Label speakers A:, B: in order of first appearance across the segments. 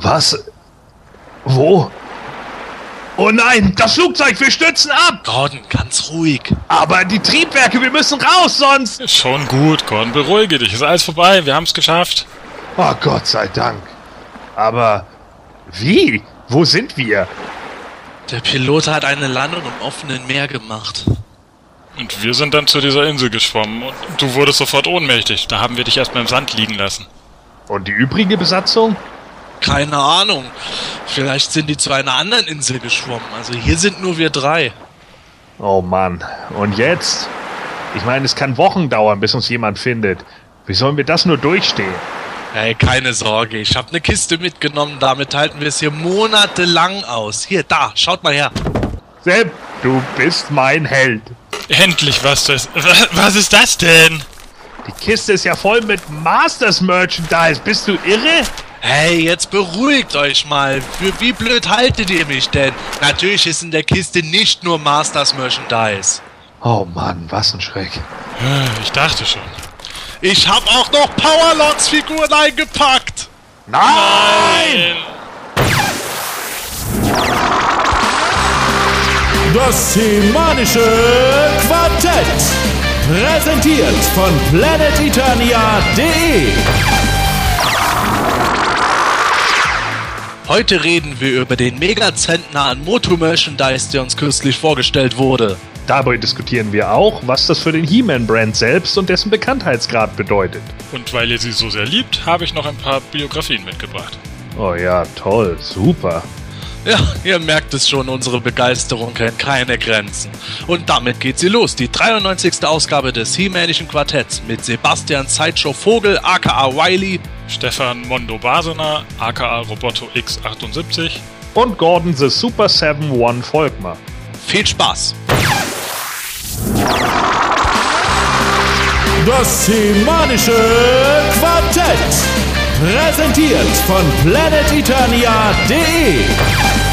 A: Was? Wo? Oh nein, das Flugzeug, wir stürzen ab!
B: Gordon, ganz ruhig.
A: Aber die Triebwerke, wir müssen raus, sonst...
C: Schon gut, Gordon, beruhige dich. Ist alles vorbei, wir haben es geschafft.
A: Oh Gott sei Dank. Aber wie? Wo sind wir?
B: Der Pilot hat eine Landung im offenen Meer gemacht.
C: Und wir sind dann zu dieser Insel geschwommen und du wurdest sofort ohnmächtig. Da haben wir dich erstmal im Sand liegen lassen.
A: Und die übrige Besatzung?
B: Keine Ahnung. Vielleicht sind die zu einer anderen Insel geschwommen. Also hier sind nur wir drei.
A: Oh Mann. Und jetzt? Ich meine, es kann Wochen dauern, bis uns jemand findet. Wie sollen wir das nur durchstehen?
B: Hey, keine Sorge. Ich habe eine Kiste mitgenommen. Damit halten wir es hier monatelang aus. Hier, da, schaut mal her.
A: Sepp, du bist mein Held.
C: Endlich was das. Was ist das denn?
A: Die Kiste ist ja voll mit Masters Merchandise. Bist du irre?
B: Hey, jetzt beruhigt euch mal. Für wie blöd haltet ihr mich denn? Natürlich ist in der Kiste nicht nur Masters Merchandise.
A: Oh Mann, was ein Schreck.
C: Ich dachte schon.
B: Ich hab auch noch Powerlords Figuren eingepackt.
A: Nein!
D: Das semanische Quartett. Präsentiert von planeteternia.de.
B: Heute reden wir über den Megazentner an Moto-Merchandise, der uns kürzlich vorgestellt wurde.
A: Dabei diskutieren wir auch, was das für den He-Man-Brand selbst und dessen Bekanntheitsgrad bedeutet.
C: Und weil ihr sie so sehr liebt, habe ich noch ein paar Biografien mitgebracht.
A: Oh ja, toll, super.
B: Ja, ihr merkt es schon, unsere Begeisterung kennt keine Grenzen. Und damit geht sie los, die 93. Ausgabe des He-Manischen Quartetts mit Sebastian Sideshow Vogel, aka Wiley,
C: Stefan Mondo Basener, aka Roboto X78
A: Und Gordon the Super 7-1 Volkmar.
B: Viel Spaß!
D: Das semanische Quartett. Präsentiert von planeteternia.de.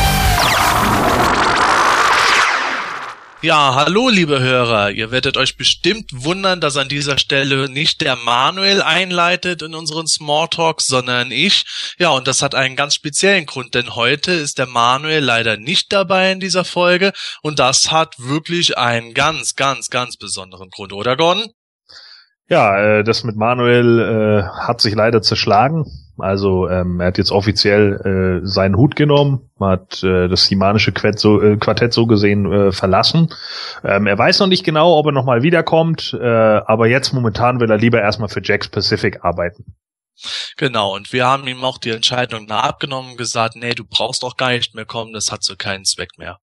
B: Ja, hallo liebe Hörer. Ihr werdet euch bestimmt wundern, dass an dieser Stelle nicht der Manuel einleitet in unseren Smalltalks, sondern ich. Ja, und das hat einen ganz speziellen Grund, denn heute ist der Manuel leider nicht dabei in dieser Folge und das hat wirklich einen ganz, ganz, ganz besonderen Grund, oder Gordon?
A: Ja, äh, das mit Manuel äh, hat sich leider zerschlagen. Also ähm, er hat jetzt offiziell äh, seinen Hut genommen, hat äh, das Simanische Quartett so, äh, Quartett so gesehen äh, verlassen. Ähm, er weiß noch nicht genau, ob er nochmal wiederkommt, äh, aber jetzt momentan will er lieber erstmal für Jack's Pacific arbeiten.
B: Genau, und wir haben ihm auch die Entscheidung nah abgenommen und gesagt, nee, du brauchst doch gar nicht mehr kommen, das hat so keinen Zweck mehr.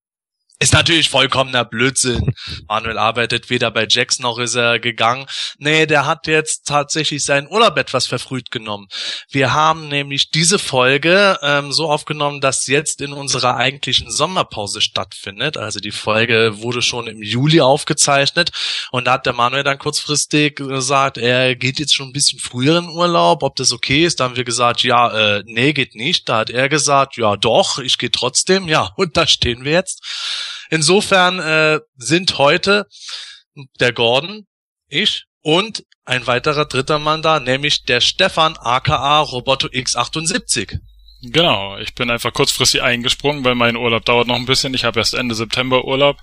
B: Ist natürlich vollkommener Blödsinn. Manuel arbeitet weder bei Jax noch ist er gegangen. Nee, der hat jetzt tatsächlich seinen Urlaub etwas verfrüht genommen. Wir haben nämlich diese Folge ähm, so aufgenommen, dass jetzt in unserer eigentlichen Sommerpause stattfindet. Also die Folge wurde schon im Juli aufgezeichnet und da hat der Manuel dann kurzfristig gesagt, er geht jetzt schon ein bisschen früher in Urlaub, ob das okay ist. Da haben wir gesagt, ja, äh, nee, geht nicht. Da hat er gesagt, ja doch, ich gehe trotzdem. Ja, und da stehen wir jetzt. Insofern äh, sind heute der Gordon, ich und ein weiterer dritter Mann da, nämlich der Stefan aka Roboto X78.
C: Genau, ich bin einfach kurzfristig eingesprungen, weil mein Urlaub dauert noch ein bisschen. Ich habe erst Ende September Urlaub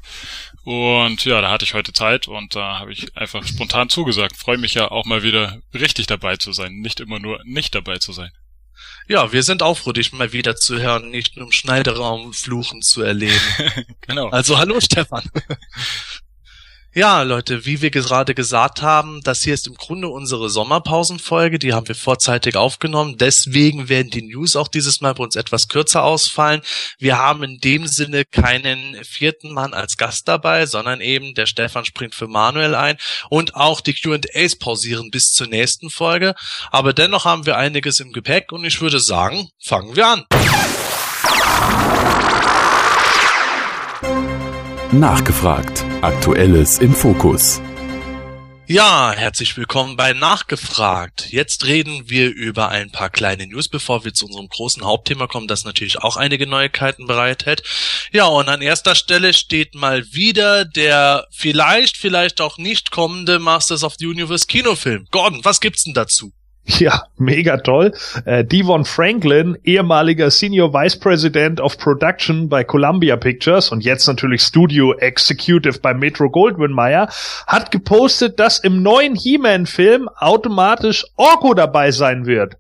C: und ja, da hatte ich heute Zeit und da habe ich einfach spontan zugesagt. Freue mich ja auch mal wieder richtig dabei zu sein, nicht immer nur nicht dabei zu sein.
B: Ja, wir sind auch froh, dich mal wieder zu hören, nicht nur im Schneideraum fluchen zu erleben.
C: genau.
B: Also hallo Stefan. Ja, Leute, wie wir gerade gesagt haben, das hier ist im Grunde unsere Sommerpausenfolge, die haben wir vorzeitig aufgenommen. Deswegen werden die News auch dieses Mal bei uns etwas kürzer ausfallen. Wir haben in dem Sinne keinen vierten Mann als Gast dabei, sondern eben der Stefan springt für Manuel ein und auch die Q&As pausieren bis zur nächsten Folge. Aber dennoch haben wir einiges im Gepäck und ich würde sagen, fangen wir an.
D: Nachgefragt. Aktuelles im Fokus.
B: Ja, herzlich willkommen bei Nachgefragt. Jetzt reden wir über ein paar kleine News, bevor wir zu unserem großen Hauptthema kommen, das natürlich auch einige Neuigkeiten bereithält. Ja, und an erster Stelle steht mal wieder der vielleicht, vielleicht auch nicht kommende Masters of the Universe Kinofilm. Gordon, was gibt's denn dazu?
A: Ja, mega toll. Äh, Devon Franklin, ehemaliger Senior Vice President of Production bei Columbia Pictures und jetzt natürlich Studio Executive bei Metro Goldwyn Mayer, hat gepostet, dass im neuen He-Man-Film automatisch Orko dabei sein wird.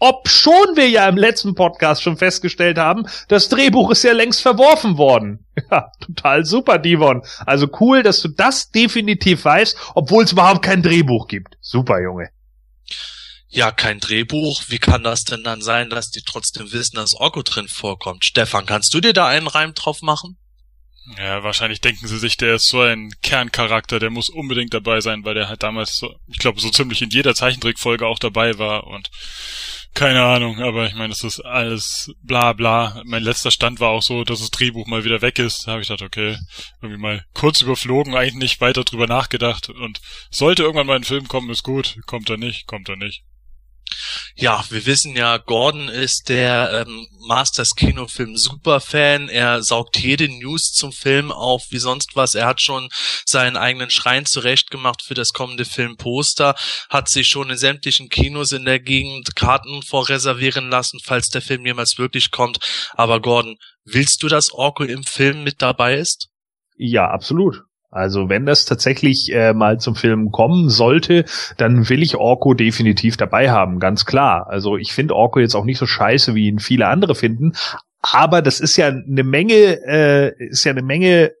A: Ob schon wir ja im letzten Podcast schon festgestellt haben, das Drehbuch ist ja längst verworfen worden. Ja, total super, Devon. Also cool, dass du das definitiv weißt, obwohl es überhaupt kein Drehbuch gibt. Super, Junge
B: ja, kein Drehbuch. Wie kann das denn dann sein, dass die trotzdem wissen, dass Orko drin vorkommt? Stefan, kannst du dir da einen Reim drauf machen?
C: Ja, wahrscheinlich denken sie sich, der ist so ein Kerncharakter, der muss unbedingt dabei sein, weil der halt damals so, ich glaube, so ziemlich in jeder Zeichentrickfolge auch dabei war und keine Ahnung, aber ich meine, das ist alles bla bla. Mein letzter Stand war auch so, dass das Drehbuch mal wieder weg ist. Da habe ich gedacht, okay, irgendwie mal kurz überflogen, eigentlich nicht weiter drüber nachgedacht und sollte irgendwann mal ein Film kommen, ist gut, kommt er nicht, kommt er nicht.
B: Ja, wir wissen ja, Gordon ist der ähm, Masters Kinofilm Superfan. Er saugt jede News zum Film auf wie sonst was. Er hat schon seinen eigenen Schrein zurechtgemacht für das kommende Filmposter, hat sich schon in sämtlichen Kinos in der Gegend Karten vorreservieren lassen, falls der Film jemals wirklich kommt. Aber Gordon, willst du, dass Orko im Film mit dabei ist?
A: Ja, absolut. Also wenn das tatsächlich äh, mal zum Film kommen sollte, dann will ich Orko definitiv dabei haben, ganz klar. Also ich finde Orko jetzt auch nicht so scheiße, wie ihn viele andere finden, aber das ist ja eine Menge, äh, ist ja eine Menge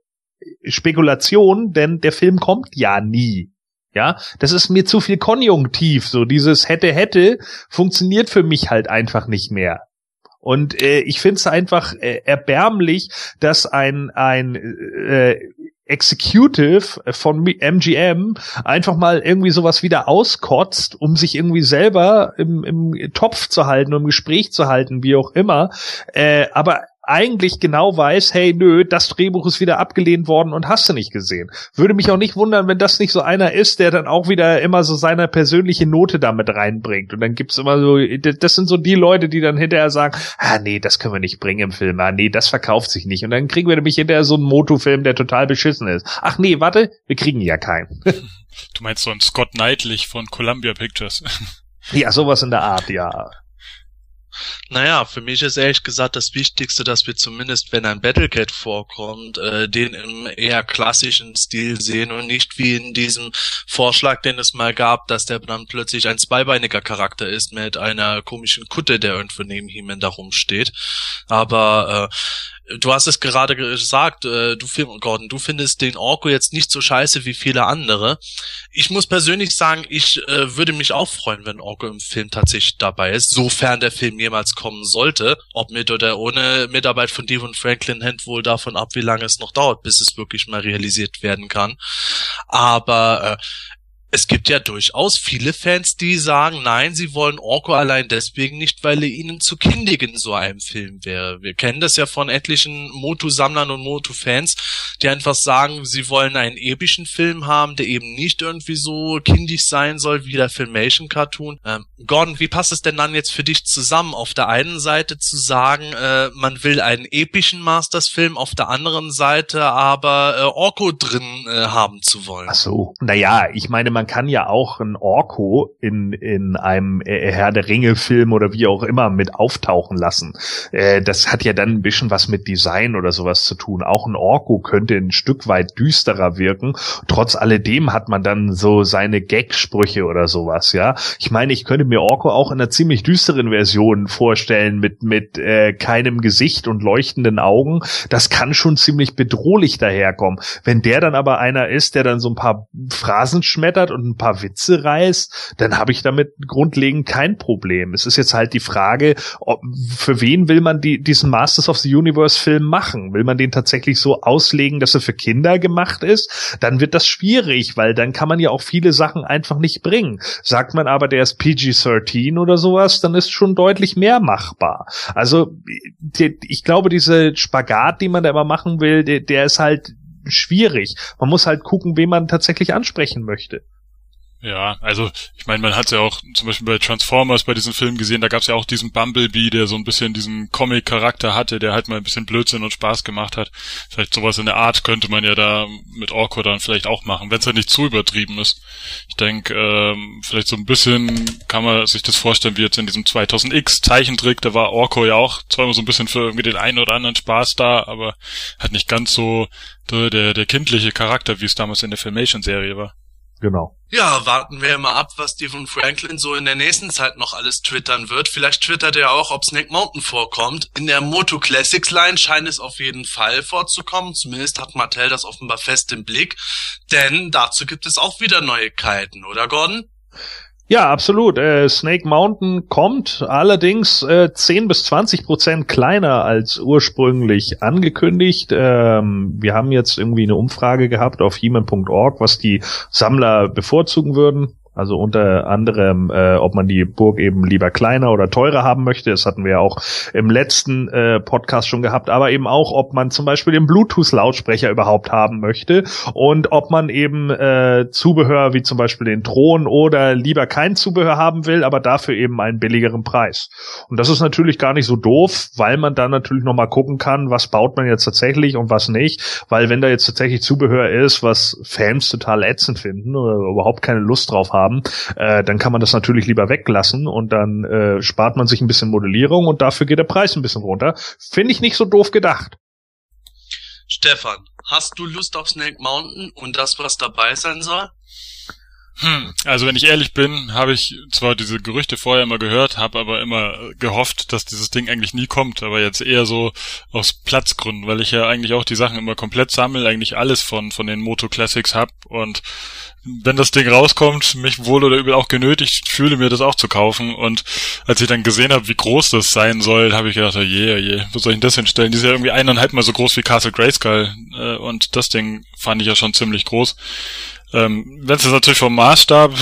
A: Spekulation, denn der Film kommt ja nie. Ja, das ist mir zu viel Konjunktiv. So dieses hätte hätte funktioniert für mich halt einfach nicht mehr. Und äh, ich finde es einfach äh, erbärmlich, dass ein ein äh, Executive von MGM einfach mal irgendwie sowas wieder auskotzt, um sich irgendwie selber im, im Topf zu halten, um im Gespräch zu halten, wie auch immer. Äh, aber eigentlich genau weiß, hey, nö, das Drehbuch ist wieder abgelehnt worden und hast du nicht gesehen. Würde mich auch nicht wundern, wenn das nicht so einer ist, der dann auch wieder immer so seine persönliche Note damit reinbringt. Und dann gibt's immer so, das sind so die Leute, die dann hinterher sagen, ah, nee, das können wir nicht bringen im Film, ah, nee, das verkauft sich nicht. Und dann kriegen wir nämlich hinterher so einen Motofilm, der total beschissen ist. Ach nee, warte, wir kriegen ja keinen.
C: du meinst so einen Scott Knightlich von Columbia Pictures.
A: ja, sowas in der Art, ja.
B: Naja, für mich ist ehrlich gesagt das Wichtigste, dass wir zumindest, wenn ein Battlecat vorkommt, äh, den im eher klassischen Stil sehen und nicht wie in diesem Vorschlag, den es mal gab, dass der dann plötzlich ein zweibeiniger Charakter ist mit einer komischen Kutte, der irgendwo neben ihm da rumsteht. Aber äh, du hast es gerade gesagt, äh, du Gordon, du findest den Orko jetzt nicht so scheiße wie viele andere. Ich muss persönlich sagen, ich äh, würde mich auch freuen, wenn Orko im Film tatsächlich dabei ist, sofern der Film jemals kommen sollte. Ob mit oder ohne Mitarbeit von Devon Franklin hängt wohl davon ab, wie lange es noch dauert, bis es wirklich mal realisiert werden kann. Aber äh, es gibt ja durchaus viele Fans, die sagen, nein, sie wollen Orko allein deswegen nicht, weil er ihnen zu kindig in so einem Film wäre. Wir kennen das ja von etlichen Motu-Sammlern und Motu-Fans, die einfach sagen, sie wollen einen epischen Film haben, der eben nicht irgendwie so kindisch sein soll wie der Filmation-Cartoon. Ähm, Gordon, wie passt es denn dann jetzt für dich zusammen, auf der einen Seite zu sagen, äh, man will einen epischen Masters-Film, auf der anderen Seite aber äh, Orko drin äh, haben zu wollen?
A: Ach so, naja, ich meine, man man kann ja auch ein Orko in, in einem äh, Herr der Ringe Film oder wie auch immer mit auftauchen lassen. Äh, das hat ja dann ein bisschen was mit Design oder sowas zu tun. Auch ein Orko könnte ein Stück weit düsterer wirken. Trotz alledem hat man dann so seine Gag-Sprüche oder sowas, ja. Ich meine, ich könnte mir Orko auch in einer ziemlich düsteren Version vorstellen mit, mit äh, keinem Gesicht und leuchtenden Augen. Das kann schon ziemlich bedrohlich daherkommen. Wenn der dann aber einer ist, der dann so ein paar Phrasen schmettert und ein paar Witze reißt, dann habe ich damit grundlegend kein Problem. Es ist jetzt halt die Frage, ob, für wen will man die, diesen Masters of the Universe Film machen? Will man den tatsächlich so auslegen, dass er für Kinder gemacht ist? Dann wird das schwierig, weil dann kann man ja auch viele Sachen einfach nicht bringen. Sagt man aber, der ist PG-13 oder sowas, dann ist schon deutlich mehr machbar. Also ich glaube, diese Spagat, die man da immer machen will, der, der ist halt schwierig. Man muss halt gucken, wen man tatsächlich ansprechen möchte.
C: Ja, also ich meine, man hat ja auch zum Beispiel bei Transformers bei diesem Film gesehen, da gab es ja auch diesen Bumblebee, der so ein bisschen diesen Comic-Charakter hatte, der halt mal ein bisschen Blödsinn und Spaß gemacht hat. Vielleicht sowas in der Art könnte man ja da mit Orko dann vielleicht auch machen, wenn es halt nicht zu übertrieben ist. Ich denke, ähm, vielleicht so ein bisschen kann man sich das vorstellen, wie jetzt in diesem 2000X Zeichentrick, da war Orko ja auch zwar immer so ein bisschen für irgendwie den einen oder anderen Spaß da, aber hat nicht ganz so der, der, der kindliche Charakter, wie es damals in der Filmation-Serie war.
A: Genau.
B: Ja, warten wir mal ab, was Stephen Franklin so in der nächsten Zeit noch alles twittern wird. Vielleicht twittert er auch, ob Snake Mountain vorkommt. In der Moto Classics Line scheint es auf jeden Fall vorzukommen. Zumindest hat Mattel das offenbar fest im Blick. Denn dazu gibt es auch wieder Neuigkeiten, oder Gordon?
A: Ja, absolut. Äh, Snake Mountain kommt allerdings äh, 10 bis 20 Prozent kleiner als ursprünglich angekündigt. Ähm, wir haben jetzt irgendwie eine Umfrage gehabt auf heman.org, was die Sammler bevorzugen würden. Also unter anderem, äh, ob man die Burg eben lieber kleiner oder teurer haben möchte. Das hatten wir ja auch im letzten äh, Podcast schon gehabt. Aber eben auch, ob man zum Beispiel den Bluetooth-Lautsprecher überhaupt haben möchte und ob man eben äh, Zubehör wie zum Beispiel den Thron oder lieber kein Zubehör haben will, aber dafür eben einen billigeren Preis. Und das ist natürlich gar nicht so doof, weil man dann natürlich nochmal gucken kann, was baut man jetzt tatsächlich und was nicht. Weil wenn da jetzt tatsächlich Zubehör ist, was Fans total ätzend finden oder überhaupt keine Lust drauf haben, haben, äh, dann kann man das natürlich lieber weglassen und dann äh, spart man sich ein bisschen Modellierung und dafür geht der Preis ein bisschen runter. Finde ich nicht so doof gedacht.
B: Stefan, hast du Lust auf Snake Mountain und das, was dabei sein soll?
C: Hm, also wenn ich ehrlich bin, habe ich zwar diese Gerüchte vorher immer gehört, habe aber immer gehofft, dass dieses Ding eigentlich nie kommt, aber jetzt eher so aus Platzgründen, weil ich ja eigentlich auch die Sachen immer komplett sammle, eigentlich alles von von den Moto Classics hab und wenn das Ding rauskommt, mich wohl oder übel auch genötigt fühle, mir das auch zu kaufen. Und als ich dann gesehen habe, wie groß das sein soll, habe ich gedacht, je, oh je, wo soll ich denn das hinstellen? Die ist ja irgendwie eineinhalb mal so groß wie Castle Grayskull. Äh, und das Ding fand ich ja schon ziemlich groß. Ähm, Wenn es natürlich vom Maßstab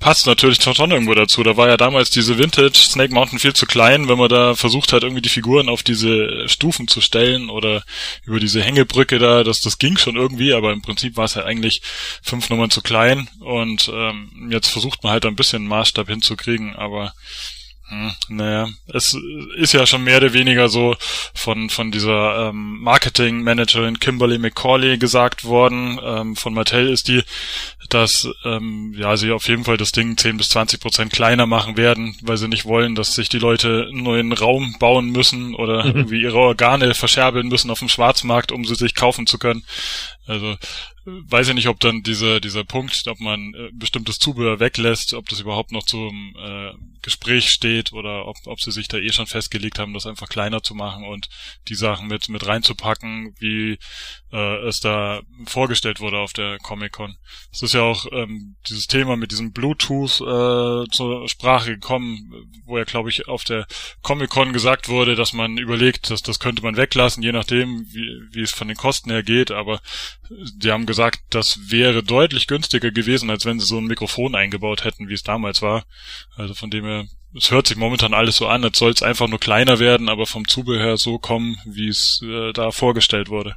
C: passt natürlich schon irgendwo dazu. Da war ja damals diese Vintage Snake Mountain viel zu klein, wenn man da versucht hat, irgendwie die Figuren auf diese Stufen zu stellen oder über diese Hängebrücke da, das, das ging schon irgendwie, aber im Prinzip war es ja eigentlich fünf Nummern zu klein und ähm, jetzt versucht man halt ein bisschen Maßstab hinzukriegen, aber naja, es ist ja schon mehr oder weniger so von, von dieser ähm, Marketing-Managerin Kimberly McCauley gesagt worden. Ähm, von Mattel ist die, dass ähm, ja sie auf jeden Fall das Ding 10 bis 20 Prozent kleiner machen werden, weil sie nicht wollen, dass sich die Leute einen neuen Raum bauen müssen oder mhm. irgendwie ihre Organe verscherbeln müssen auf dem Schwarzmarkt, um sie sich kaufen zu können. Also weiß ich nicht, ob dann dieser dieser Punkt, ob man äh, bestimmtes Zubehör weglässt, ob das überhaupt noch zum äh, Gespräch steht oder ob, ob sie sich da eh schon festgelegt haben, das einfach kleiner zu machen und die Sachen mit mit reinzupacken, wie äh, es da vorgestellt wurde auf der Comic Con. Es ist ja auch ähm, dieses Thema mit diesem Bluetooth äh, zur Sprache gekommen, wo ja glaube ich auf der Comic Con gesagt wurde, dass man überlegt, dass das könnte man weglassen, je nachdem wie, wie es von den Kosten her geht, aber die haben gesagt, das wäre deutlich günstiger gewesen, als wenn sie so ein Mikrofon eingebaut hätten, wie es damals war. Also von dem her, es hört sich momentan alles so an, als soll es einfach nur kleiner werden, aber vom Zubehör so kommen, wie es äh, da vorgestellt wurde.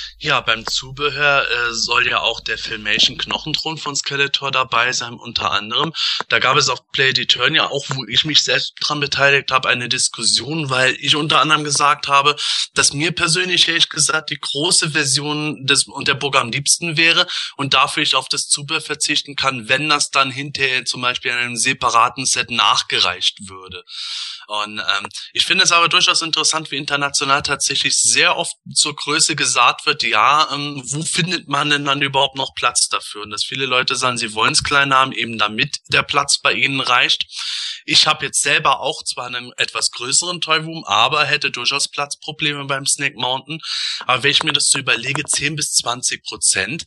B: Ja, beim Zubehör äh, soll ja auch der Filmation Knochenthron von Skeletor dabei sein, unter anderem. Da gab es auf Play the Turn ja auch, wo ich mich selbst dran beteiligt habe, eine Diskussion, weil ich unter anderem gesagt habe, dass mir persönlich ehrlich gesagt die große Version des und der Burg am liebsten wäre und dafür ich auf das Zubehör verzichten kann, wenn das dann hinterher zum Beispiel in einem separaten Set nachgereicht würde. Und ähm, ich finde es aber durchaus interessant, wie international tatsächlich sehr oft zur Größe gesagt wird, ja, ähm, wo findet man denn dann überhaupt noch Platz dafür? Und dass viele Leute sagen, sie wollen es klein haben, eben damit der Platz bei ihnen reicht. Ich habe jetzt selber auch zwar einen etwas größeren Toy Room, aber hätte durchaus Platzprobleme beim Snake Mountain. Aber wenn ich mir das so überlege, 10 bis 20 Prozent,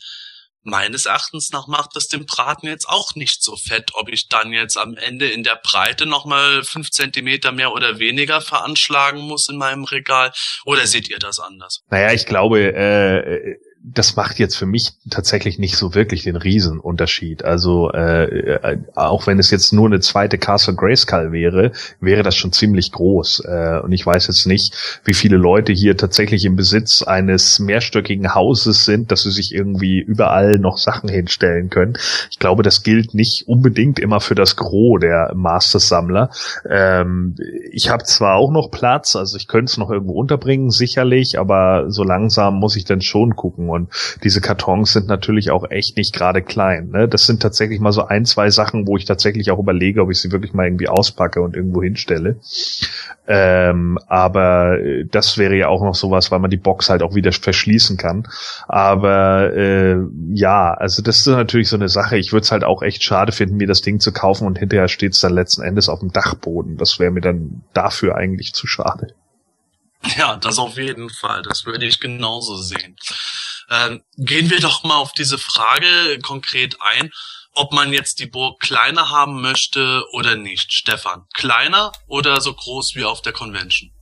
B: meines Erachtens nach macht das den Braten jetzt auch nicht so fett, ob ich dann jetzt am Ende in der Breite nochmal fünf Zentimeter mehr oder weniger veranschlagen muss in meinem Regal. Oder seht ihr das anders?
A: Naja, ich glaube, äh, das macht jetzt für mich tatsächlich nicht so wirklich den Riesenunterschied. Also äh, äh, auch wenn es jetzt nur eine zweite Castle Grayskull wäre, wäre das schon ziemlich groß. Äh, und ich weiß jetzt nicht, wie viele Leute hier tatsächlich im Besitz eines mehrstöckigen Hauses sind, dass sie sich irgendwie überall noch Sachen hinstellen können. Ich glaube, das gilt nicht unbedingt immer für das Gros der Masters-Sammler. Ähm, ich habe zwar auch noch Platz, also ich könnte es noch irgendwo unterbringen, sicherlich, aber so langsam muss ich dann schon gucken. Und diese Kartons sind natürlich auch echt nicht gerade klein. Ne? Das sind tatsächlich mal so ein, zwei Sachen, wo ich tatsächlich auch überlege, ob ich sie wirklich mal irgendwie auspacke und irgendwo hinstelle. Ähm, aber äh, das wäre ja auch noch sowas, weil man die Box halt auch wieder verschließen kann. Aber äh, ja, also das ist natürlich so eine Sache. Ich würde es halt auch echt schade finden, mir das Ding zu kaufen und hinterher steht es dann letzten Endes auf dem Dachboden. Das wäre mir dann dafür eigentlich zu schade.
B: Ja, das auf jeden Fall. Das würde ich genauso sehen. Ähm, gehen wir doch mal auf diese Frage konkret ein, ob man jetzt die Burg kleiner haben möchte oder nicht. Stefan, kleiner oder so groß wie auf der Convention?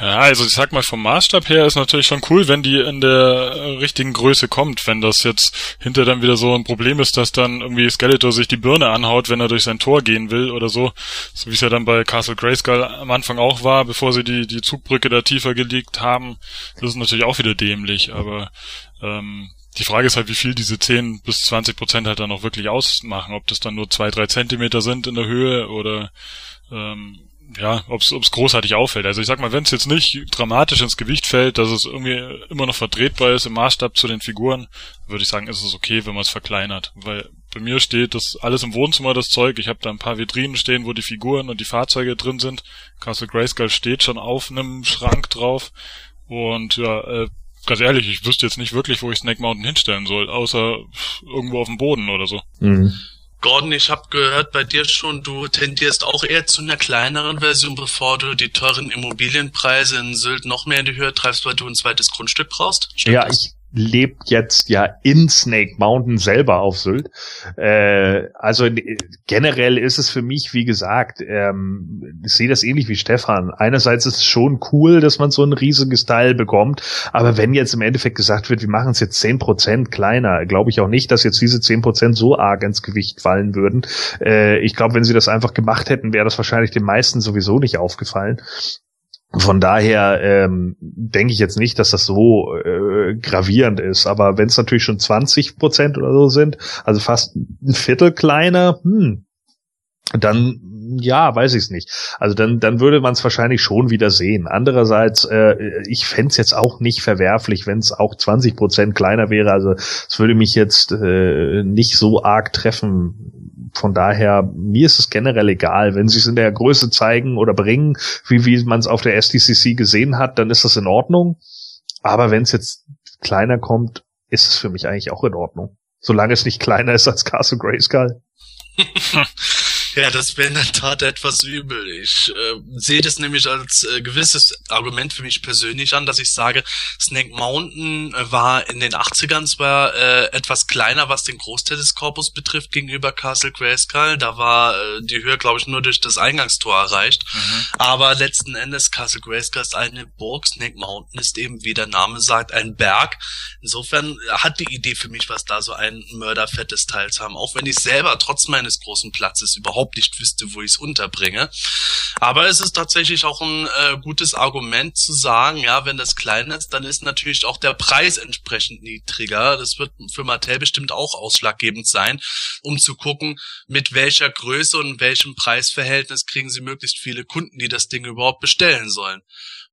C: Ja, also ich sag mal, vom Maßstab her ist natürlich schon cool, wenn die in der richtigen Größe kommt. Wenn das jetzt hinter dann wieder so ein Problem ist, dass dann irgendwie Skeletor sich die Birne anhaut, wenn er durch sein Tor gehen will oder so. So wie es ja dann bei Castle Grayskull am Anfang auch war, bevor sie die, die Zugbrücke da tiefer gelegt haben. Das ist natürlich auch wieder dämlich, aber ähm, die Frage ist halt, wie viel diese 10 bis 20 Prozent halt dann auch wirklich ausmachen. Ob das dann nur zwei, drei Zentimeter sind in der Höhe oder ähm, ja, ob es großartig auffällt. Also ich sag mal, wenn es jetzt nicht dramatisch ins Gewicht fällt, dass es irgendwie immer noch vertretbar ist im Maßstab zu den Figuren, würde ich sagen, ist es okay, wenn man es verkleinert. Weil bei mir steht das alles im Wohnzimmer, das Zeug. Ich habe da ein paar Vitrinen stehen, wo die Figuren und die Fahrzeuge drin sind. Castle Grayskull steht schon auf einem Schrank drauf. Und ja, äh, ganz ehrlich, ich wüsste jetzt nicht wirklich, wo ich Snake Mountain hinstellen soll, außer irgendwo auf dem Boden oder so. Mhm.
B: Gordon, ich habe gehört bei dir schon, du tendierst auch eher zu einer kleineren Version, bevor du die teuren Immobilienpreise in Sylt noch mehr in die Höhe treibst, weil du ein zweites Grundstück brauchst.
A: Stimmt ja, das? ich lebt jetzt ja in Snake Mountain selber auf Sylt. Äh, also generell ist es für mich, wie gesagt, ähm, ich sehe das ähnlich wie Stefan. Einerseits ist es schon cool, dass man so ein riesiges Teil bekommt, aber wenn jetzt im Endeffekt gesagt wird, wir machen es jetzt zehn Prozent kleiner, glaube ich auch nicht, dass jetzt diese zehn Prozent so arg ins Gewicht fallen würden. Äh, ich glaube, wenn sie das einfach gemacht hätten, wäre das wahrscheinlich den meisten sowieso nicht aufgefallen. Von daher ähm, denke ich jetzt nicht, dass das so äh, gravierend ist. Aber wenn es natürlich schon 20 Prozent oder so sind, also fast ein Viertel kleiner, hm, dann ja, weiß ich es nicht. Also dann, dann würde man es wahrscheinlich schon wieder sehen. Andererseits, äh, ich fände jetzt auch nicht verwerflich, wenn es auch 20 Prozent kleiner wäre. Also es würde mich jetzt äh, nicht so arg treffen, von daher, mir ist es generell egal. Wenn sie es in der Größe zeigen oder bringen, wie, wie man es auf der SDCC gesehen hat, dann ist das in Ordnung. Aber wenn es jetzt kleiner kommt, ist es für mich eigentlich auch in Ordnung. Solange es nicht kleiner ist als Castle Grayskull.
B: Ja, das wäre in der Tat etwas übel. Ich äh, sehe das nämlich als äh, gewisses Argument für mich persönlich an, dass ich sage, Snake Mountain äh, war in den 80ern zwar äh, etwas kleiner, was den Großteil des Korpus betrifft, gegenüber Castle Grayskull. Da war äh, die Höhe, glaube ich, nur durch das Eingangstor erreicht. Mhm. Aber letzten Endes, Castle Grayskull ist eine Burg, Snake Mountain ist eben, wie der Name sagt, ein Berg. Insofern hat die Idee für mich, was da so ein mörderfettes Teil zu haben, auch wenn ich selber trotz meines großen Platzes überhaupt überhaupt nicht wüsste, wo ich es unterbringe. Aber es ist tatsächlich auch ein äh, gutes Argument zu sagen, ja, wenn das klein ist, dann ist natürlich auch der Preis entsprechend niedriger. Das wird für Mattel bestimmt auch ausschlaggebend sein, um zu gucken, mit welcher Größe und welchem Preisverhältnis kriegen sie möglichst viele Kunden, die das Ding überhaupt bestellen sollen.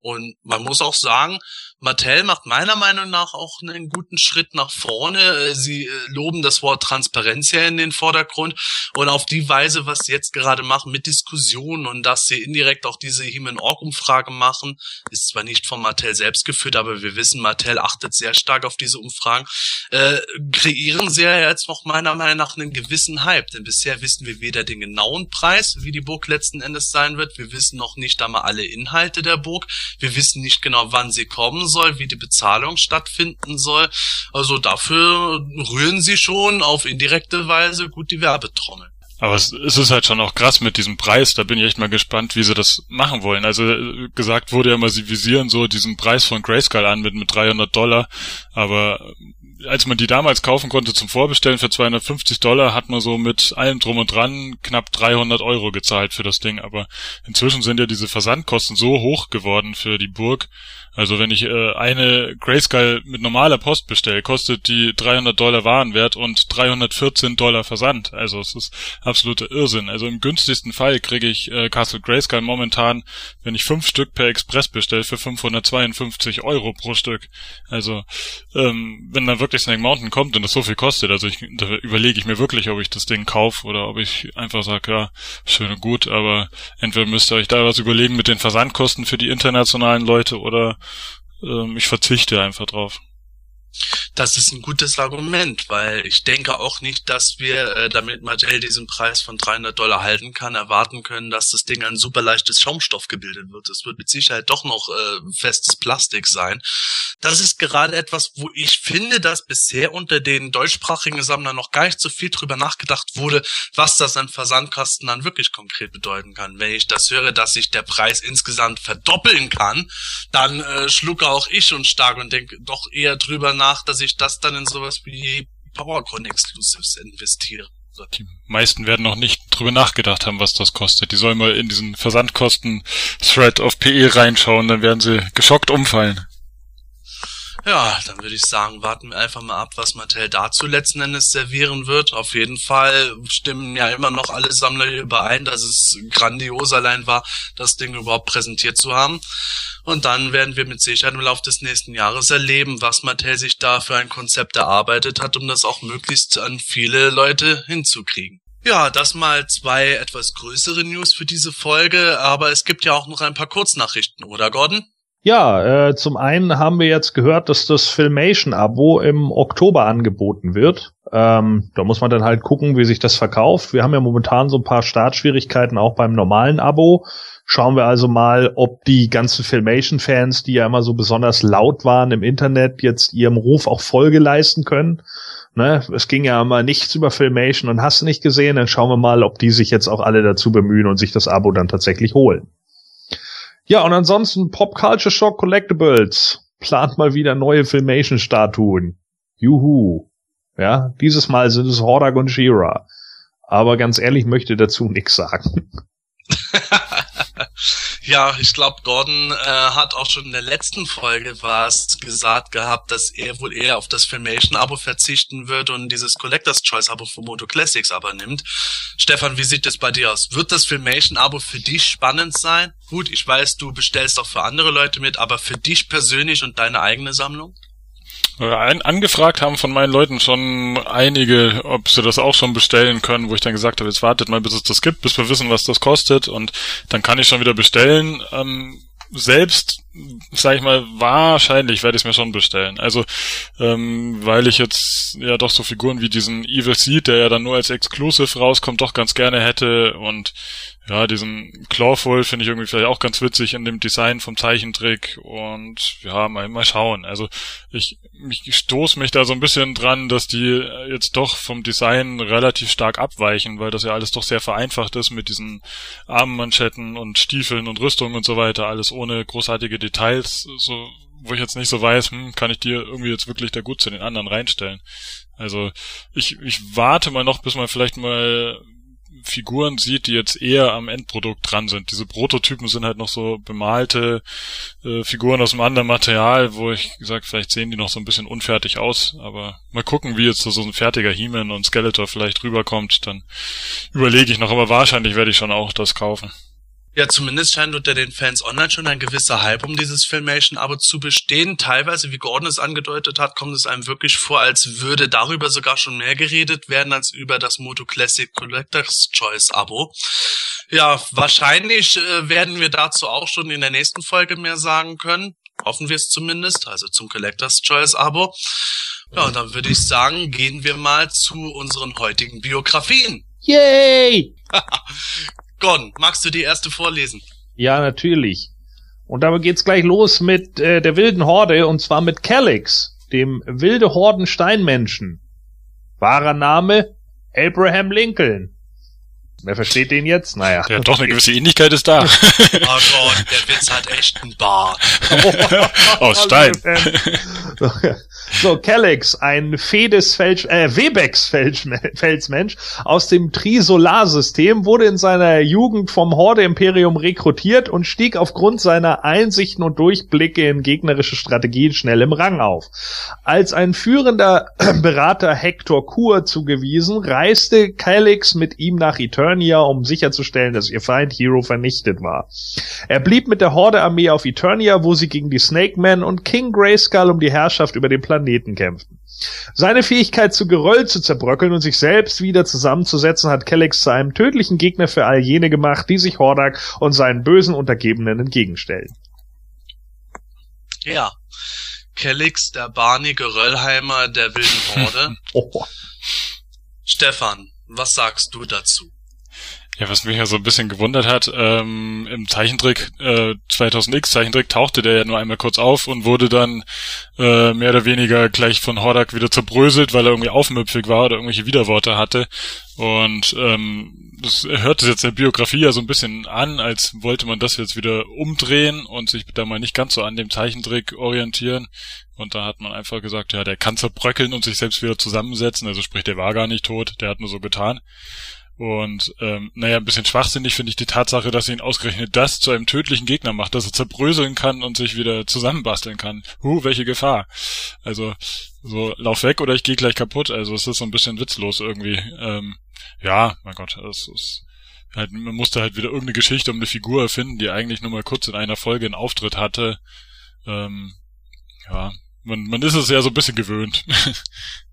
B: Und man muss auch sagen, Mattel macht meiner Meinung nach auch einen guten Schritt nach vorne. Sie äh, loben das Wort Transparenz ja in den Vordergrund. Und auf die Weise, was sie jetzt gerade machen mit Diskussionen und dass sie indirekt auch diese Human-Org-Umfrage machen, ist zwar nicht von Mattel selbst geführt, aber wir wissen, Mattel achtet sehr stark auf diese Umfragen, äh, kreieren sie ja jetzt noch meiner Meinung nach einen gewissen Hype, denn bisher wissen wir weder den genauen Preis, wie die Burg letzten Endes sein wird, wir wissen noch nicht einmal alle Inhalte der Burg, wir wissen nicht genau, wann sie kommen soll, wie die Bezahlung stattfinden soll. Also dafür rühren sie schon auf indirekte Weise gut die Werbetrommel.
C: Aber es, ist halt schon auch krass mit diesem Preis. Da bin ich echt mal gespannt, wie sie das machen wollen. Also äh, gesagt wurde ja immer, sie visieren so diesen Preis von Grayscale an mit, mit 300 Dollar. Aber als man die damals kaufen konnte zum Vorbestellen für 250 Dollar, hat man so mit allem drum und dran knapp 300 Euro gezahlt für das Ding. Aber inzwischen sind ja diese Versandkosten so hoch geworden für die Burg. Also wenn ich äh, eine Grayscale mit normaler Post bestelle, kostet die 300 Dollar Warenwert und 314 Dollar Versand. Also es ist absoluter Irrsinn. Also im günstigsten Fall kriege ich äh, Castle Grayscale momentan, wenn ich fünf Stück per Express bestelle, für 552 Euro pro Stück. Also ähm, wenn dann wirklich Snake Mountain kommt und das so viel kostet, also ich, da überlege ich mir wirklich, ob ich das Ding kaufe oder ob ich einfach sage, ja, schön und gut, aber entweder müsst ihr euch da was überlegen mit den Versandkosten für die internationalen Leute oder ähm, ich verzichte einfach drauf.
B: Das ist ein gutes Argument, weil ich denke auch nicht, dass wir, äh, damit Mattel diesen Preis von 300 Dollar halten kann, erwarten können, dass das Ding ein super leichtes Schaumstoff gebildet wird. Es wird mit Sicherheit doch noch äh, festes Plastik sein. Das ist gerade etwas, wo ich finde, dass bisher unter den deutschsprachigen Sammlern noch gar nicht so viel drüber nachgedacht wurde, was das an Versandkosten dann wirklich konkret bedeuten kann. Wenn ich das höre, dass sich der Preis insgesamt verdoppeln kann, dann äh, schlucke auch ich schon stark und denke doch eher drüber nach, dass ich das dann in sowas wie PowerCon Exclusives investiere.
C: Die meisten werden noch nicht drüber nachgedacht haben, was das kostet. Die sollen mal in diesen Versandkosten-Thread auf PE reinschauen, dann werden sie geschockt umfallen.
B: Ja, dann würde ich sagen, warten wir einfach mal ab, was Mattel dazu letzten Endes servieren wird. Auf jeden Fall stimmen ja immer noch alle Sammler überein, dass es grandios allein war, das Ding überhaupt präsentiert zu haben. Und dann werden wir mit Sicherheit im Laufe des nächsten Jahres erleben, was Mattel sich da für ein Konzept erarbeitet hat, um das auch möglichst an viele Leute hinzukriegen. Ja, das mal zwei etwas größere News für diese Folge, aber es gibt ja auch noch ein paar Kurznachrichten, oder Gordon?
A: Ja, äh, zum einen haben wir jetzt gehört, dass das Filmation-Abo im Oktober angeboten wird. Ähm, da muss man dann halt gucken, wie sich das verkauft. Wir haben ja momentan so ein paar Startschwierigkeiten auch beim normalen Abo. Schauen wir also mal, ob die ganzen Filmation-Fans, die ja immer so besonders laut waren im Internet, jetzt ihrem Ruf auch Folge leisten können. Ne? Es ging ja immer nichts über Filmation und hast nicht gesehen, dann schauen wir mal, ob die sich jetzt auch alle dazu bemühen und sich das Abo dann tatsächlich holen. Ja, und ansonsten Pop Culture Shock Collectibles plant mal wieder neue Filmation-Statuen. Juhu. Ja, dieses Mal sind es Hordak und Shira. Aber ganz ehrlich möchte dazu nichts sagen.
B: ja, ich glaube, Gordon äh, hat auch schon in der letzten Folge was gesagt gehabt, dass er wohl eher auf das Filmation-Abo verzichten wird und dieses Collectors Choice-Abo von Moto Classics aber nimmt. Stefan, wie sieht das bei dir aus? Wird das Filmation-Abo für dich spannend sein? Gut, ich weiß, du bestellst auch für andere Leute mit, aber für dich persönlich und deine eigene Sammlung?
C: Ein, angefragt haben von meinen Leuten schon einige, ob sie das auch schon bestellen können, wo ich dann gesagt habe, jetzt wartet mal, bis es das gibt, bis wir wissen, was das kostet und dann kann ich schon wieder bestellen. Ähm, selbst, sag ich mal, wahrscheinlich werde ich es mir schon bestellen. Also, ähm, weil ich jetzt ja doch so Figuren wie diesen Evil Seed, der ja dann nur als Exclusive rauskommt, doch ganz gerne hätte und ja, diesen Clawful finde ich irgendwie vielleicht auch ganz witzig in dem Design vom Zeichentrick und ja, mal, mal schauen. Also ich, ich stoße mich da so ein bisschen dran, dass die jetzt doch vom Design relativ stark abweichen, weil das ja alles doch sehr vereinfacht ist mit diesen Armmanschetten und Stiefeln und Rüstungen und so weiter, alles ohne großartige Details, so wo ich jetzt nicht so weiß, hm, kann ich dir irgendwie jetzt wirklich da gut zu den anderen reinstellen. Also ich, ich warte mal noch, bis man vielleicht mal Figuren sieht, die jetzt eher am Endprodukt dran sind. Diese Prototypen sind halt noch so bemalte äh, Figuren aus einem anderen Material, wo ich gesagt, vielleicht sehen die noch so ein bisschen unfertig aus, aber mal gucken, wie jetzt so, so ein fertiger He-Man und Skeletor vielleicht rüberkommt, dann überlege ich noch, aber wahrscheinlich werde ich schon auch das kaufen.
B: Ja, zumindest scheint unter den Fans online schon ein gewisser Hype um dieses Filmation-Abo zu bestehen. Teilweise, wie Gordon es angedeutet hat, kommt es einem wirklich vor, als würde darüber sogar schon mehr geredet werden als über das Moto Classic Collectors Choice Abo. Ja, wahrscheinlich äh, werden wir dazu auch schon in der nächsten Folge mehr sagen können. Hoffen wir es zumindest, also zum Collectors Choice Abo. Ja, und dann würde ich sagen, gehen wir mal zu unseren heutigen Biografien.
A: Yay!
B: Gordon, magst du die erste vorlesen?
A: Ja, natürlich. Und damit geht's gleich los mit äh, der wilden Horde und zwar mit Calix, dem wilde Horden Steinmenschen. Wahrer Name Abraham Lincoln. Wer versteht den jetzt? Naja.
C: Ja, doch, eine gewisse Ähnlichkeit ist da.
B: Oh Gott, der Witz hat echt einen Bart.
C: Aus Stein.
A: So, Calyx, ein Fedes-Felsch, äh, Webex-Felsmensch aus dem Tri-Solar-System, wurde in seiner Jugend vom Horde-Imperium rekrutiert und stieg aufgrund seiner Einsichten und Durchblicke in gegnerische Strategien schnell im Rang auf. Als ein führender Berater Hector Kur zugewiesen, reiste Calyx mit ihm nach Eternia, um sicherzustellen, dass ihr Feind Hero vernichtet war. Er blieb mit der Horde-Armee auf Eternia, wo sie gegen die Snake Men und King Grayskull um die Herrschaft über den Planeten kämpften. Seine Fähigkeit zu Geröll zu zerbröckeln und sich selbst wieder zusammenzusetzen hat Calyx zu einem tödlichen Gegner für all jene gemacht, die sich Hordak und seinen bösen Untergebenen entgegenstellen.
B: Ja. Kellix, der Barney Geröllheimer der wilden Horde.
A: Oh.
B: Stefan, was sagst du dazu?
C: Ja, was mich ja so ein bisschen gewundert hat, ähm, im Zeichentrick äh, 2000X Zeichentrick tauchte der ja nur einmal kurz auf und wurde dann äh, mehr oder weniger gleich von Hordak wieder zerbröselt, weil er irgendwie aufmüpfig war oder irgendwelche Widerworte hatte. Und ähm, das hört jetzt der Biografie ja so ein bisschen an, als wollte man das jetzt wieder umdrehen und sich da mal nicht ganz so an dem Zeichentrick orientieren. Und da hat man einfach gesagt, ja, der kann zerbröckeln und sich selbst wieder zusammensetzen. Also sprich, der war gar nicht tot, der hat nur so getan. Und ähm, naja, ein bisschen schwachsinnig finde ich die Tatsache, dass ihn ausgerechnet das zu einem tödlichen Gegner macht, dass er zerbröseln kann und sich wieder zusammenbasteln kann. Huh, welche Gefahr. Also so, lauf weg oder ich gehe gleich kaputt. Also es ist so ein bisschen witzlos irgendwie. Ähm, ja, mein Gott, es ist halt, man musste halt wieder irgendeine Geschichte um eine Figur erfinden, die eigentlich nur mal kurz in einer Folge einen Auftritt hatte. Ähm, ja, man, man ist es ja so ein bisschen gewöhnt.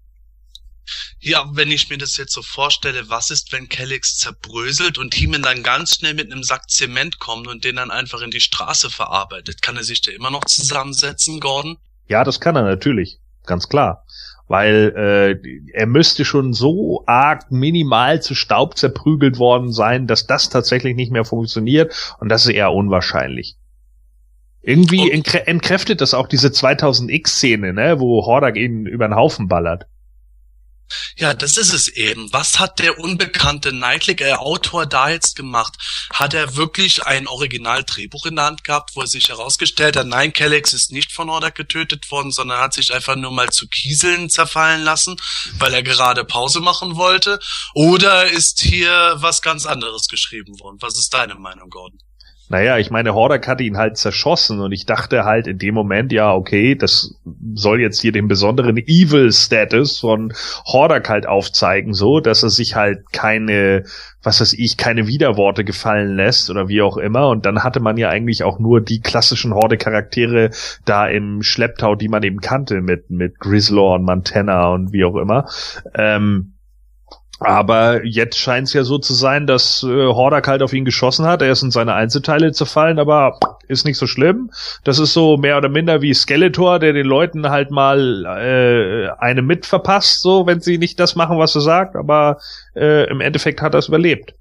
B: Ja, wenn ich mir das jetzt so vorstelle, was ist, wenn Kellix zerbröselt und Heeman dann ganz schnell mit einem Sack Zement kommt und den dann einfach in die Straße verarbeitet? Kann er sich da immer noch zusammensetzen, Gordon?
A: Ja, das kann er natürlich, ganz klar. Weil äh, er müsste schon so arg minimal zu Staub zerprügelt worden sein, dass das tatsächlich nicht mehr funktioniert und das ist eher unwahrscheinlich. Irgendwie entkräftet das auch diese 2000X-Szene, ne, wo Hordak ihn über den Haufen ballert.
B: Ja, das ist es eben. Was hat der unbekannte Nightlick, äh, Autor da jetzt gemacht? Hat er wirklich ein Original-Drehbuch in der Hand gehabt, wo er sich herausgestellt hat, nein, Kellex ist nicht von Order getötet worden, sondern hat sich einfach nur mal zu Kieseln zerfallen lassen, weil er gerade Pause machen wollte? Oder ist hier was ganz anderes geschrieben worden? Was ist deine Meinung, Gordon?
A: Naja, ich meine, Hordak hatte ihn halt zerschossen und ich dachte halt in dem Moment, ja, okay, das soll jetzt hier den besonderen Evil-Status von Hordak halt aufzeigen, so, dass er sich halt keine, was weiß ich, keine Widerworte gefallen lässt oder wie auch immer. Und dann hatte man ja eigentlich auch nur die klassischen Horde-Charaktere da im Schlepptau, die man eben kannte, mit, mit Grizzlor und Montana und wie auch immer. Ähm, aber jetzt scheint es ja so zu sein, dass äh, Hordak halt auf ihn geschossen hat. Er ist in seine Einzelteile zerfallen, aber ist nicht so schlimm. Das ist so mehr oder minder wie Skeletor, der den Leuten halt mal äh, eine mit verpasst, so wenn sie nicht das machen, was er sagt. Aber äh, im Endeffekt hat er es überlebt.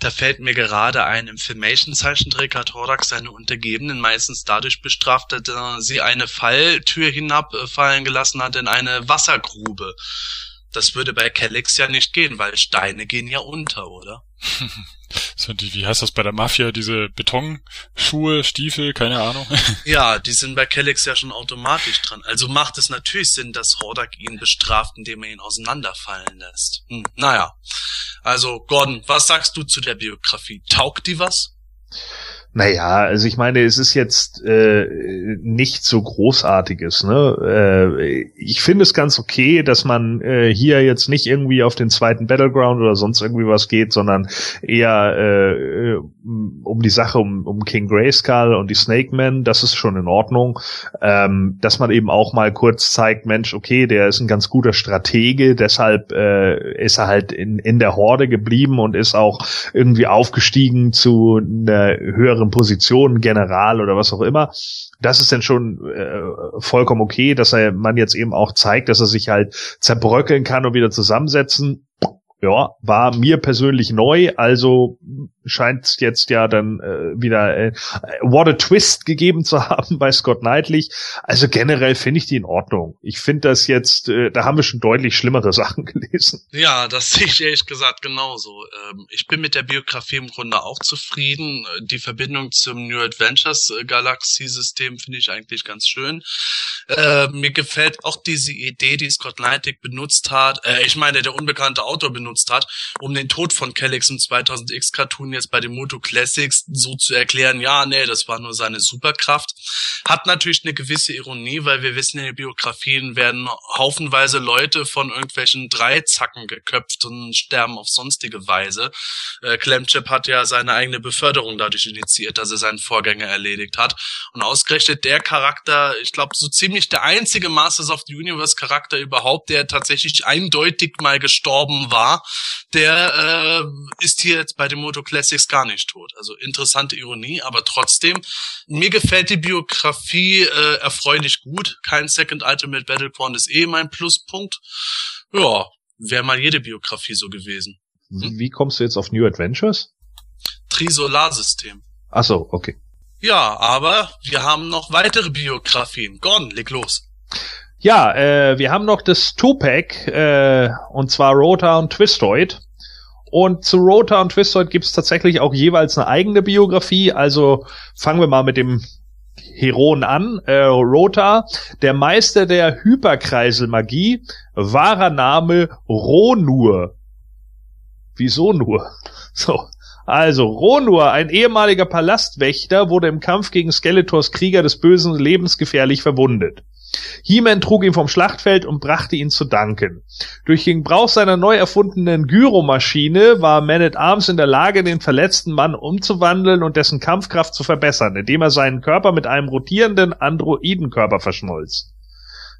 B: Da fällt mir gerade ein, im Filmation-Zeichentrick hat Horak seine Untergebenen meistens dadurch bestraft, dass er sie eine Falltür hinabfallen gelassen hat in eine Wassergrube. Das würde bei Kellex ja nicht gehen, weil Steine gehen ja unter, oder?
C: So, die, wie heißt das bei der Mafia? Diese Betonschuhe, Stiefel, keine Ahnung.
B: Ja, die sind bei Kellex ja schon automatisch dran. Also macht es natürlich Sinn, dass Hordak ihn bestraft, indem er ihn auseinanderfallen lässt. Hm, naja. Also, Gordon, was sagst du zu der Biografie? Taugt die was?
A: Naja, also ich meine, es ist jetzt äh, nicht so großartiges. Ne? Äh, ich finde es ganz okay, dass man äh, hier jetzt nicht irgendwie auf den zweiten Battleground oder sonst irgendwie was geht, sondern eher äh, um die Sache um, um King Grayskull und die Snake Men. Das ist schon in Ordnung. Ähm, dass man eben auch mal kurz zeigt, Mensch, okay, der ist ein ganz guter Stratege, deshalb äh, ist er halt in, in der Horde geblieben und ist auch irgendwie aufgestiegen zu einer höheren Position, General oder was auch immer. Das ist dann schon äh, vollkommen okay, dass er man jetzt eben auch zeigt, dass er sich halt zerbröckeln kann und wieder zusammensetzen. Ja, war mir persönlich neu, also scheint jetzt ja dann äh, wieder äh, What a Twist gegeben zu haben bei Scott Knightley. Also generell finde ich die in Ordnung. Ich finde das jetzt, äh, da haben wir schon deutlich schlimmere Sachen gelesen.
B: Ja, das sehe ich ehrlich gesagt genauso. ähm, ich bin mit der Biografie im Grunde auch zufrieden. Die Verbindung zum New Adventures äh, Galaxie-System finde ich eigentlich ganz schön. Äh, mir gefällt auch diese Idee, die Scott Nightig benutzt hat, äh, ich meine, der unbekannte Autor benutzt hat, um den Tod von Kellex im 2000X Cartoon jetzt bei den Moto Classics so zu erklären, ja, nee, das war nur seine Superkraft. Hat natürlich eine gewisse Ironie, weil wir wissen, in den Biografien werden haufenweise Leute von irgendwelchen Dreizacken geköpft und sterben auf sonstige Weise. Äh, Clemchip hat ja seine eigene Beförderung dadurch initiiert, dass er seinen Vorgänger erledigt hat. Und ausgerechnet der Charakter, ich glaube, so ziemlich der einzige Masters of the Universe Charakter überhaupt, der tatsächlich eindeutig mal gestorben war. Der äh, ist hier jetzt bei den Moto Classics gar nicht tot. Also interessante Ironie, aber trotzdem, mir gefällt die Biografie äh, erfreulich gut. Kein Second Ultimate Battleground ist eh mein Pluspunkt. Ja, wäre mal jede Biografie so gewesen.
A: Hm? Wie kommst du jetzt auf New Adventures?
B: Trisolarsystem.
A: Ach so, okay.
B: Ja, aber wir haben noch weitere Biografien. Gordon, leg los.
A: Ja, äh, wir haben noch das Tupac, äh, und zwar Rota und Twistoid. Und zu Rota und Twistoid gibt's tatsächlich auch jeweils eine eigene Biografie. Also fangen wir mal mit dem Heroen an. Äh, Rota, der Meister der Hyperkreiselmagie, wahrer Name Ronur. Wieso nur? So. Also, Ronur, ein ehemaliger Palastwächter, wurde im Kampf gegen Skeletors Krieger des Bösen lebensgefährlich verwundet. He-Man trug ihn vom Schlachtfeld und brachte ihn zu Danken. Durch den Gebrauch seiner neu erfundenen Gyromaschine war Man at Arms in der Lage, den verletzten Mann umzuwandeln und dessen Kampfkraft zu verbessern, indem er seinen Körper mit einem rotierenden Androidenkörper verschmolz.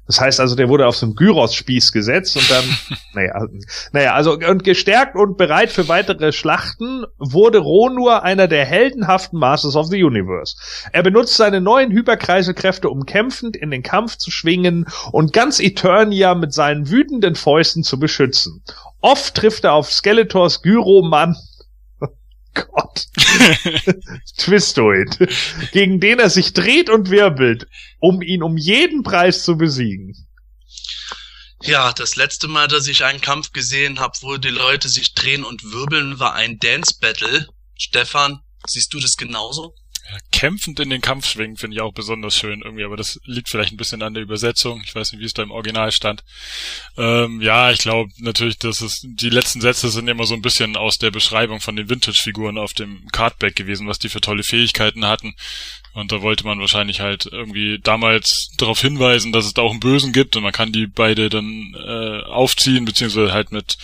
A: Das heißt also, der wurde auf so einen Gyros-Spieß gesetzt und dann, naja, naja, also und gestärkt und bereit für weitere Schlachten wurde Ronur einer der heldenhaften Masters of the Universe. Er benutzt seine neuen Hyperkreiselkräfte, um kämpfend in den Kampf zu schwingen und ganz Eternia mit seinen wütenden Fäusten zu beschützen. Oft trifft er auf Skeletors Gyromann Gott. Twistoid. Gegen den er sich dreht und wirbelt, um ihn um jeden Preis zu besiegen.
B: Ja, das letzte Mal, dass ich einen Kampf gesehen habe, wo die Leute sich drehen und wirbeln, war ein Dance Battle. Stefan, siehst du das genauso?
C: Kämpfend in den Kampf schwingen finde ich auch besonders schön irgendwie, aber das liegt vielleicht ein bisschen an der Übersetzung. Ich weiß nicht, wie es da im Original stand. Ähm, ja, ich glaube natürlich, dass es die letzten Sätze sind immer so ein bisschen aus der Beschreibung von den Vintage-Figuren auf dem Cardback gewesen, was die für tolle Fähigkeiten hatten. Und da wollte man wahrscheinlich halt irgendwie damals darauf hinweisen, dass es da auch einen Bösen gibt und man kann die beide dann äh, aufziehen, beziehungsweise halt mit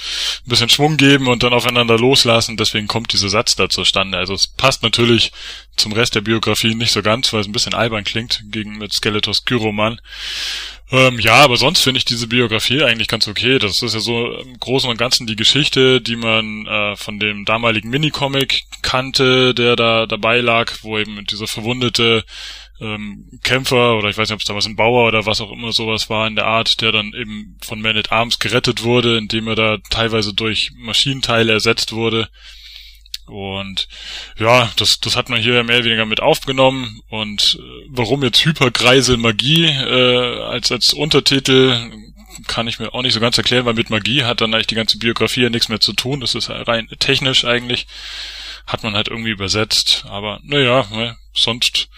C: ein bisschen Schwung geben und dann aufeinander loslassen. Deswegen kommt dieser Satz da zustande. Also es passt natürlich zum Rest der Biografie nicht so ganz, weil es ein bisschen albern klingt gegen mit Skeletos Gyroman. Ähm, ja, aber sonst finde ich diese Biografie eigentlich ganz okay. Das ist ja so im Großen und Ganzen die Geschichte, die man äh, von dem damaligen Minicomic kannte, der da dabei lag, wo eben dieser verwundete ähm, Kämpfer oder ich weiß nicht, ob es damals ein Bauer oder was auch immer sowas war in der Art, der dann eben von Man at Arms gerettet wurde, indem er da teilweise durch Maschinenteile ersetzt wurde. Und ja, das, das hat man hier mehr oder weniger mit aufgenommen. Und äh, warum jetzt Hyperkreisel Magie äh, als, als Untertitel kann ich mir auch nicht so ganz erklären, weil mit Magie hat dann eigentlich die ganze Biografie ja nichts mehr zu tun. Das ist rein technisch eigentlich. Hat man halt irgendwie übersetzt. Aber naja, ne, sonst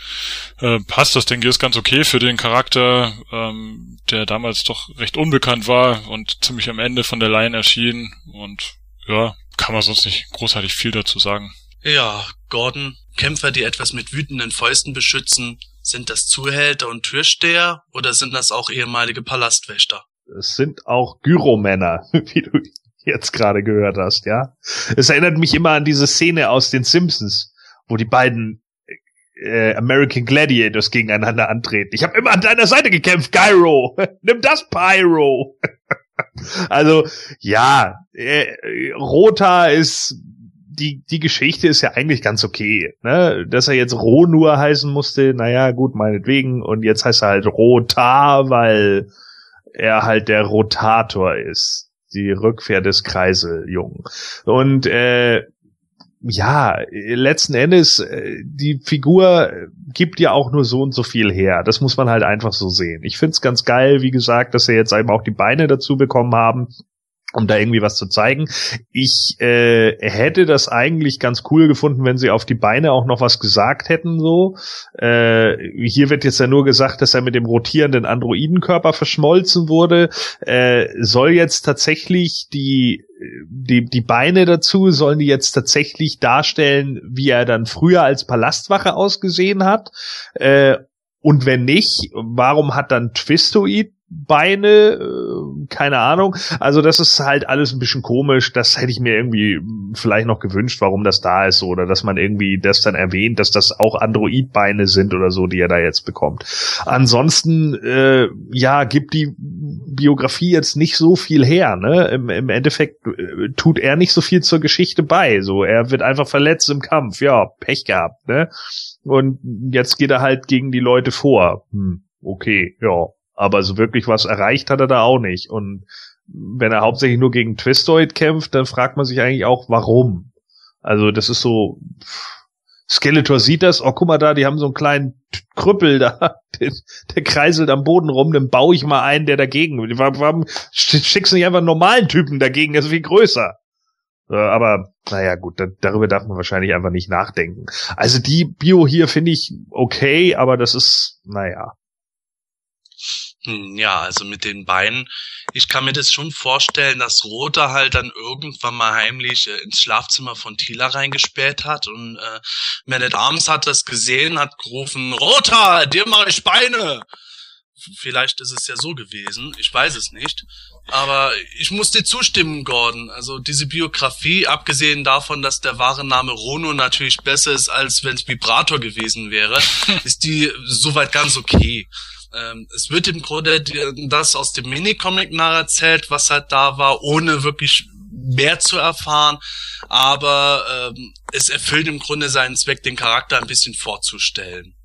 C: äh, passt das, denke ich, ist ganz okay für den Charakter, ähm, der damals doch recht unbekannt war und ziemlich am Ende von der Line erschien. Und ja, kann man sonst nicht großartig viel dazu sagen.
B: Ja, Gordon, Kämpfer, die etwas mit wütenden Fäusten beschützen, sind das Zuhälter und Türsteher oder sind das auch ehemalige Palastwächter?
A: Es sind auch Gyromänner, wie du jetzt gerade gehört hast, ja. Es erinnert mich immer an diese Szene aus den Simpsons, wo die beiden äh, American Gladiators gegeneinander antreten. Ich habe immer an deiner Seite gekämpft, Gyro. Nimm das, Pyro. Also ja, äh, Rota ist die die Geschichte ist ja eigentlich ganz okay, ne? Dass er jetzt Ronur heißen musste, naja, gut, meinetwegen. Und jetzt heißt er halt Rota, weil er halt der Rotator ist. Die Rückkehr des Kreiseljungen. Und äh, ja, letzten Endes, äh, die Figur gibt ja auch nur so und so viel her. Das muss man halt einfach so sehen. Ich find's ganz geil, wie gesagt, dass sie jetzt eben auch die Beine dazu bekommen haben. Um da irgendwie was zu zeigen. Ich äh, hätte das eigentlich ganz cool gefunden, wenn sie auf die Beine auch noch was gesagt hätten. So äh, hier wird jetzt ja nur gesagt, dass er mit dem rotierenden Androidenkörper verschmolzen wurde. Äh, soll jetzt tatsächlich die die die Beine dazu sollen die jetzt tatsächlich darstellen, wie er dann früher als Palastwache ausgesehen hat. Äh, und wenn nicht, warum hat dann Twistoid Beine, äh, keine Ahnung. Also das ist halt alles ein bisschen komisch. Das hätte ich mir irgendwie vielleicht noch gewünscht, warum das da ist oder dass man irgendwie das dann erwähnt, dass das auch Android-Beine sind oder so, die er da jetzt bekommt. Ansonsten, äh, ja, gibt die Biografie jetzt nicht so viel her. Ne? Im, Im Endeffekt äh, tut er nicht so viel zur Geschichte bei. So, er wird einfach verletzt im Kampf. Ja, Pech gehabt. Ne? Und jetzt geht er halt gegen die Leute vor. Hm, okay, ja aber so wirklich was erreicht hat er da auch nicht. Und wenn er hauptsächlich nur gegen Twistoid kämpft, dann fragt man sich eigentlich auch, warum. Also das ist so, Skeletor sieht das, oh guck mal da, die haben so einen kleinen Krüppel da, der, der kreiselt am Boden rum, dann baue ich mal einen, der dagegen. Warum schickst du nicht einfach einen normalen Typen dagegen, der ist viel größer? Aber naja, gut, da, darüber darf man wahrscheinlich einfach nicht nachdenken. Also die Bio hier finde ich okay, aber das ist, naja.
B: Hm, ja, also mit den Beinen. Ich kann mir das schon vorstellen, dass Rota halt dann irgendwann mal heimlich äh, ins Schlafzimmer von Tila reingespäht hat und äh, Man Arms hat das gesehen, hat gerufen, Rota, dir mache ich Beine. Vielleicht ist es ja so gewesen, ich weiß es nicht. Aber ich muss dir zustimmen, Gordon. Also diese Biografie, abgesehen davon, dass der wahre Name Rono natürlich besser ist, als wenn es Vibrator gewesen wäre, ist die soweit ganz okay. Ähm, es wird im Grunde das aus dem Minicomic nacherzählt, was halt da war, ohne wirklich mehr zu erfahren. Aber ähm, es erfüllt im Grunde seinen Zweck, den Charakter ein bisschen vorzustellen.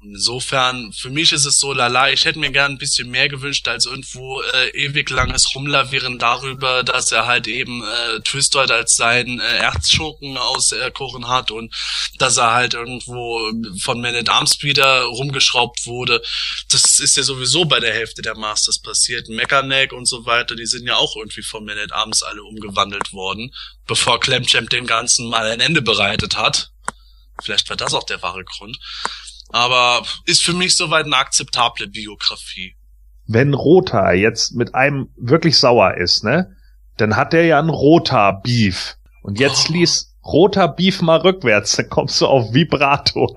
B: Insofern, für mich ist es so lala, ich hätte mir gern ein bisschen mehr gewünscht als irgendwo äh, ewig langes Rumlavieren darüber, dass er halt eben äh, Twistoid als seinen äh, Erzschurken auserkoren hat und dass er halt irgendwo von Man at Arms wieder rumgeschraubt wurde. Das ist ja sowieso bei der Hälfte der Masters passiert. Mechaneck und so weiter, die sind ja auch irgendwie von Man at Arms alle umgewandelt worden, bevor Clamchamp den ganzen mal ein Ende bereitet hat. Vielleicht war das auch der wahre Grund. Aber ist für mich soweit eine akzeptable Biografie.
A: Wenn Rota jetzt mit einem wirklich sauer ist, ne, dann hat er ja ein Rota Beef. Und jetzt oh. liest Rota Beef mal rückwärts, dann kommst du auf Vibrator.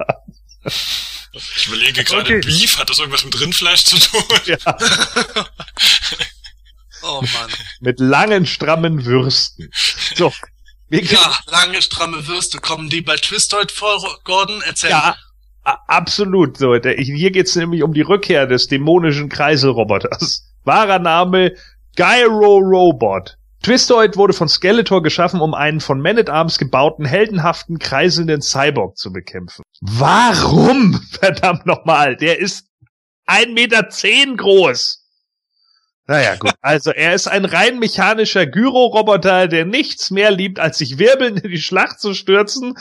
C: Ich überlege gerade, okay. Beef, hat das irgendwas mit Rindfleisch zu tun? Ja.
B: oh Mann.
A: Mit langen, strammen Würsten. So.
B: ja, lange, stramme Würste. Kommen die bei Twistoid vor, Gordon? Erzähl.
A: Ja, Absolut. So, hier geht's nämlich um die Rückkehr des dämonischen Kreiselroboters. Wahrer Name Gyro Robot. Twistoid wurde von Skeletor geschaffen, um einen von Man at Arms gebauten, heldenhaften, kreiselnden Cyborg zu bekämpfen. Warum? Verdammt nochmal. Der ist ein Meter zehn groß. Naja, gut. Also er ist ein rein mechanischer Gyro-Roboter, der nichts mehr liebt, als sich wirbelnd in die Schlacht zu stürzen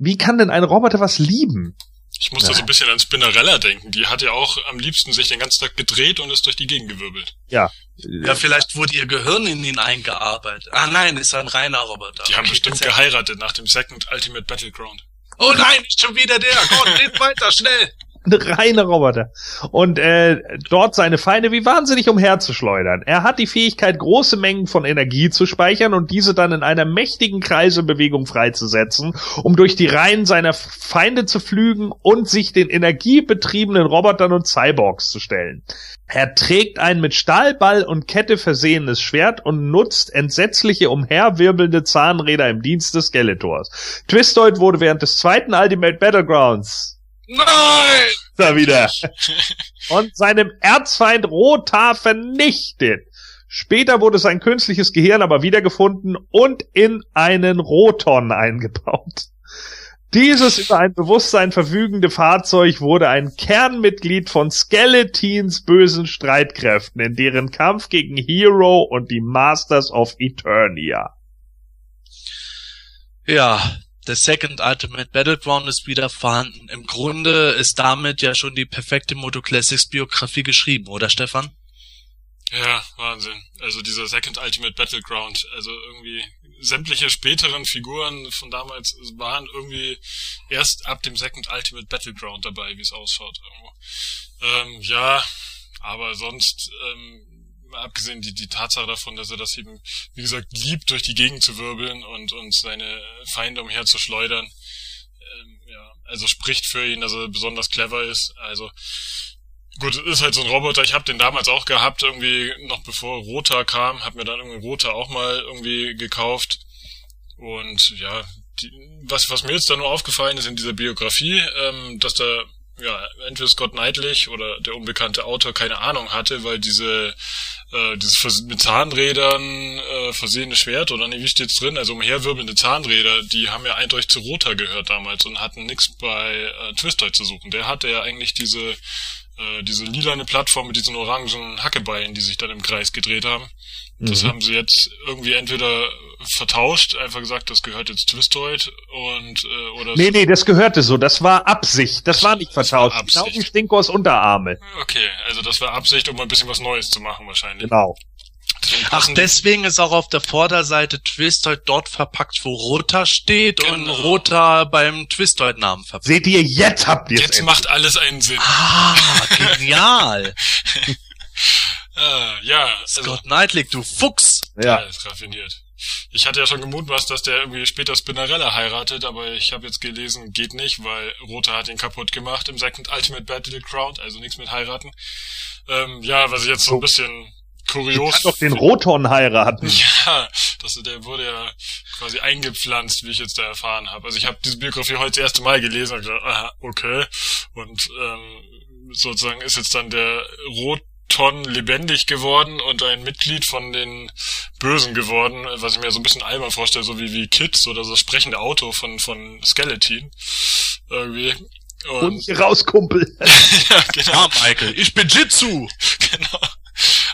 A: wie kann denn ein Roboter was lieben?
C: Ich muss ja. da so ein bisschen an Spinnerella denken. Die hat ja auch am liebsten sich den ganzen Tag gedreht und ist durch die Gegend gewirbelt.
A: Ja.
B: Ja, vielleicht wurde ihr Gehirn in ihn eingearbeitet. Ah nein, ist ein reiner Roboter.
C: Die haben okay, bestimmt geheiratet nach dem Second Ultimate Battleground.
B: Oh nein, nicht schon wieder der. Gott, red weiter, schnell
A: ein reiner Roboter. Und äh, dort seine Feinde wie wahnsinnig umherzuschleudern. Er hat die Fähigkeit, große Mengen von Energie zu speichern und diese dann in einer mächtigen Kreiselbewegung freizusetzen, um durch die Reihen seiner Feinde zu flügen und sich den energiebetriebenen Robotern und Cyborgs zu stellen. Er trägt ein mit Stahlball und Kette versehenes Schwert und nutzt entsetzliche umherwirbelnde Zahnräder im Dienst des Skeletors. Twistoid wurde während des zweiten Ultimate Battlegrounds
B: Nein!
A: Da wieder. Und seinem Erzfeind Rotar vernichtet. Später wurde sein künstliches Gehirn aber wiedergefunden und in einen Roton eingebaut. Dieses über ein Bewusstsein verfügende Fahrzeug wurde ein Kernmitglied von Skeletins bösen Streitkräften in deren Kampf gegen Hero und die Masters of Eternia.
B: Ja, der Second Ultimate Battleground ist wieder vorhanden. Im Grunde ist damit ja schon die perfekte Moto Classics Biografie geschrieben, oder Stefan?
C: Ja, Wahnsinn. Also dieser Second Ultimate Battleground, also irgendwie sämtliche späteren Figuren von damals waren irgendwie erst ab dem Second Ultimate Battleground dabei, wie es ausschaut. Ähm, ja, aber sonst, ähm, abgesehen die, die Tatsache davon, dass er das eben, wie gesagt, liebt, durch die Gegend zu wirbeln und, und seine Feinde umher zu schleudern. Ähm, ja, also spricht für ihn, dass er besonders clever ist. Also Gut, ist halt so ein Roboter. Ich habe den damals auch gehabt, irgendwie noch bevor Rota kam, hab mir dann irgendwie Rota auch mal irgendwie gekauft. Und ja, die, was, was mir jetzt da nur aufgefallen ist in dieser Biografie, ähm, dass da ja entweder Scott Knightley oder der unbekannte Autor keine Ahnung hatte, weil diese äh, dieses mit Zahnrädern äh, versehene Schwert oder nee, wie steht's drin? Also umherwirbelnde Zahnräder, die haben ja eindeutig zu Rota gehört damals und hatten nichts bei äh, Twistoid zu suchen. Der hatte ja eigentlich diese äh, diese lilane Plattform mit diesen orangen Hackebeinen, die sich dann im Kreis gedreht haben. Das mhm. haben sie jetzt irgendwie entweder vertauscht, einfach gesagt, das gehört jetzt Twistoid und äh, oder
A: Nee, nee, das gehörte so, das war Absicht, das war nicht vertauscht. War genau wie Stinkors Unterarme.
C: Okay, also das war Absicht, um ein bisschen was Neues zu machen wahrscheinlich.
A: Genau.
B: Ach, deswegen ist auch auf der Vorderseite Twistoid dort verpackt, wo Rota steht genau. und Rota beim Twistoid-Namen verpackt.
A: Seht ihr, jetzt habt ihr
C: Jetzt endlich. macht alles einen Sinn.
B: Ah, genial.
C: ah, ja.
B: Also, Scott Knightley, du Fuchs.
C: Ja. ja, ist raffiniert. Ich hatte ja schon gemutmaßt, dass der irgendwie später Spinnerella heiratet, aber ich habe jetzt gelesen, geht nicht, weil Rota hat ihn kaputt gemacht im Second Ultimate Battleground, also nichts mit heiraten. Ähm, ja, was ich jetzt so ein bisschen kurios.
A: Ich doch den Roton heiraten.
C: Ja, das, der wurde ja quasi eingepflanzt, wie ich jetzt da erfahren habe. Also ich habe diese Biografie heute das erste Mal gelesen und gedacht, aha, okay. Und ähm, sozusagen ist jetzt dann der Roton lebendig geworden und ein Mitglied von den Bösen geworden, was ich mir so ein bisschen albern vorstelle, so wie, wie Kids oder so das sprechende Auto von, von Skeleton. Irgendwie.
A: Und, und hier raus, Kumpel.
B: ja, genau. Ja, Michael, ich bin Jitsu.
C: genau.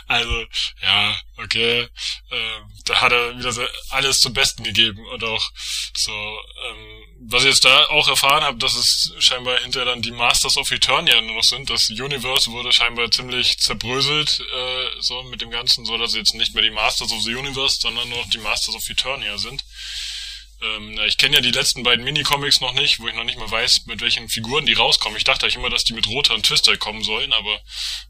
C: Also, ja, okay. Äh, da hat er wieder alles zum Besten gegeben und auch so, ähm, was ich jetzt da auch erfahren habe, dass es scheinbar hinter dann die Masters of Eternia nur noch sind. Das Universe wurde scheinbar ziemlich zerbröselt, äh, so mit dem Ganzen, so dass jetzt nicht mehr die Masters of the Universe, sondern nur noch die Masters of Eternia sind. Ähm, ich kenne ja die letzten beiden Minicomics noch nicht, wo ich noch nicht mal weiß, mit welchen Figuren die rauskommen. Ich dachte eigentlich immer, dass die mit Roter und Twister kommen sollen, aber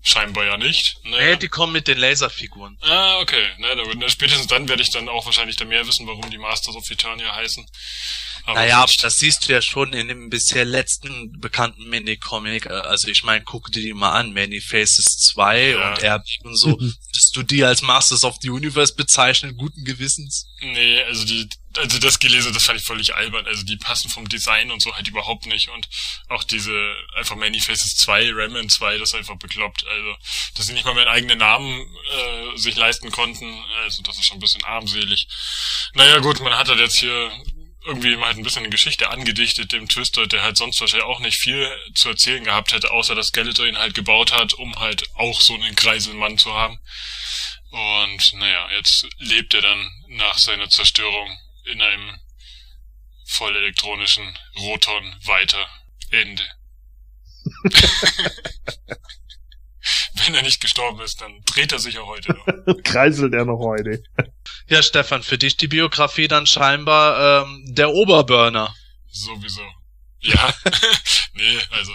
C: scheinbar ja nicht.
B: Naja. Nee, die kommen mit den Laserfiguren.
C: Ah, okay. Na, na, spätestens dann werde ich dann auch wahrscheinlich da mehr wissen, warum die Masters of Eternia heißen.
B: Aber naja, aber das siehst du ja schon in dem bisher letzten bekannten Minicomic. Also ich meine, guck dir die mal an, Many Faces 2 ja. und RB und so. Würdest du die als Masters of the Universe bezeichnen, guten Gewissens?
C: Nee, also die, also das gelesen, das fand ich völlig albern. Also die passen vom Design und so halt überhaupt nicht. Und auch diese einfach Many Faces 2, Ramen 2, das ist einfach bekloppt. Also, dass sie nicht mal mehr eigenen Namen äh, sich leisten konnten, also das ist schon ein bisschen armselig. Naja gut, man hat halt jetzt hier irgendwie halt ein bisschen eine Geschichte angedichtet, dem Twister, der halt sonst wahrscheinlich auch nicht viel zu erzählen gehabt hätte, außer dass Skeletor ihn halt gebaut hat, um halt auch so einen Kreiselmann zu haben. Und naja, jetzt lebt er dann nach seiner Zerstörung in einem voll elektronischen Roton weiter. Ende. Wenn er nicht gestorben ist, dann dreht er sich ja heute
A: noch. Kreiselt er noch heute.
B: Ja, Stefan, für dich die Biografie dann scheinbar ähm, der Oberburner.
C: Sowieso. Ja. nee, also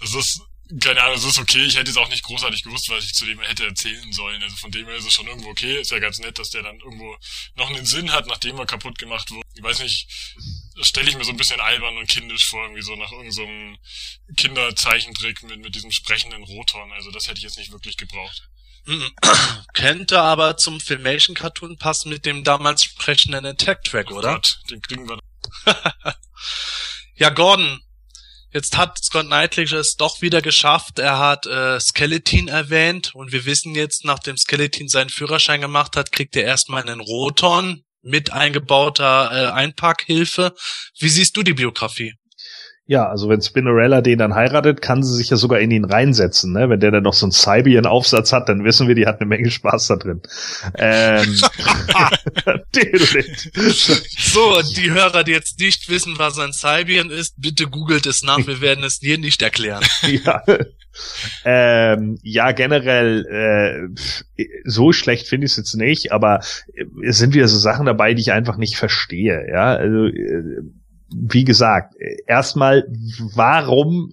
C: es ist keine Ahnung, es ist okay. Ich hätte jetzt auch nicht großartig gewusst, was ich zu dem hätte erzählen sollen. Also von dem her ist es schon irgendwo okay. Ist ja ganz nett, dass der dann irgendwo noch einen Sinn hat, nachdem er kaputt gemacht wurde. Ich weiß nicht, das stelle ich mir so ein bisschen albern und kindisch vor, irgendwie so nach irgendeinem so Kinderzeichentrick mit, mit diesem sprechenden Roton. Also das hätte ich jetzt nicht wirklich gebraucht.
B: Könnte aber zum Filmation-Cartoon passen mit dem damals sprechenden Attack-Track, oder? Gott,
C: den kriegen wir.
B: ja, Gordon, Jetzt hat Scott Knightley es doch wieder geschafft. Er hat äh, Skeleton erwähnt und wir wissen jetzt, nachdem Skeleton seinen Führerschein gemacht hat, kriegt er erstmal einen Roton mit eingebauter äh, Einpackhilfe. Wie siehst du die Biografie?
A: Ja, also wenn Spinnerella den dann heiratet, kann sie sich ja sogar in ihn reinsetzen. Ne? Wenn der dann noch so einen Cybian-Aufsatz hat, dann wissen wir, die hat eine Menge Spaß da drin. Ähm,
B: so, die Hörer, die jetzt nicht wissen, was ein Cybian ist, bitte googelt es nach. Wir werden es dir nicht erklären.
A: ja. Ähm, ja, generell äh, so schlecht finde ich es jetzt nicht, aber es sind wieder so Sachen dabei, die ich einfach nicht verstehe. Ja, also äh, wie gesagt, erstmal, warum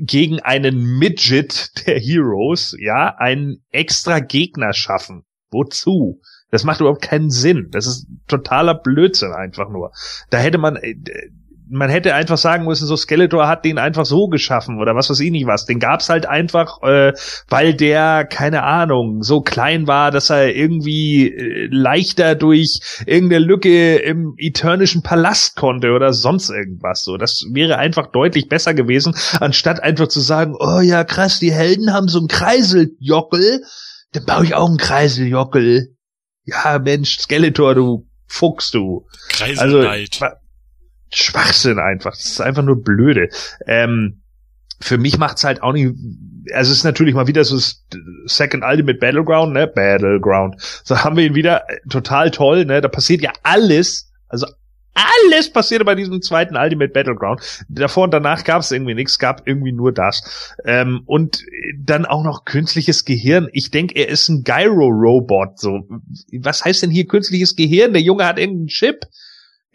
A: gegen einen Midget der Heroes, ja, einen extra Gegner schaffen? Wozu? Das macht überhaupt keinen Sinn. Das ist totaler Blödsinn einfach nur. Da hätte man, äh, man hätte einfach sagen müssen, so Skeletor hat den einfach so geschaffen oder was weiß ich nicht was. Den gab's halt einfach, äh, weil der, keine Ahnung, so klein war, dass er irgendwie äh, leichter durch irgendeine Lücke im eternischen Palast konnte oder sonst irgendwas. So, das wäre einfach deutlich besser gewesen, anstatt einfach zu sagen, oh ja, krass, die Helden haben so einen Kreiseljockel, dann baue ich auch einen Kreiseljockel. Ja, Mensch, Skeletor, du Fuchs, du.
C: Kreiselneid. Also,
A: Schwachsinn einfach. Das ist einfach nur blöde. Ähm, für mich macht's halt auch nicht, also es ist natürlich mal wieder so Second Ultimate Battleground, ne? Battleground. So haben wir ihn wieder äh, total toll, ne? Da passiert ja alles, also alles passierte bei diesem zweiten Ultimate Battleground. Davor und danach gab es irgendwie nichts, gab irgendwie nur das. Ähm, und dann auch noch künstliches Gehirn. Ich denke, er ist ein Gyro-Robot. So, was heißt denn hier künstliches Gehirn? Der Junge hat irgendeinen Chip.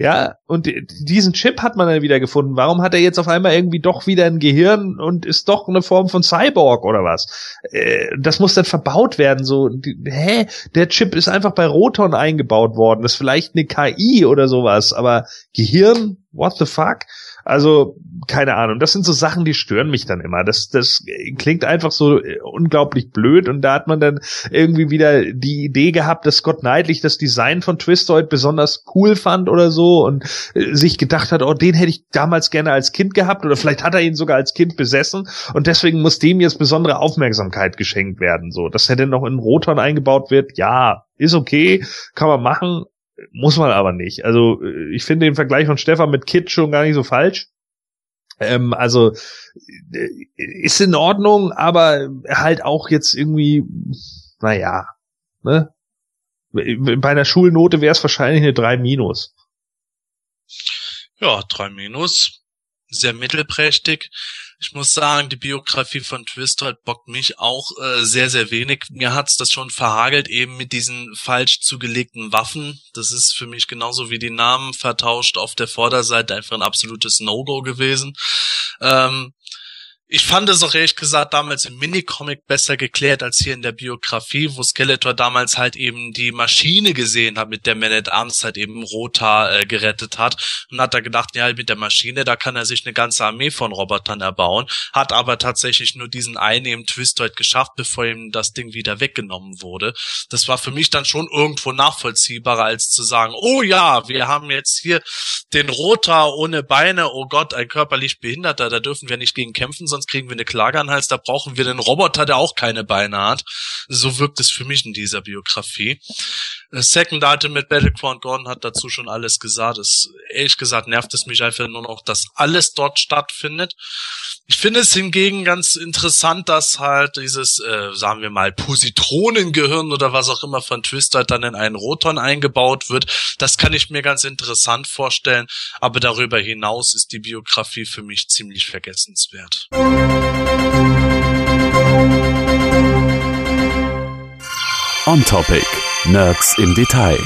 A: Ja, und diesen Chip hat man dann wieder gefunden. Warum hat er jetzt auf einmal irgendwie doch wieder ein Gehirn und ist doch eine Form von Cyborg oder was? Äh, das muss dann verbaut werden. So, hä? Der Chip ist einfach bei Roton eingebaut worden. Das ist vielleicht eine KI oder sowas, aber Gehirn? What the fuck? Also, keine Ahnung. Das sind so Sachen, die stören mich dann immer. Das, das klingt einfach so äh, unglaublich blöd und da hat man dann irgendwie wieder die Idee gehabt, dass Scott Knightley das Design von Twistoid besonders cool fand oder so und äh, sich gedacht hat, oh, den hätte ich damals gerne als Kind gehabt oder vielleicht hat er ihn sogar als Kind besessen und deswegen muss dem jetzt besondere Aufmerksamkeit geschenkt werden. So, dass er denn noch in Roton eingebaut wird, ja, ist okay, kann man machen, muss man aber nicht. Also äh, ich finde den Vergleich von Stefan mit Kid schon gar nicht so falsch. Ähm, also äh, ist in Ordnung, aber halt auch jetzt irgendwie, naja, ne? Bei einer Schulnote wäre es wahrscheinlich eine 3 minus.
B: Ja, 3 minus. Sehr mittelprächtig. Ich muss sagen, die Biografie von Twistred bockt mich auch äh, sehr, sehr wenig. Mir hat's das schon verhagelt, eben mit diesen falsch zugelegten Waffen. Das ist für mich genauso wie die Namen vertauscht auf der Vorderseite einfach ein absolutes No-Go gewesen. Ähm, ich fand es auch ehrlich gesagt damals im Minicomic besser geklärt als hier in der Biografie, wo Skeletor damals halt eben die Maschine gesehen hat, mit der Man at Arms halt eben Rota äh, gerettet hat. Und hat da gedacht, ja, mit der Maschine, da kann er sich eine ganze Armee von Robotern erbauen, hat aber tatsächlich nur diesen einen im Twistoid geschafft, bevor ihm das Ding wieder weggenommen wurde. Das war für mich dann schon irgendwo nachvollziehbarer, als zu sagen, oh ja, wir haben jetzt hier den Rota ohne Beine, oh Gott, ein körperlich Behinderter, da dürfen wir nicht gegen kämpfen, sonst sonst kriegen wir eine Klage an Hals, da brauchen wir den Roboter, der auch keine Beine hat. So wirkt es für mich in dieser Biografie. Äh, Second Item mit Battleground Gordon hat dazu schon alles gesagt. Es, ehrlich gesagt nervt es mich einfach nur noch, dass alles dort stattfindet. Ich finde es hingegen ganz interessant, dass halt dieses, äh, sagen wir mal, Positronengehirn oder was auch immer von Twister dann in einen Roton eingebaut wird. Das kann ich mir ganz interessant vorstellen. Aber darüber hinaus ist die Biografie für mich ziemlich vergessenswert.
D: On Topic. Nerds im Detail.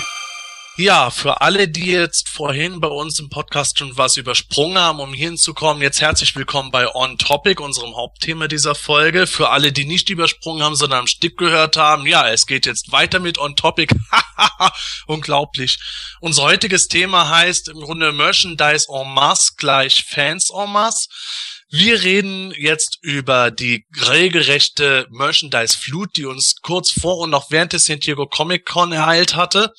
B: Ja, für alle, die jetzt vorhin bei uns im Podcast schon was übersprungen haben, um hier hinzukommen, jetzt herzlich willkommen bei On Topic, unserem Hauptthema dieser Folge. Für alle, die nicht übersprungen haben, sondern am Stück gehört haben, ja, es geht jetzt weiter mit On Topic. Unglaublich. Unser heutiges Thema heißt im Grunde Merchandise en masse gleich Fans en masse. Wir reden jetzt über die regelrechte Merchandise-Flut, die uns kurz vor und noch während des San Diego Comic Con ereilt hatte.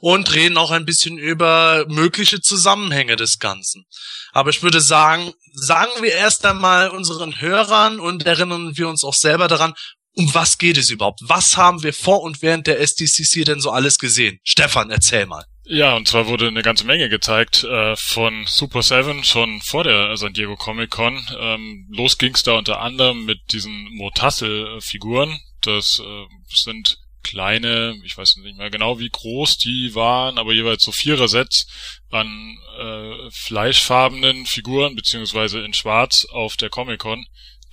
B: Und reden auch ein bisschen über mögliche Zusammenhänge des Ganzen. Aber ich würde sagen, sagen wir erst einmal unseren Hörern und erinnern wir uns auch selber daran, um was geht es überhaupt? Was haben wir vor und während der SDCC denn so alles gesehen? Stefan, erzähl mal.
C: Ja, und zwar wurde eine ganze Menge gezeigt äh, von Super Seven schon vor der San Diego Comic Con. Ähm, los ging's da unter anderem mit diesen Motassel-Figuren. Das äh, sind kleine, ich weiß nicht mehr genau wie groß die waren, aber jeweils so Vierer-Sets an äh, fleischfarbenen Figuren, beziehungsweise in schwarz auf der Comic-Con,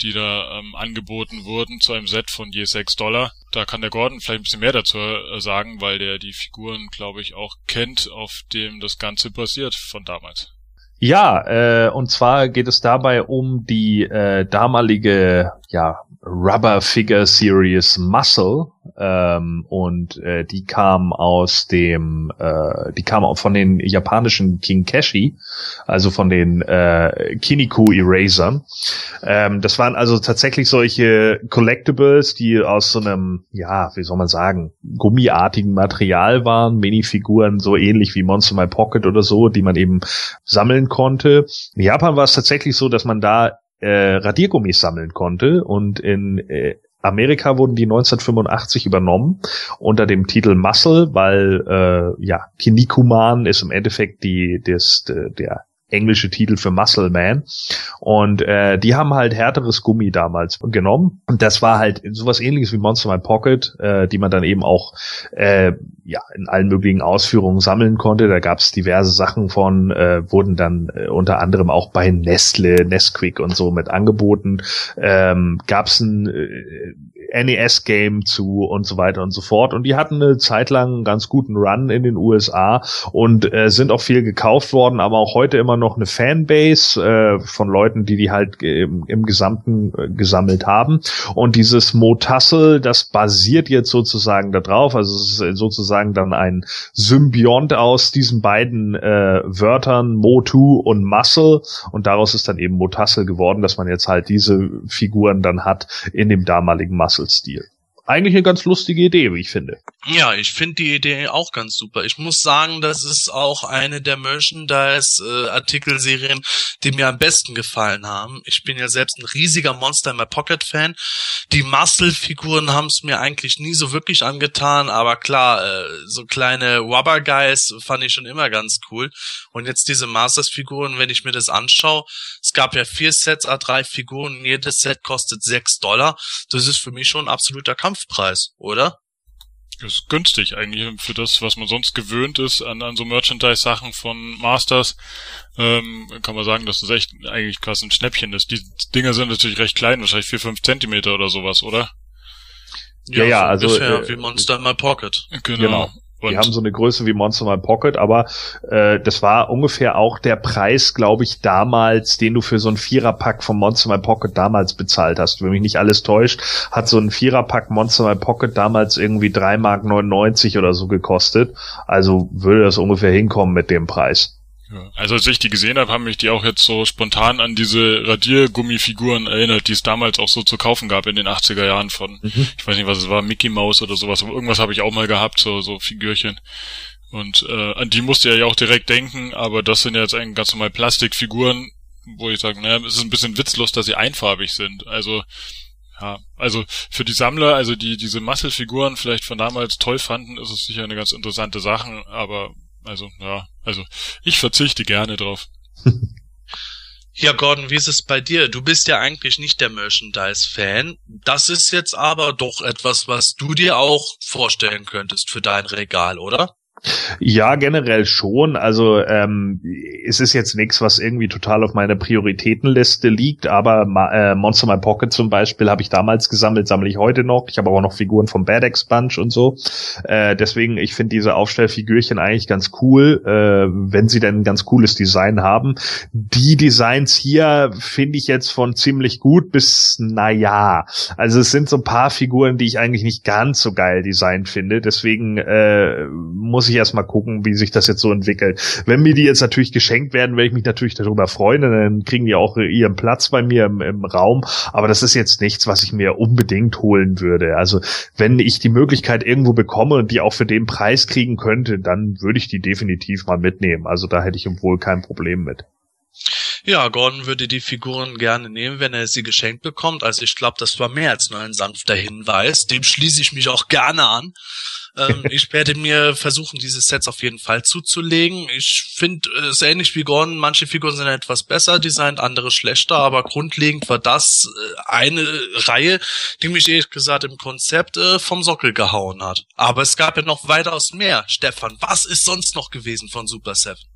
C: die da ähm, angeboten wurden zu einem Set von je 6 Dollar. Da kann der Gordon vielleicht ein bisschen mehr dazu äh, sagen, weil der die Figuren, glaube ich, auch kennt, auf dem das Ganze basiert von damals.
A: Ja, äh, und zwar geht es dabei um die äh, damalige ja, Rubber Figure Series Muscle ähm, und äh, die kam aus dem, äh, die kam auch von den japanischen Kinkeshi, also von den äh, Kiniku Erasern. Ähm, das waren also tatsächlich solche Collectibles, die aus so einem, ja, wie soll man sagen, gummiartigen Material waren, Minifiguren so ähnlich wie Monster My Pocket oder so, die man eben sammeln konnte. In Japan war es tatsächlich so, dass man da äh, Radiergummis sammeln konnte. Und in äh, Amerika wurden die 1985 übernommen unter dem Titel Muscle, weil äh, ja Kinikuman ist im Endeffekt die des, der englische Titel für Muscle Man. Und äh, die haben halt härteres Gummi damals genommen. Und das war halt sowas ähnliches wie Monster My Pocket, äh, die man dann eben auch äh, ja in allen möglichen Ausführungen sammeln konnte. Da gab es diverse Sachen von, äh, wurden dann äh, unter anderem auch bei Nestle, Nesquik und so mit angeboten. Ähm, gab es ein äh, NES-Game zu und so weiter und so fort. Und die hatten eine Zeit lang einen ganz guten Run in den USA und äh, sind auch viel gekauft worden, aber auch heute immer noch eine Fanbase äh, von Leuten, die die halt im, im Gesamten äh, gesammelt haben. Und dieses Motassel, das basiert jetzt sozusagen darauf, also es ist sozusagen dann ein Symbiont aus diesen beiden äh, Wörtern Motu und Muscle und daraus ist dann eben Motassel geworden, dass man jetzt halt diese Figuren dann hat in dem damaligen Muscle. Eigentlich eine ganz lustige Idee, wie ich finde.
B: Ja, ich finde die Idee auch ganz super. Ich muss sagen, das ist auch eine der Merchandise-Artikelserien, die mir am besten gefallen haben. Ich bin ja selbst ein riesiger Monster in My Pocket Fan. Die Muscle-Figuren haben es mir eigentlich nie so wirklich angetan, aber klar, äh, so kleine Rubber Guys fand ich schon immer ganz cool. Und jetzt diese Masters-Figuren, wenn ich mir das anschaue, es gab ja vier Sets, A3 Figuren, jedes Set kostet sechs Dollar. Das ist für mich schon ein absoluter Kampfpreis, oder?
C: Das ist günstig eigentlich für das, was man sonst gewöhnt ist an, an so Merchandise-Sachen von Masters. Ähm, kann man sagen, dass das echt eigentlich quasi ein Schnäppchen ist. Die Dinger sind natürlich recht klein, wahrscheinlich vier fünf Zentimeter oder sowas, oder?
A: Ja, ja, so also
B: ungefähr äh, wie Monster in My Pocket.
A: Genau. genau. Und die haben so eine Größe wie Monster My Pocket, aber äh, das war ungefähr auch der Preis, glaube ich, damals, den du für so ein Viererpack von Monster My Pocket damals bezahlt hast. Wenn mich nicht alles täuscht, hat so ein Viererpack Monster My Pocket damals irgendwie drei Mark 99 oder so gekostet. Also würde das ungefähr hinkommen mit dem Preis.
C: Ja, also als ich die gesehen habe, haben mich die auch jetzt so spontan an diese Radiergummifiguren erinnert, die es damals auch so zu kaufen gab in den 80er Jahren von, mhm. ich weiß nicht, was es war, Mickey Mouse oder sowas, aber irgendwas habe ich auch mal gehabt, so, so Figürchen. Und äh, an die musste ja auch direkt denken, aber das sind ja jetzt eigentlich ganz normal Plastikfiguren, wo ich sage, naja, es ist ein bisschen witzlos, dass sie einfarbig sind. Also ja, also für die Sammler, also die diese Muscle-Figuren vielleicht von damals toll fanden, ist es sicher eine ganz interessante Sache, aber also, ja, also ich verzichte gerne drauf.
B: Ja, Gordon, wie ist es bei dir? Du bist ja eigentlich nicht der Merchandise-Fan. Das ist jetzt aber doch etwas, was du dir auch vorstellen könntest für dein Regal, oder?
A: Ja, generell schon. Also ähm, es ist jetzt nichts, was irgendwie total auf meiner Prioritätenliste liegt, aber äh, Monster My Pocket zum Beispiel habe ich damals gesammelt, sammle ich heute noch. Ich habe aber noch Figuren vom Bad X Bunch und so. Äh, deswegen, ich finde diese Aufstellfigürchen eigentlich ganz cool, äh, wenn sie denn ein ganz cooles Design haben. Die Designs hier finde ich jetzt von ziemlich gut bis naja. Also es sind so ein paar Figuren, die ich eigentlich nicht ganz so geil designt finde. Deswegen äh, muss ich erstmal gucken, wie sich das jetzt so entwickelt. Wenn mir die jetzt natürlich geschenkt werden, werde ich mich natürlich darüber freuen, dann kriegen die auch ihren Platz bei mir im, im Raum. Aber das ist jetzt nichts, was ich mir unbedingt holen würde. Also wenn ich die Möglichkeit irgendwo bekomme und die auch für den Preis kriegen könnte, dann würde ich die definitiv mal mitnehmen. Also da hätte ich wohl kein Problem mit.
B: Ja, Gordon würde die Figuren gerne nehmen, wenn er sie geschenkt bekommt. Also ich glaube, das war mehr als nur ein sanfter Hinweis. Dem schließe ich mich auch gerne an. Ähm, ich werde mir versuchen, diese Sets auf jeden Fall zuzulegen. Ich finde es äh, ähnlich wie Gordon, manche Figuren sind etwas besser designt, andere schlechter, aber grundlegend war das äh, eine Reihe, die mich ehrlich gesagt im Konzept äh, vom Sockel gehauen hat. Aber es gab ja noch weitaus mehr. Stefan, was ist sonst noch gewesen von Super Seven?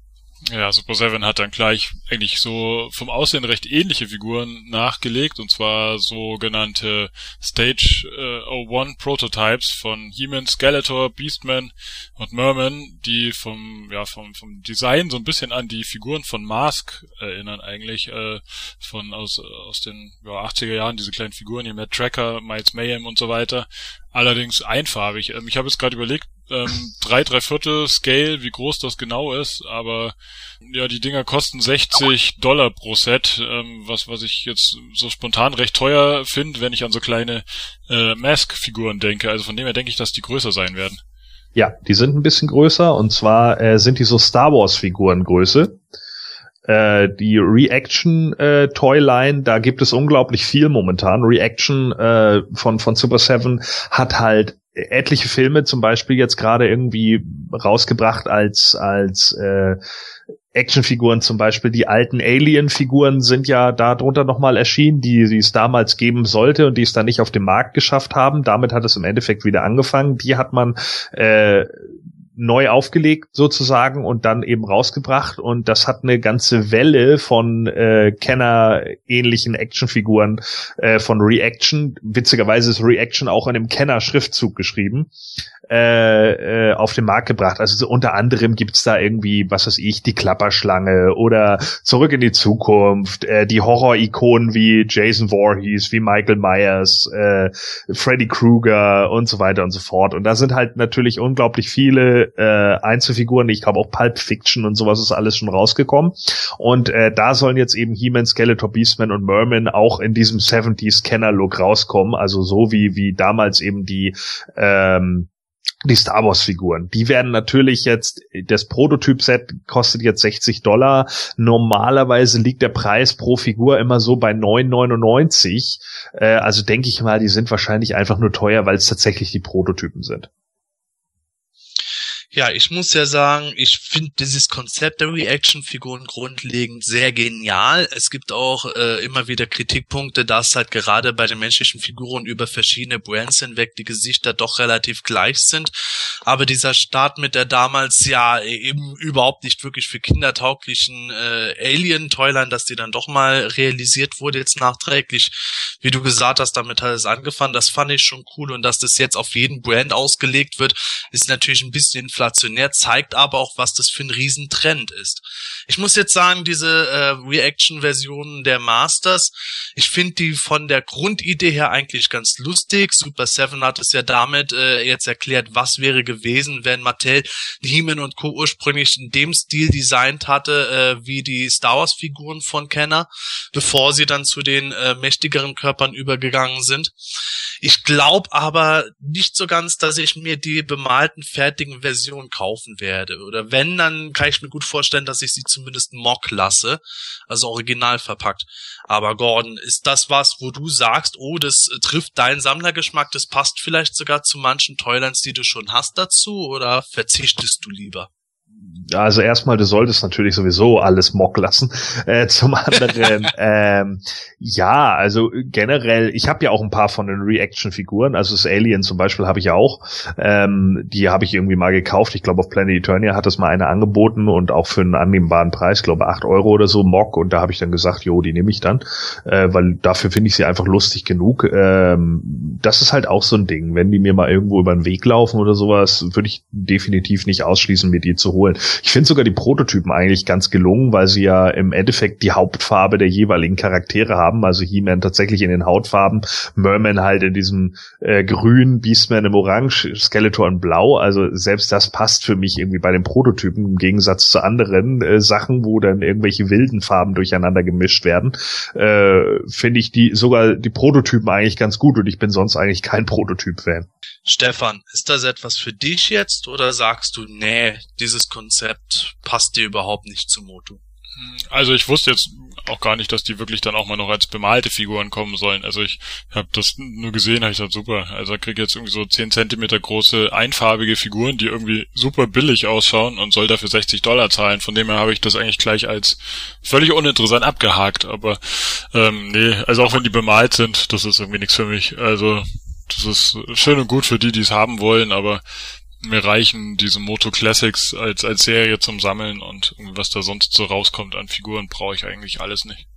C: Ja, Super Seven hat dann gleich eigentlich so vom Aussehen recht ähnliche Figuren nachgelegt und zwar sogenannte Stage äh, 01 Prototypes von He-Man, Skeletor, Beastman und Merman, die vom ja vom vom Design so ein bisschen an die Figuren von Mask erinnern eigentlich äh, von aus aus den ja, 80er Jahren diese kleinen Figuren hier mit Tracker, Miles Mayhem und so weiter. Allerdings einfarbig. Ähm, ich habe jetzt gerade überlegt, ähm, drei, drei Viertel Scale, wie groß das genau ist, aber ja, die Dinger kosten 60 Dollar pro Set, ähm, was, was ich jetzt so spontan recht teuer finde, wenn ich an so kleine äh, Mask-Figuren denke. Also von dem her denke ich, dass die größer sein werden.
A: Ja, die sind ein bisschen größer und zwar äh, sind die so Star Wars Figuren Größe. Äh, die Reaction äh, Toyline, da gibt es unglaublich viel momentan. Reaction äh, von von Super Seven hat halt etliche Filme zum Beispiel jetzt gerade irgendwie rausgebracht als als äh, Actionfiguren zum Beispiel, die alten Alien-Figuren sind ja da drunter nochmal erschienen, die, die es damals geben sollte und die es dann nicht auf den Markt geschafft haben. Damit hat es im Endeffekt wieder angefangen. Die hat man äh, neu aufgelegt sozusagen und dann eben rausgebracht und das hat eine ganze Welle von äh, Kenner-ähnlichen Actionfiguren äh, von Reaction. Witzigerweise ist Reaction auch in einem Kenner-Schriftzug geschrieben äh, äh, auf den Markt gebracht. Also so unter anderem gibt's da irgendwie, was weiß ich, die Klapperschlange oder Zurück in die Zukunft, äh, die Horror-Ikonen wie Jason Voorhees, wie Michael Myers, äh, Freddy Krueger und so weiter und so fort. Und da sind halt natürlich unglaublich viele äh, Einzelfiguren. Ich glaube auch Pulp Fiction und sowas ist alles schon rausgekommen. Und äh, da sollen jetzt eben He-Man, Skeletor, Beastman und Merman auch in diesem 70s Kenner-Look rauskommen. Also so wie, wie damals eben die ähm, die Star Wars Figuren. Die werden natürlich jetzt, das Prototyp-Set kostet jetzt 60 Dollar. Normalerweise liegt der Preis pro Figur immer so bei 9,99. Äh, also denke ich mal, die sind wahrscheinlich einfach nur teuer, weil es tatsächlich die Prototypen sind.
B: Ja, ich muss ja sagen, ich finde dieses Konzept der Reaction-Figuren grundlegend sehr genial. Es gibt auch äh, immer wieder Kritikpunkte, dass halt gerade bei den menschlichen Figuren über verschiedene Brands hinweg die Gesichter doch relativ gleich sind. Aber dieser Start mit der damals ja eben überhaupt nicht wirklich für Kinder tauglichen äh, Alien-Toyline, dass die dann doch mal realisiert wurde jetzt nachträglich, wie du gesagt hast, damit hat es angefangen, das fand ich schon cool und dass das jetzt auf jeden Brand ausgelegt wird, ist natürlich ein bisschen zeigt aber auch, was das für ein Riesentrend ist. Ich muss jetzt sagen, diese äh, Reaction-Versionen der Masters, ich finde die von der Grundidee her eigentlich ganz lustig. Super Seven hat es ja damit äh, jetzt erklärt, was wäre gewesen, wenn Mattel He-Man und Co. ursprünglich in dem Stil designt hatte, äh, wie die Star Wars-Figuren von Kenner, bevor sie dann zu den äh, mächtigeren Körpern übergegangen sind. Ich glaube aber nicht so ganz, dass ich mir die bemalten fertigen Versionen kaufen werde. Oder wenn, dann kann ich mir gut vorstellen, dass ich sie zumindest mock lasse, also original verpackt. Aber Gordon, ist das was, wo du sagst, oh, das trifft deinen Sammlergeschmack, das passt vielleicht sogar zu manchen Toylands, die du schon hast dazu, oder verzichtest du lieber?
A: Also erstmal, du solltest natürlich sowieso alles mock lassen. Äh, zum anderen, ähm, ja, also generell, ich habe ja auch ein paar von den Reaction-Figuren, also das Alien zum Beispiel habe ich ja auch. Ähm, die habe ich irgendwie mal gekauft. Ich glaube, auf Planet Eternia hat es mal eine angeboten und auch für einen annehmbaren Preis, glaube acht Euro oder so, Mock. Und da habe ich dann gesagt, jo, die nehme ich dann, äh, weil dafür finde ich sie einfach lustig genug. Ähm, das ist halt auch so ein Ding. Wenn die mir mal irgendwo über den Weg laufen oder sowas, würde ich definitiv nicht ausschließen, mir die zu holen. Ich finde sogar die Prototypen eigentlich ganz gelungen, weil sie ja im Endeffekt die Hauptfarbe der jeweiligen Charaktere haben. Also He-Man tatsächlich in den Hautfarben, Merman halt in diesem äh, Grün, Beastman im Orange, Skeletor in Blau. Also selbst das passt für mich irgendwie bei den Prototypen im Gegensatz zu anderen äh, Sachen, wo dann irgendwelche wilden Farben durcheinander gemischt werden. Äh, finde ich die sogar die Prototypen eigentlich ganz gut und ich bin sonst eigentlich kein Prototyp-Fan.
B: Stefan, ist das etwas für dich jetzt oder sagst du, nee, dieses Konzept passt dir überhaupt nicht zu Moto?
C: Also ich wusste jetzt auch gar nicht, dass die wirklich dann auch mal noch als bemalte Figuren kommen sollen. Also ich habe das nur gesehen, habe ich gesagt, super. Also krieg jetzt irgendwie so 10 Zentimeter große einfarbige Figuren, die irgendwie super billig ausschauen und soll dafür 60 Dollar zahlen. Von dem her habe ich das eigentlich gleich als völlig uninteressant abgehakt. Aber ähm, nee, also auch wenn die bemalt sind, das ist irgendwie nichts für mich. Also das ist schön und gut für die, die es haben wollen, aber mir reichen diese Moto Classics als, als Serie zum Sammeln und was da sonst so rauskommt an Figuren, brauche ich eigentlich alles nicht.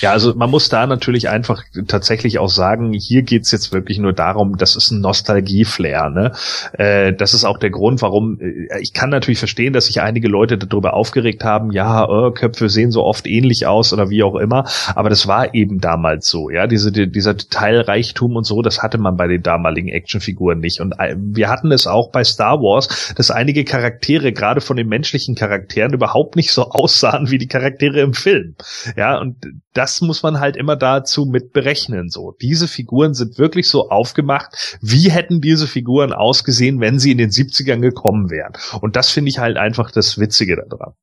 A: Ja, also man muss da natürlich einfach tatsächlich auch sagen, hier geht's jetzt wirklich nur darum, das ist ein Nostalgie-Flair. Ne? Äh, das ist auch der Grund, warum äh, ich kann natürlich verstehen, dass sich einige Leute darüber aufgeregt haben, ja, äh, Köpfe sehen so oft ähnlich aus oder wie auch immer, aber das war eben damals so, ja, diese, die, dieser Detailreichtum und so, das hatte man bei den damaligen Actionfiguren nicht. Und äh, wir hatten es auch bei Star Wars, dass einige Charaktere, gerade von den menschlichen Charakteren, überhaupt nicht so aussahen wie die Charaktere im Film. Ja, und das muss man halt immer dazu mit berechnen. So, diese Figuren sind wirklich so aufgemacht. Wie hätten diese Figuren ausgesehen, wenn sie in den 70ern gekommen wären? Und das finde ich halt einfach das Witzige daran.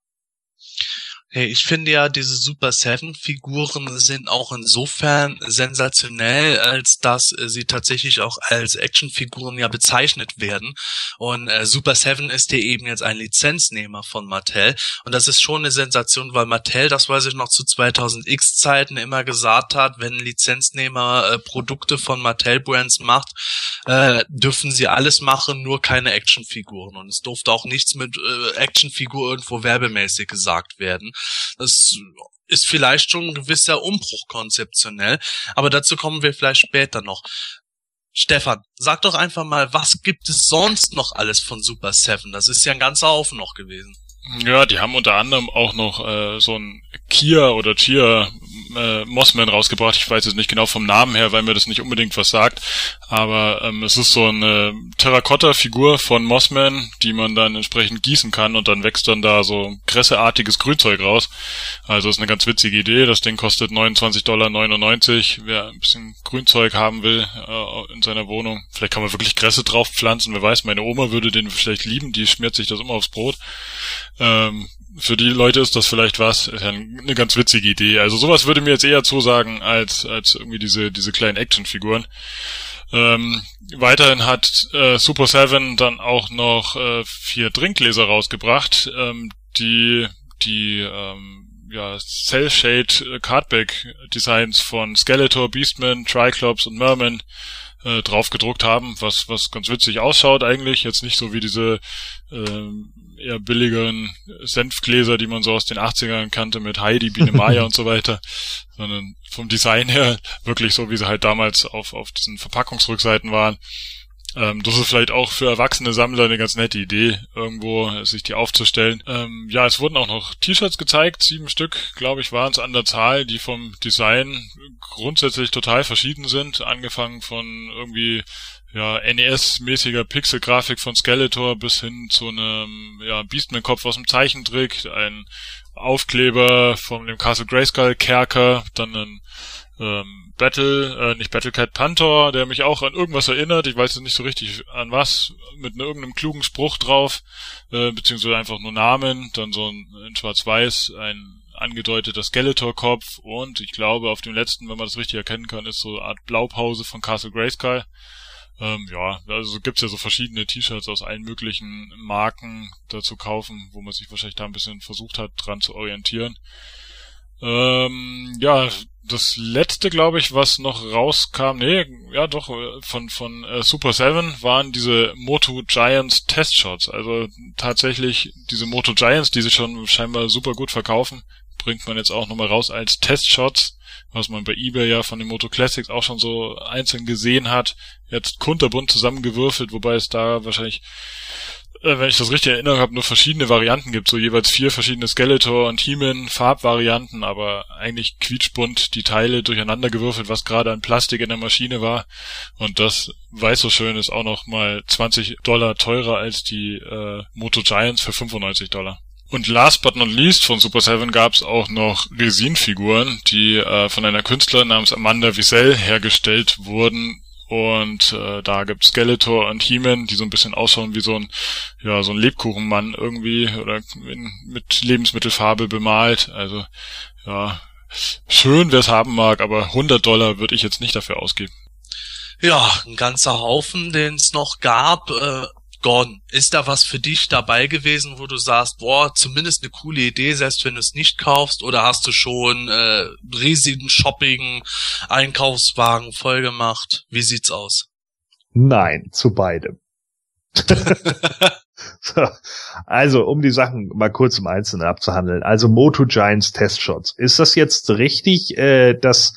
B: Hey, ich finde ja, diese Super Seven Figuren sind auch insofern sensationell, als dass äh, sie tatsächlich auch als Actionfiguren ja bezeichnet werden. Und äh, Super Seven ist ja eben jetzt ein Lizenznehmer von Mattel. Und das ist schon eine Sensation, weil Mattel, das weiß ich noch zu 2000X Zeiten immer gesagt hat, wenn ein Lizenznehmer äh, Produkte von Mattel Brands macht, äh, dürfen sie alles machen, nur keine Actionfiguren. Und es durfte auch nichts mit äh, Actionfigur irgendwo werbemäßig gesagt werden. Das ist vielleicht schon ein gewisser Umbruch konzeptionell, aber dazu kommen wir vielleicht später noch. Stefan, sag doch einfach mal, was gibt es sonst noch alles von Super Seven? Das ist ja ein ganzer Haufen noch gewesen.
C: Ja, die haben unter anderem auch noch äh, so ein Kia oder Chia äh, Mossman rausgebracht. Ich weiß jetzt nicht genau vom Namen her, weil mir das nicht unbedingt was sagt. Aber ähm, es ist so eine Terrakotta-Figur von Mossman, die man dann entsprechend gießen kann und dann wächst dann da so kresseartiges Grünzeug raus. Also ist eine ganz witzige Idee. Das Ding kostet 29,99 Dollar. Wer ein bisschen Grünzeug haben will äh, in seiner Wohnung. Vielleicht kann man wirklich Kresse drauf pflanzen. Wer weiß, meine Oma würde den vielleicht lieben. Die schmiert sich das immer aufs Brot. Ähm, für die Leute ist das vielleicht was, ist ja eine ganz witzige Idee. Also sowas würde mir jetzt eher zusagen als, als irgendwie diese, diese kleinen Actionfiguren. Ähm, weiterhin hat äh, Super Seven dann auch noch äh, vier Drinkgläser rausgebracht, ähm, die die ähm, ja, Cell Shade Cardback Designs von Skeletor, Beastman, Triclops und Merman äh, drauf gedruckt haben, was was ganz witzig ausschaut eigentlich, jetzt nicht so wie diese äh, eher billigeren Senfgläser, die man so aus den 80ern kannte mit Heidi, Biene Maya und so weiter, sondern vom Design her wirklich so, wie sie halt damals auf, auf diesen Verpackungsrückseiten waren. Ähm, das ist vielleicht auch für erwachsene Sammler eine ganz nette Idee, irgendwo sich die aufzustellen. Ähm, ja, es wurden auch noch T-Shirts gezeigt, sieben Stück, glaube ich, waren es an der Zahl, die vom Design grundsätzlich total verschieden sind, angefangen von irgendwie ja, NES-mäßiger Pixel-Grafik von Skeletor bis hin zu einem ja, Beastman-Kopf aus dem Zeichentrick, ein Aufkleber von dem Castle Grayskull Kerker, dann ein ähm, Battle, äh, nicht Battlecat Panther, der mich auch an irgendwas erinnert, ich weiß jetzt nicht so richtig an was, mit ne, irgendeinem klugen Spruch drauf, äh, beziehungsweise einfach nur Namen, dann so ein in Schwarz-Weiß, ein angedeuteter Skeletor-Kopf und ich glaube auf dem letzten, wenn man das richtig erkennen kann, ist so eine Art Blaupause von Castle Grayskull. Ähm, ja, also gibt's ja so verschiedene T-Shirts aus allen möglichen Marken da zu kaufen, wo man sich wahrscheinlich da ein bisschen versucht hat, dran zu orientieren. Ähm, ja, das letzte, glaube ich, was noch rauskam, nee, ja doch, von, von äh, Super 7 waren diese Moto Giants Testshots. Also tatsächlich diese Moto Giants, die sich schon scheinbar super gut verkaufen, bringt man jetzt auch nochmal raus als Testshots was man bei eBay ja von den Moto Classics auch schon so einzeln gesehen hat, jetzt kunterbunt zusammengewürfelt, wobei es da wahrscheinlich, äh, wenn ich das richtig erinnere habe, nur verschiedene Varianten gibt, so jeweils vier verschiedene Skeletor und He-Man Farbvarianten, aber eigentlich quietschbunt die Teile durcheinander gewürfelt, was gerade an Plastik in der Maschine war. Und das weiß so schön ist auch noch mal 20 Dollar teurer als die äh, Moto Giants für 95 Dollar. Und last but not least von Super Seven gab es auch noch Resin-Figuren, die äh, von einer Künstlerin namens Amanda Wiesel hergestellt wurden. und äh, da gibt's Skeletor und He-Man, die so ein bisschen ausschauen wie so ein ja so ein Lebkuchenmann irgendwie oder in, mit Lebensmittelfarbe bemalt. Also ja schön, wer es haben mag, aber 100 Dollar würde ich jetzt nicht dafür ausgeben.
B: Ja, ein ganzer Haufen, den es noch gab. Äh, Gordon, ist da was für dich dabei gewesen, wo du sagst, boah, zumindest eine coole Idee, selbst wenn du es nicht kaufst, oder hast du schon äh, riesigen Shopping Einkaufswagen voll gemacht? Wie sieht's aus?
A: Nein, zu beidem. so, also, um die Sachen mal kurz im Einzelnen abzuhandeln. Also Moto Giants Testshots. Ist das jetzt richtig, äh, dass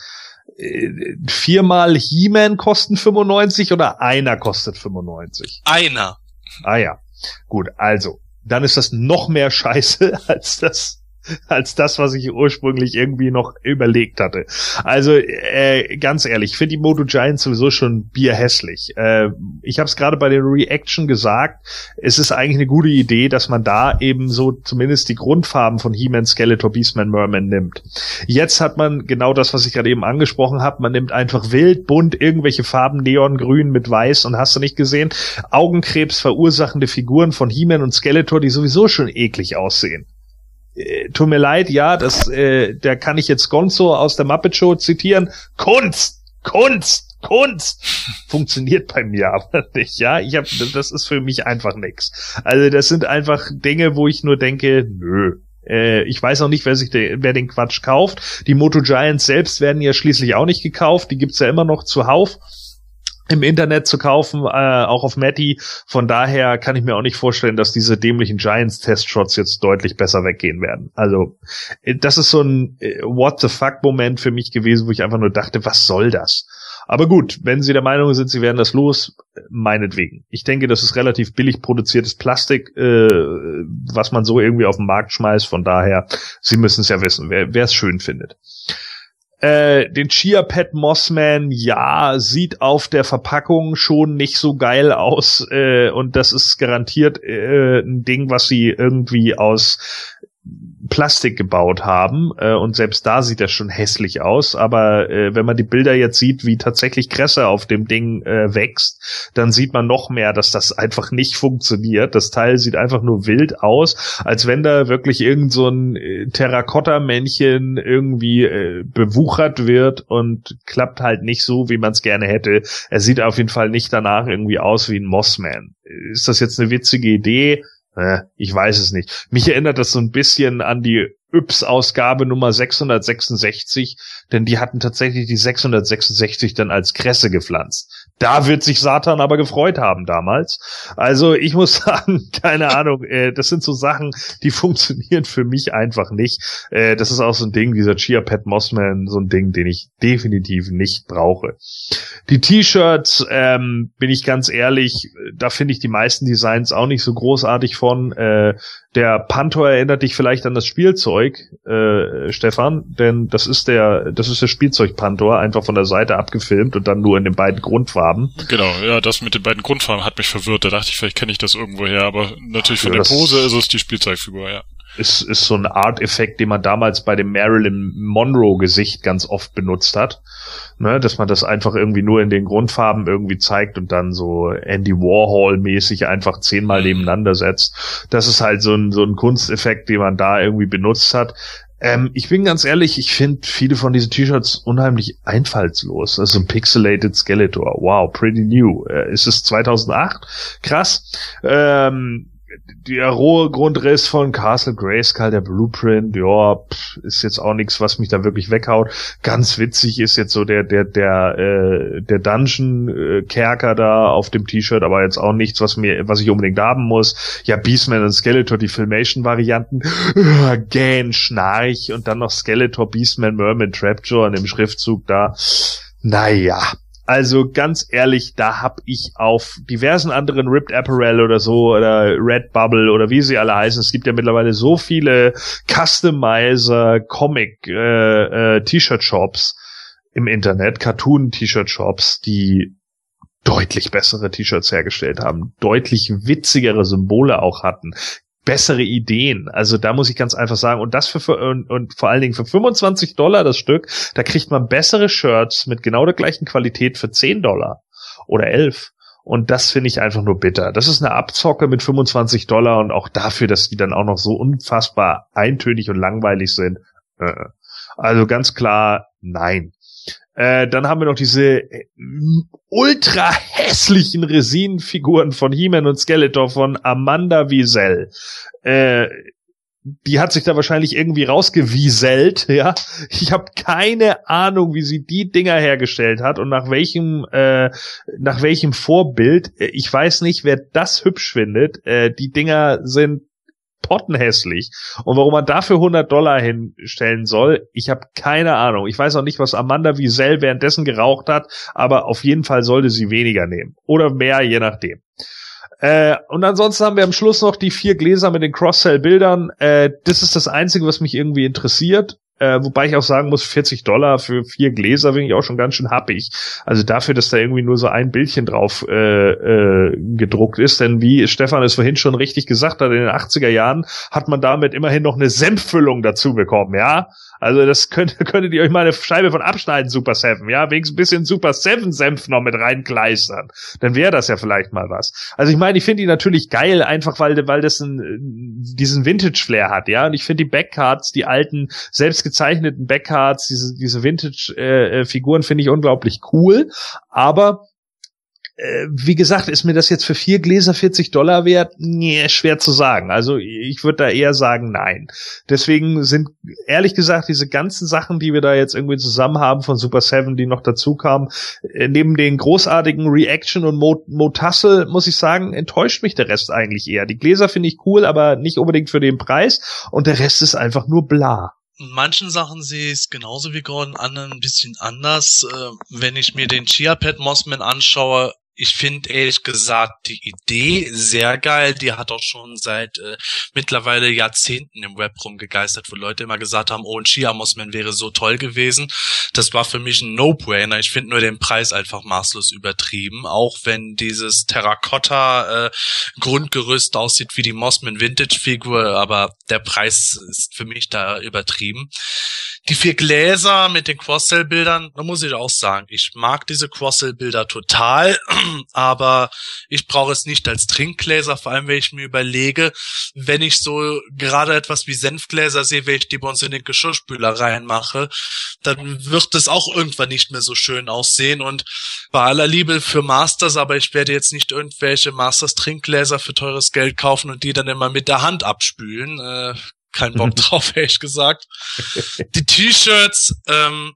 A: äh, viermal He-Man kosten 95 oder einer kostet 95?
B: Einer.
A: Ah ja, gut, also, dann ist das noch mehr Scheiße als das als das, was ich ursprünglich irgendwie noch überlegt hatte. Also äh, ganz ehrlich, ich finde die Moto Giants sowieso schon bierhässlich. Äh, ich habe es gerade bei der Reaction gesagt, es ist eigentlich eine gute Idee, dass man da eben so zumindest die Grundfarben von He-Man, Skeletor, Beastman, Merman nimmt. Jetzt hat man genau das, was ich gerade eben angesprochen habe. Man nimmt einfach wild, bunt irgendwelche Farben, Neongrün mit Weiß und hast du nicht gesehen, Augenkrebs verursachende Figuren von He-Man und Skeletor, die sowieso schon eklig aussehen äh, tut mir leid, ja, das, äh, da kann ich jetzt Gonzo aus der Muppet Show zitieren. Kunst, Kunst, Kunst funktioniert bei mir aber nicht, ja. Ich habe, das ist für mich einfach nix. Also das sind einfach Dinge, wo ich nur denke, nö. Äh, ich weiß auch nicht, wer sich de, wer den Quatsch kauft. Die Moto Giants selbst werden ja schließlich auch nicht gekauft. Die gibt's ja immer noch zuhauf im Internet zu kaufen, äh, auch auf Matty. Von daher kann ich mir auch nicht vorstellen, dass diese dämlichen Giants-Testshots jetzt deutlich besser weggehen werden. Also, äh, das ist so ein äh, What the fuck-Moment für mich gewesen, wo ich einfach nur dachte, was soll das? Aber gut, wenn Sie der Meinung sind, Sie werden das los, meinetwegen. Ich denke, das ist relativ billig produziertes Plastik, äh, was man so irgendwie auf den Markt schmeißt. Von daher, Sie müssen es ja wissen, wer es schön findet. Äh, den Chia Pet Mossman, ja, sieht auf der Verpackung schon nicht so geil aus äh, und das ist garantiert äh, ein Ding, was sie irgendwie aus Plastik gebaut haben äh, und selbst da sieht das schon hässlich aus. Aber äh, wenn man die Bilder jetzt sieht, wie tatsächlich Kresse auf dem Ding äh, wächst, dann sieht man noch mehr, dass das einfach nicht funktioniert. Das Teil sieht einfach nur wild aus, als wenn da wirklich irgend so ein äh, Terrakotta-Männchen irgendwie äh, bewuchert wird und klappt halt nicht so, wie man es gerne hätte. Er sieht auf jeden Fall nicht danach irgendwie aus wie ein Mossman. Ist das jetzt eine witzige Idee? Ich weiß es nicht. Mich erinnert das so ein bisschen an die Yps-Ausgabe Nummer 666, denn die hatten tatsächlich die 666 dann als Kresse gepflanzt. Da wird sich Satan aber gefreut haben damals. Also ich muss sagen, keine Ahnung, äh, das sind so Sachen, die funktionieren für mich einfach nicht. Äh, das ist auch so ein Ding, dieser Chia Pet Mossman, so ein Ding, den ich definitiv nicht brauche. Die T-Shirts, ähm, bin ich ganz ehrlich, da finde ich die meisten Designs auch nicht so großartig von. Äh, der Panther erinnert dich vielleicht an das Spielzeug, äh, Stefan, denn das ist der, das ist der Spielzeug Panther, einfach von der Seite abgefilmt und dann nur in den beiden Grundfarben.
C: Genau, ja, das mit den beiden Grundfarben hat mich verwirrt. Da dachte ich, vielleicht kenne ich das irgendwo her, aber natürlich von ja, der Pose ist es die Spielzeugfigur, ja
A: ist, ist so ein Art-Effekt, den man damals bei dem Marilyn Monroe-Gesicht ganz oft benutzt hat. Ne, dass man das einfach irgendwie nur in den Grundfarben irgendwie zeigt und dann so Andy Warhol-mäßig einfach zehnmal mhm. nebeneinander setzt. Das ist halt so ein, so ein Kunsteffekt, den man da irgendwie benutzt hat. Ähm, ich bin ganz ehrlich, ich finde viele von diesen T-Shirts unheimlich einfallslos. Also ein Pixelated Skeletor. Wow, pretty new. Äh, ist es 2008? Krass. Ähm, der rohe Grundriss von Castle Grayskull, der Blueprint, ja, ist jetzt auch nichts, was mich da wirklich weghaut. Ganz witzig ist jetzt so der der der äh, der Dungeon äh, Kerker da auf dem T-Shirt, aber jetzt auch nichts, was mir was ich unbedingt haben muss. Ja, Beastman und Skeletor die Filmation Varianten, äh, Gan Schnarch und dann noch Skeletor, Beastman, Merman, Trapjaw in dem Schriftzug da. Naja, also ganz ehrlich, da hab ich auf diversen anderen Ripped Apparel oder so oder Red Bubble oder wie sie alle heißen, es gibt ja mittlerweile so viele Customizer, Comic, äh, äh, T-Shirt Shops im Internet, Cartoon T-Shirt Shops, die deutlich bessere T-Shirts hergestellt haben, deutlich witzigere Symbole auch hatten, bessere Ideen. Also da muss ich ganz einfach sagen, und das für, und, und vor allen Dingen für 25 Dollar das Stück, da kriegt man bessere Shirts mit genau der gleichen Qualität für 10 Dollar. oder 11. Und das finde ich einfach nur bitter. Das ist eine Abzocke mit 25 Dollar und auch dafür, dass die dann auch noch so unfassbar eintönig und langweilig sind. Äh, also ganz klar, nein. Äh, dann haben wir noch diese äh, ultra hässlichen Resinenfiguren von He-Man und Skeletor von Amanda Wiesel. Äh, die hat sich da wahrscheinlich irgendwie rausgewieselt, ja. Ich habe keine Ahnung, wie sie die Dinger hergestellt hat und nach welchem äh, nach welchem Vorbild. Ich weiß nicht, wer das hübsch findet. Äh, die Dinger sind pottenhässlich. Und warum man dafür 100 Dollar hinstellen soll, ich habe keine Ahnung. Ich weiß auch nicht, was Amanda Wiesel währenddessen geraucht hat, aber auf jeden Fall sollte sie weniger nehmen. Oder mehr, je nachdem. Äh, und ansonsten haben wir am Schluss noch die vier Gläser mit den Cross-Sell-Bildern. Äh, das ist das Einzige, was mich irgendwie interessiert. Äh, wobei ich auch sagen muss, 40 Dollar für vier Gläser finde ich auch schon ganz schön happig. Also dafür, dass da irgendwie nur so ein Bildchen drauf äh, äh, gedruckt ist. Denn wie Stefan es vorhin schon richtig gesagt hat, in den 80er Jahren hat man damit immerhin noch eine Senffüllung dazu bekommen, ja. Also das könnt, könntet ihr euch mal eine Scheibe von abschneiden, Super Seven, ja, wenigstens ein bisschen Super Seven Senf noch mit reinkleistern. Dann wäre das ja vielleicht mal was. Also ich meine, ich finde die natürlich geil, einfach weil, weil das ein, diesen Vintage-Flair hat, ja. Und ich finde die Backcards, die alten, selbst gezeichneten Backcards, diese, diese Vintage-Figuren äh, finde ich unglaublich cool. Aber äh, wie gesagt, ist mir das jetzt für vier Gläser 40 Dollar wert? Nee, schwer zu sagen. Also ich würde da eher sagen, nein. Deswegen sind, ehrlich gesagt, diese ganzen Sachen, die wir da jetzt irgendwie zusammen haben von Super Seven, die noch dazu kamen, äh, neben den großartigen Reaction und Motassel, muss ich sagen, enttäuscht mich der Rest eigentlich eher. Die Gläser finde ich cool, aber nicht unbedingt für den Preis. Und der Rest ist einfach nur bla.
B: In manchen Sachen sehe ich es genauso wie Gordon, anderen ein bisschen anders. Äh, wenn ich mir den Chia Pet Mossman anschaue, ich finde ehrlich gesagt die Idee sehr geil. Die hat auch schon seit äh, mittlerweile Jahrzehnten im Web rumgegeistert, wo Leute immer gesagt haben, oh, ein Chia-Mossman wäre so toll gewesen. Das war für mich ein No-Brainer. Ich finde nur den Preis einfach maßlos übertrieben. Auch wenn dieses Terracotta-Grundgerüst äh, aussieht wie die Mossman Vintage-Figur, aber der Preis ist für mich da übertrieben. Die vier Gläser mit den Cross-Sell-Bildern, da muss ich auch sagen, ich mag diese Cross-Sell-Bilder total, aber ich brauche es nicht als Trinkgläser, vor allem wenn ich mir überlege, wenn ich so gerade etwas wie Senfgläser sehe, wenn ich die bei uns in den Geschirrspüler reinmache, dann wird es auch irgendwann nicht mehr so schön aussehen und bei aller Liebe für Masters, aber ich werde jetzt nicht irgendwelche Masters Trinkgläser für teures Geld kaufen und die dann immer mit der Hand abspülen. Äh, keinen Bock drauf, ehrlich gesagt. Die T-Shirts, ähm,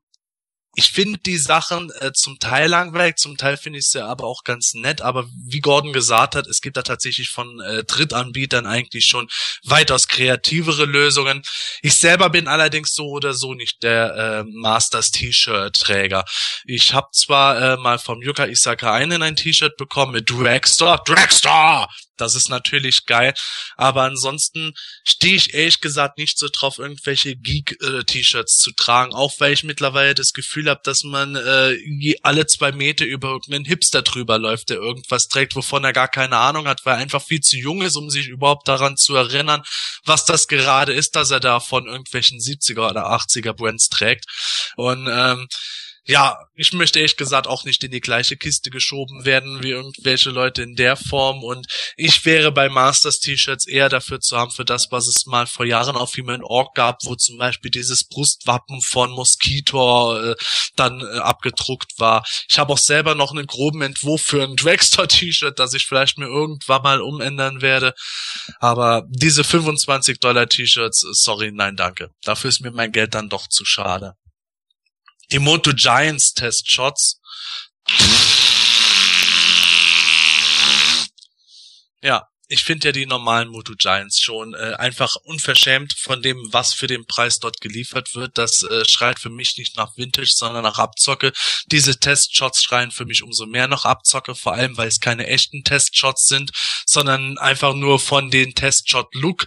B: ich finde die Sachen äh, zum Teil langweilig, zum Teil finde ich sie aber auch ganz nett. Aber wie Gordon gesagt hat, es gibt da tatsächlich von äh, Drittanbietern eigentlich schon weitaus kreativere Lösungen. Ich selber bin allerdings so oder so nicht der äh, Masters T-Shirt-Träger. Ich habe zwar äh, mal vom Yuka Isaka einen ein T-Shirt bekommen mit Dragster, Dragster, das ist natürlich geil. Aber ansonsten stehe ich ehrlich gesagt nicht so drauf, irgendwelche Geek-T-Shirts zu tragen. Auch weil ich mittlerweile das Gefühl habe, dass man äh, alle zwei Meter über irgendeinen Hipster drüber läuft, der irgendwas trägt, wovon er gar keine Ahnung hat, weil er einfach viel zu jung ist, um sich überhaupt daran zu erinnern, was das gerade ist, dass er da von irgendwelchen 70er oder 80er Brands trägt. Und ähm, ja, ich möchte ehrlich gesagt auch nicht in die gleiche Kiste geschoben werden wie irgendwelche Leute in der Form und ich wäre bei Masters T-Shirts eher dafür zu haben für das, was es mal vor Jahren auf Human Org gab, wo zum Beispiel dieses Brustwappen von Mosquito äh, dann äh, abgedruckt war. Ich habe auch selber noch einen groben Entwurf für ein Dragster T-Shirt, das ich vielleicht mir irgendwann mal umändern werde, aber diese 25 Dollar T-Shirts, äh, sorry, nein, danke. Dafür ist mir mein Geld dann doch zu schade. Die Moto Giants Test Shots. Ja, ich finde ja die normalen Moto Giants schon äh, einfach unverschämt von dem, was für den Preis dort geliefert wird. Das äh, schreit für mich nicht nach Vintage, sondern nach Abzocke. Diese Testshots schreien für mich umso mehr nach Abzocke, vor allem weil es keine echten Testshots sind, sondern einfach nur von den Testshot-Look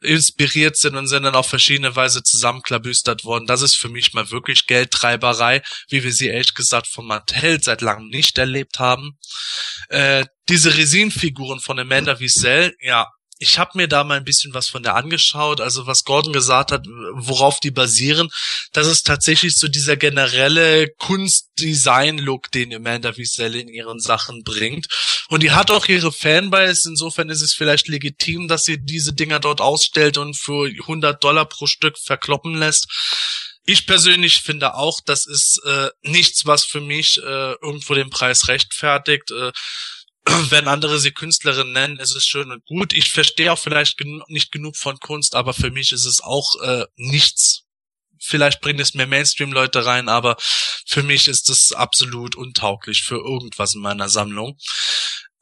B: inspiriert sind und sind dann auf verschiedene Weise zusammenklabüstert worden. Das ist für mich mal wirklich Geldtreiberei, wie wir sie ehrlich gesagt von Mattel seit langem nicht erlebt haben. Äh, diese Resin-Figuren von Amanda Wiesel, ja, ich habe mir da mal ein bisschen was von der angeschaut, also was Gordon gesagt hat, worauf die basieren, das ist tatsächlich so dieser generelle Kunstdesign-Look, den Amanda Wiesel in ihren Sachen bringt. Und die hat auch ihre Fanbase, insofern ist es vielleicht legitim, dass sie diese Dinger dort ausstellt und für 100 Dollar pro Stück verkloppen lässt. Ich persönlich finde auch, das ist äh, nichts, was für mich äh, irgendwo den Preis rechtfertigt. Äh, wenn andere sie Künstlerin nennen, ist es schön und gut. Ich verstehe auch vielleicht gen nicht genug von Kunst, aber für mich ist es auch äh, nichts. Vielleicht bringt es mehr Mainstream-Leute rein, aber für mich ist es absolut untauglich für irgendwas in meiner Sammlung.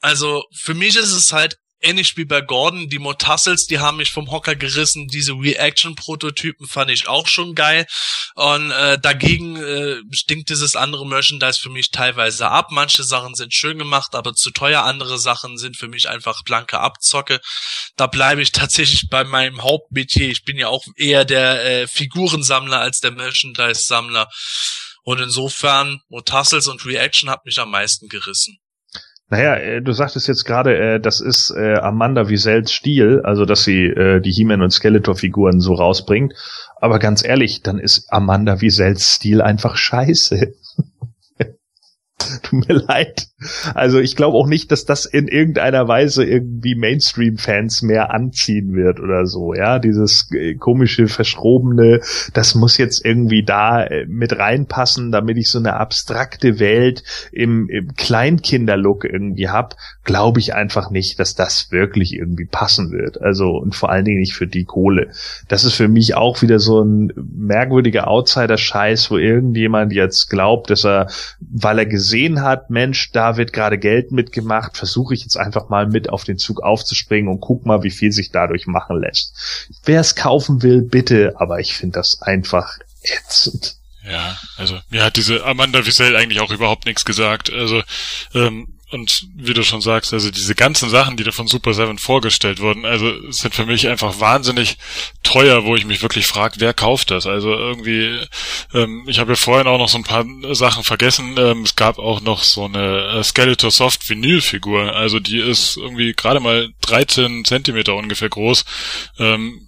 B: Also für mich ist es halt ähnlich wie bei Gordon, die Motassels, die haben mich vom Hocker gerissen. Diese Reaction-Prototypen fand ich auch schon geil. Und äh, dagegen äh, stinkt dieses andere Merchandise für mich teilweise ab. Manche Sachen sind schön gemacht, aber zu teuer. Andere Sachen sind für mich einfach blanke Abzocke. Da bleibe ich tatsächlich bei meinem Hauptmetier. Ich bin ja auch eher der äh, Figurensammler als der Merchandise-Sammler. Und insofern, Motassels und Reaction hat mich am meisten gerissen.
A: Naja, äh, du sagtest jetzt gerade, äh, das ist äh, Amanda Wiesels Stil, also dass sie die He-Man und Skeletor-Figuren so rausbringt. Aber ganz ehrlich, dann ist Amanda Wiesels Stil einfach scheiße. Tut mir leid. Also ich glaube auch nicht, dass das in irgendeiner Weise irgendwie Mainstream-Fans mehr anziehen wird oder so. Ja, dieses äh, komische, verschrobene, das muss jetzt irgendwie da äh, mit reinpassen, damit ich so eine abstrakte Welt im, im Kleinkinder-Look irgendwie hab. Glaube ich einfach nicht, dass das wirklich irgendwie passen wird. Also und vor allen Dingen nicht für die Kohle. Das ist für mich auch wieder so ein merkwürdiger Outsider-Scheiß, wo irgendjemand jetzt glaubt, dass er, weil er gesehen hat, Mensch, da wird gerade Geld mitgemacht, versuche ich jetzt einfach mal mit auf den Zug aufzuspringen und guck mal, wie viel sich dadurch machen lässt. Wer es kaufen will, bitte, aber ich finde das einfach ätzend.
C: Ja, also mir hat diese Amanda Wiesel eigentlich auch überhaupt nichts gesagt. Also ähm, und wie du schon sagst, also diese ganzen Sachen, die da von Super Seven vorgestellt wurden, also sind für mich einfach wahnsinnig teuer, wo ich mich wirklich frage, wer kauft das? Also irgendwie, ähm, ich habe ja vorhin auch noch so ein paar Sachen vergessen. Ähm, es gab auch noch so eine äh, Skeletor Soft Vinylfigur, also die ist irgendwie gerade mal 13 Zentimeter ungefähr groß. Ähm,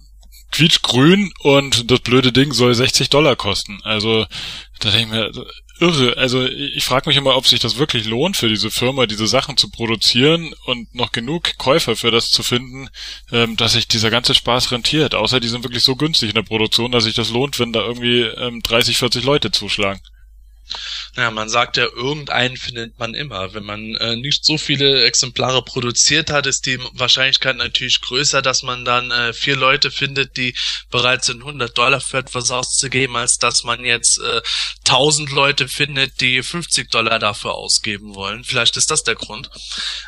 C: quietschgrün und das blöde Ding soll 60 Dollar kosten. Also da denke ich mir, irre. Also ich frage mich immer, ob sich das wirklich lohnt für diese Firma, diese Sachen zu produzieren und noch genug Käufer für das zu finden, ähm, dass sich dieser ganze Spaß rentiert. Außer die sind wirklich so günstig in der Produktion, dass sich das lohnt, wenn da irgendwie ähm, 30, 40 Leute zuschlagen.
B: Naja, man sagt ja, irgendeinen findet man immer. Wenn man äh, nicht so viele Exemplare produziert hat, ist die Wahrscheinlichkeit natürlich größer, dass man dann äh, vier Leute findet, die bereit sind, 100 Dollar für etwas auszugeben, als dass man jetzt äh, 1000 Leute findet, die 50 Dollar dafür ausgeben wollen. Vielleicht ist das der Grund.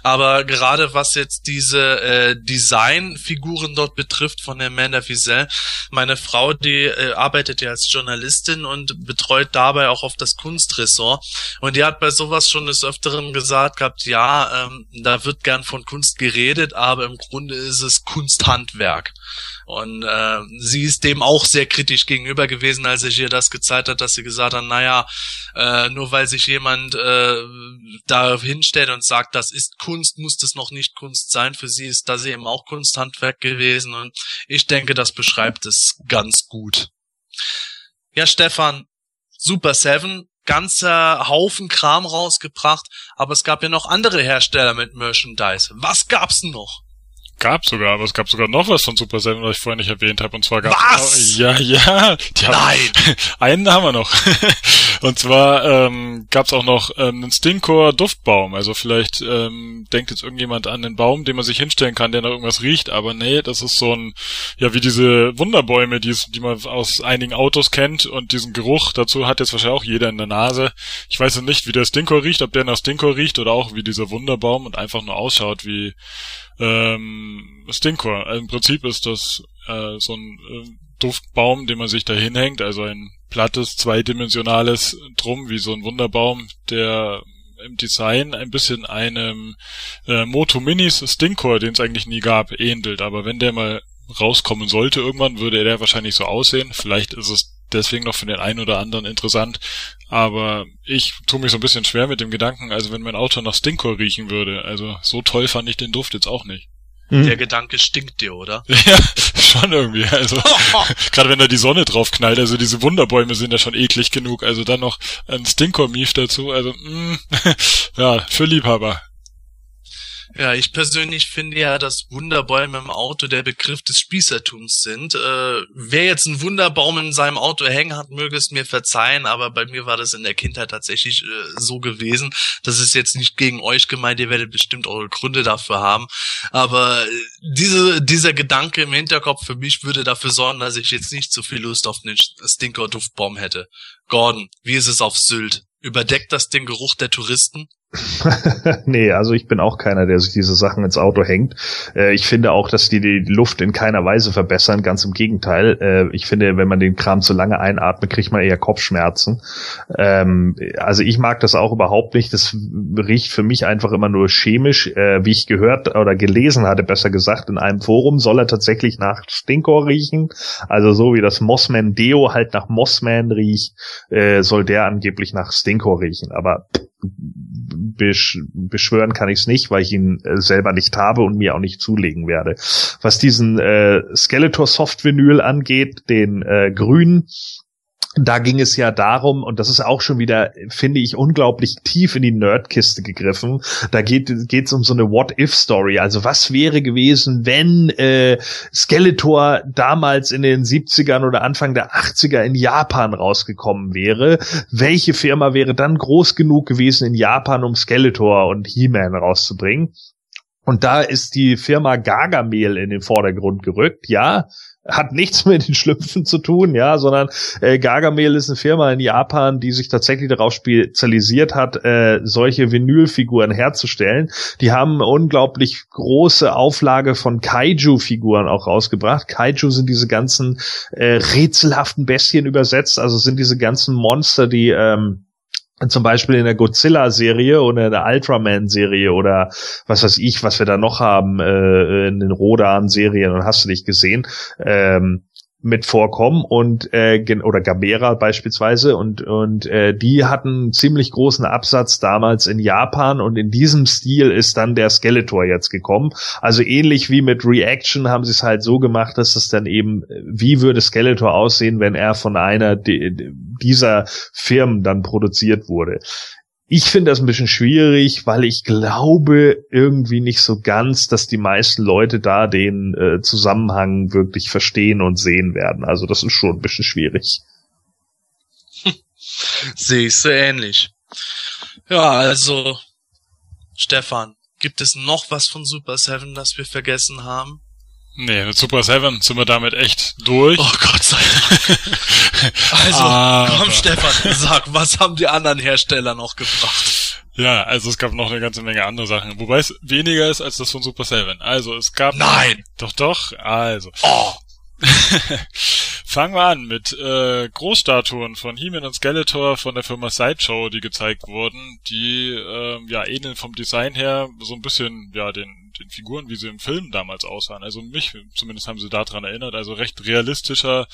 B: Aber gerade was jetzt diese äh, Designfiguren dort betrifft von Amanda Wiesel, meine Frau, die äh, arbeitet ja als Journalistin und betreut dabei auch auf das Kunstressort. Und die hat bei sowas schon des Öfteren gesagt gehabt, ja, ähm, da wird gern von Kunst geredet, aber im Grunde ist es Kunsthandwerk. Und äh, sie ist dem auch sehr kritisch gegenüber gewesen, als ich ihr das gezeigt hat, dass sie gesagt hat, naja, äh, nur weil sich jemand äh, da hinstellt und sagt, das ist Kunst, muss das noch nicht Kunst sein. Für sie ist das eben auch Kunsthandwerk gewesen. Und ich denke, das beschreibt es ganz gut. Ja, Stefan, Super Seven, ganzer Haufen Kram rausgebracht, aber es gab ja noch andere Hersteller mit Merchandise. Was gab's noch?
C: Gab sogar, aber es gab sogar noch was von Super Seven, was ich vorhin nicht erwähnt habe. Und zwar gab
B: Was?
C: ja, ja.
B: Nein!
C: einen haben wir noch. und zwar ähm, gab es auch noch ähm, einen Stinkor Duftbaum. Also vielleicht ähm, denkt jetzt irgendjemand an den Baum, den man sich hinstellen kann, der noch irgendwas riecht. Aber nee, das ist so ein, ja, wie diese Wunderbäume, die, die man aus einigen Autos kennt. Und diesen Geruch dazu hat jetzt wahrscheinlich auch jeder in der Nase. Ich weiß nicht, wie der Stinkor riecht, ob der nach Stinkor riecht oder auch wie dieser Wunderbaum und einfach nur ausschaut wie ähm, Stinkor. Also Im Prinzip ist das äh, so ein äh, Duftbaum, den man sich da hinhängt, also ein plattes, zweidimensionales Drum, wie so ein Wunderbaum, der im Design ein bisschen einem äh, Moto Minis Stinkor, den es eigentlich nie gab, ähnelt. Aber wenn der mal rauskommen sollte irgendwann, würde der wahrscheinlich so aussehen. Vielleicht ist es deswegen noch für den einen oder anderen interessant. Aber ich tue mich so ein bisschen schwer mit dem Gedanken, also wenn mein Auto nach Stinkor riechen würde. Also so toll fand ich den Duft jetzt auch nicht.
B: Hm. Der Gedanke stinkt dir, oder?
C: Ja, schon irgendwie. Also gerade wenn da die Sonne drauf knallt, also diese Wunderbäume sind ja schon eklig genug. Also dann noch ein Stinker-Mief dazu. Also mh, ja, für Liebhaber.
B: Ja, ich persönlich finde ja, dass Wunderbäume im Auto der Begriff des Spießertums sind. Äh, wer jetzt einen Wunderbaum in seinem Auto hängen hat, möge es mir verzeihen, aber bei mir war das in der Kindheit tatsächlich äh, so gewesen. Das ist jetzt nicht gegen euch gemeint, ihr werdet bestimmt eure Gründe dafür haben. Aber äh, diese, dieser Gedanke im Hinterkopf für mich würde dafür sorgen, dass ich jetzt nicht so viel Lust auf einen Stinker-Duftbaum hätte. Gordon, wie ist es auf Sylt? Überdeckt das den Geruch der Touristen?
A: nee, also ich bin auch keiner, der sich diese Sachen ins Auto hängt. Äh, ich finde auch, dass die die Luft in keiner Weise verbessern. Ganz im Gegenteil. Äh, ich finde, wenn man den Kram zu lange einatmet, kriegt man eher Kopfschmerzen. Ähm, also ich mag das auch überhaupt nicht. Das riecht für mich einfach immer nur chemisch. Äh, wie ich gehört oder gelesen hatte, besser gesagt, in einem Forum soll er tatsächlich nach Stinkor riechen. Also so wie das Mossman Deo halt nach Mossman riecht, äh, soll der angeblich nach Stinkor riechen. Aber besch beschwören kann ich es nicht, weil ich ihn äh, selber nicht habe und mir auch nicht zulegen werde. Was diesen äh, Skeletor Soft Vinyl angeht, den äh, grünen, da ging es ja darum, und das ist auch schon wieder, finde ich, unglaublich tief in die Nerdkiste gegriffen. Da geht es um so eine What-If-Story. Also was wäre gewesen, wenn äh, Skeletor damals in den 70ern oder Anfang der 80er in Japan rausgekommen wäre? Welche Firma wäre dann groß genug gewesen in Japan, um Skeletor und He-Man rauszubringen? Und da ist die Firma Gargamel in den Vordergrund gerückt, ja hat nichts mit den Schlümpfen zu tun, ja, sondern äh, Gargamel ist eine Firma in Japan, die sich tatsächlich darauf spezialisiert hat, äh, solche Vinylfiguren herzustellen. Die haben unglaublich große Auflage von Kaiju-Figuren auch rausgebracht. Kaiju sind diese ganzen äh, rätselhaften Bestien übersetzt, also sind diese ganzen Monster, die ähm, zum Beispiel in der Godzilla-Serie oder in der Ultraman-Serie oder was weiß ich, was wir da noch haben äh, in den Rodan-Serien und hast du nicht gesehen. Ähm, mit vorkommen und äh, oder Gabera beispielsweise und und äh, die hatten ziemlich großen Absatz damals in Japan und in diesem Stil ist dann der Skeletor jetzt gekommen. Also ähnlich wie mit Reaction haben sie es halt so gemacht, dass es dann eben wie würde Skeletor aussehen, wenn er von einer dieser Firmen dann produziert wurde. Ich finde das ein bisschen schwierig, weil ich glaube irgendwie nicht so ganz, dass die meisten Leute da den äh, Zusammenhang wirklich verstehen und sehen werden. Also das ist schon ein bisschen schwierig.
B: Sehe ich so ähnlich. Ja, also Stefan, gibt es noch was von Super Seven, das wir vergessen haben?
C: Nee, mit Super Seven sind wir damit echt durch.
B: Oh Gott sei Dank. also, Aber. komm Stefan, sag, was haben die anderen Hersteller noch gebracht?
C: Ja, also es gab noch eine ganze Menge andere Sachen, wobei es weniger ist als das von Super Seven. Also es gab...
B: Nein!
C: Doch, doch, also.
B: Oh.
C: Fangen wir an mit äh, Großstatuen von He-Man und Skeletor von der Firma Sideshow, die gezeigt wurden, die äh, ja ähneln vom Design her so ein bisschen ja den den Figuren, wie sie im Film damals aussahen. Also mich zumindest haben sie daran erinnert. Also recht realistischer,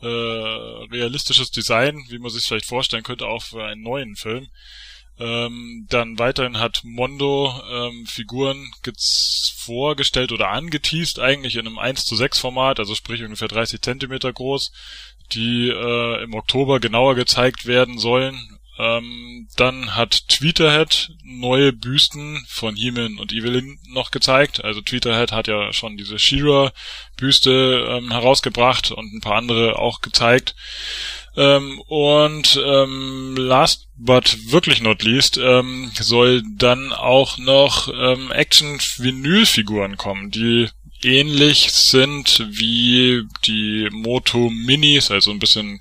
C: äh, realistisches Design, wie man sich vielleicht vorstellen könnte, auch für einen neuen Film. Ähm, dann weiterhin hat Mondo ähm, Figuren vorgestellt oder angeteased eigentlich in einem 1 zu 6 Format, also sprich ungefähr 30 Zentimeter groß, die äh, im Oktober genauer gezeigt werden sollen. Ähm, dann hat Tweeterhead neue Büsten von He-Man und Evelyn noch gezeigt. Also Tweeterhead hat ja schon diese She-Ra-Büste ähm, herausgebracht und ein paar andere auch gezeigt. Ähm, und ähm, last but wirklich not least ähm, soll dann auch noch ähm, Action-Vinyl-Figuren kommen, die ähnlich sind wie die Moto Minis, also ein bisschen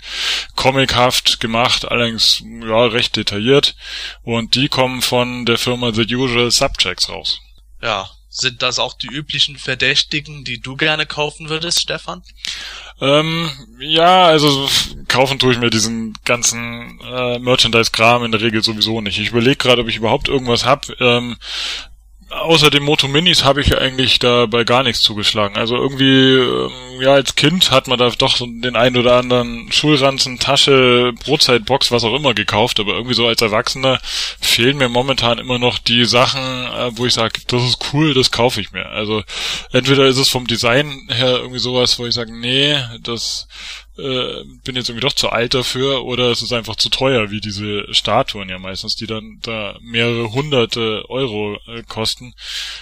C: comichaft gemacht, allerdings ja recht detailliert. Und die kommen von der Firma The Usual Subjects raus.
B: Ja, sind das auch die üblichen Verdächtigen, die du gerne kaufen würdest, Stefan?
C: Ähm, ja, also kaufen tue ich mir diesen ganzen äh, Merchandise-Kram in der Regel sowieso nicht. Ich überlege gerade, ob ich überhaupt irgendwas hab. Ähm, außer den Moto Minis habe ich eigentlich dabei gar nichts zugeschlagen. Also irgendwie, ähm, ja, als Kind hat man da doch den einen oder anderen Schulranzen, Tasche, Brotzeitbox, was auch immer gekauft, aber irgendwie so als Erwachsener fehlen mir momentan immer noch die Sachen, äh, wo ich sage, das ist cool, das kaufe ich mir. Also entweder ist es vom Design her irgendwie sowas, wo ich sage, nee, das äh, bin jetzt irgendwie doch zu alt dafür oder es ist einfach zu teuer, wie diese Statuen ja meistens, die dann da mehrere hunderte Euro äh, kosten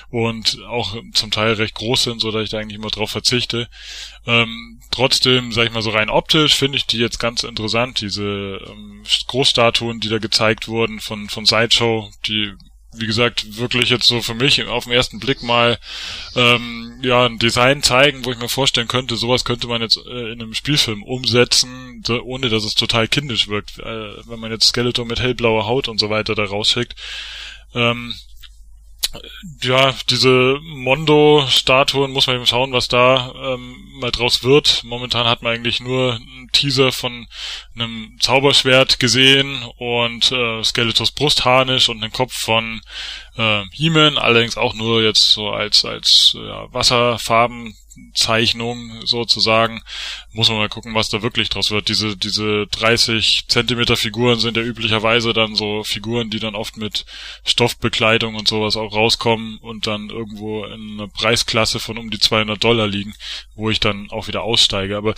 C: und auch zum Teil recht groß sind, so dass ich da eigentlich immer drauf verzichte. Ähm, trotzdem, sag ich mal so rein optisch, finde ich die jetzt ganz interessant, diese ähm, Großstatuen, die da gezeigt wurden von, von Sideshow, die wie gesagt, wirklich jetzt so für mich auf den ersten Blick mal ähm, ja ein Design zeigen, wo ich mir vorstellen könnte, sowas könnte man jetzt äh, in einem Spielfilm umsetzen, so, ohne dass es total kindisch wirkt, äh, wenn man jetzt Skeletor mit hellblauer Haut und so weiter da rausschickt. Ähm, ja, diese Mondo-Statuen muss man eben schauen, was da ähm, mal draus wird. Momentan hat man eigentlich nur einen Teaser von einem Zauberschwert gesehen und äh, Skeletors Brustharnisch und einen Kopf von äh, He-Man, allerdings auch nur jetzt so als als ja, Wasserfarben Zeichnung sozusagen. Muss man mal gucken, was da wirklich draus wird. Diese, diese 30 Zentimeter Figuren sind ja üblicherweise dann so Figuren, die dann oft mit Stoffbekleidung und sowas auch rauskommen und dann irgendwo in einer Preisklasse von um die 200 Dollar liegen, wo ich dann auch wieder aussteige. Aber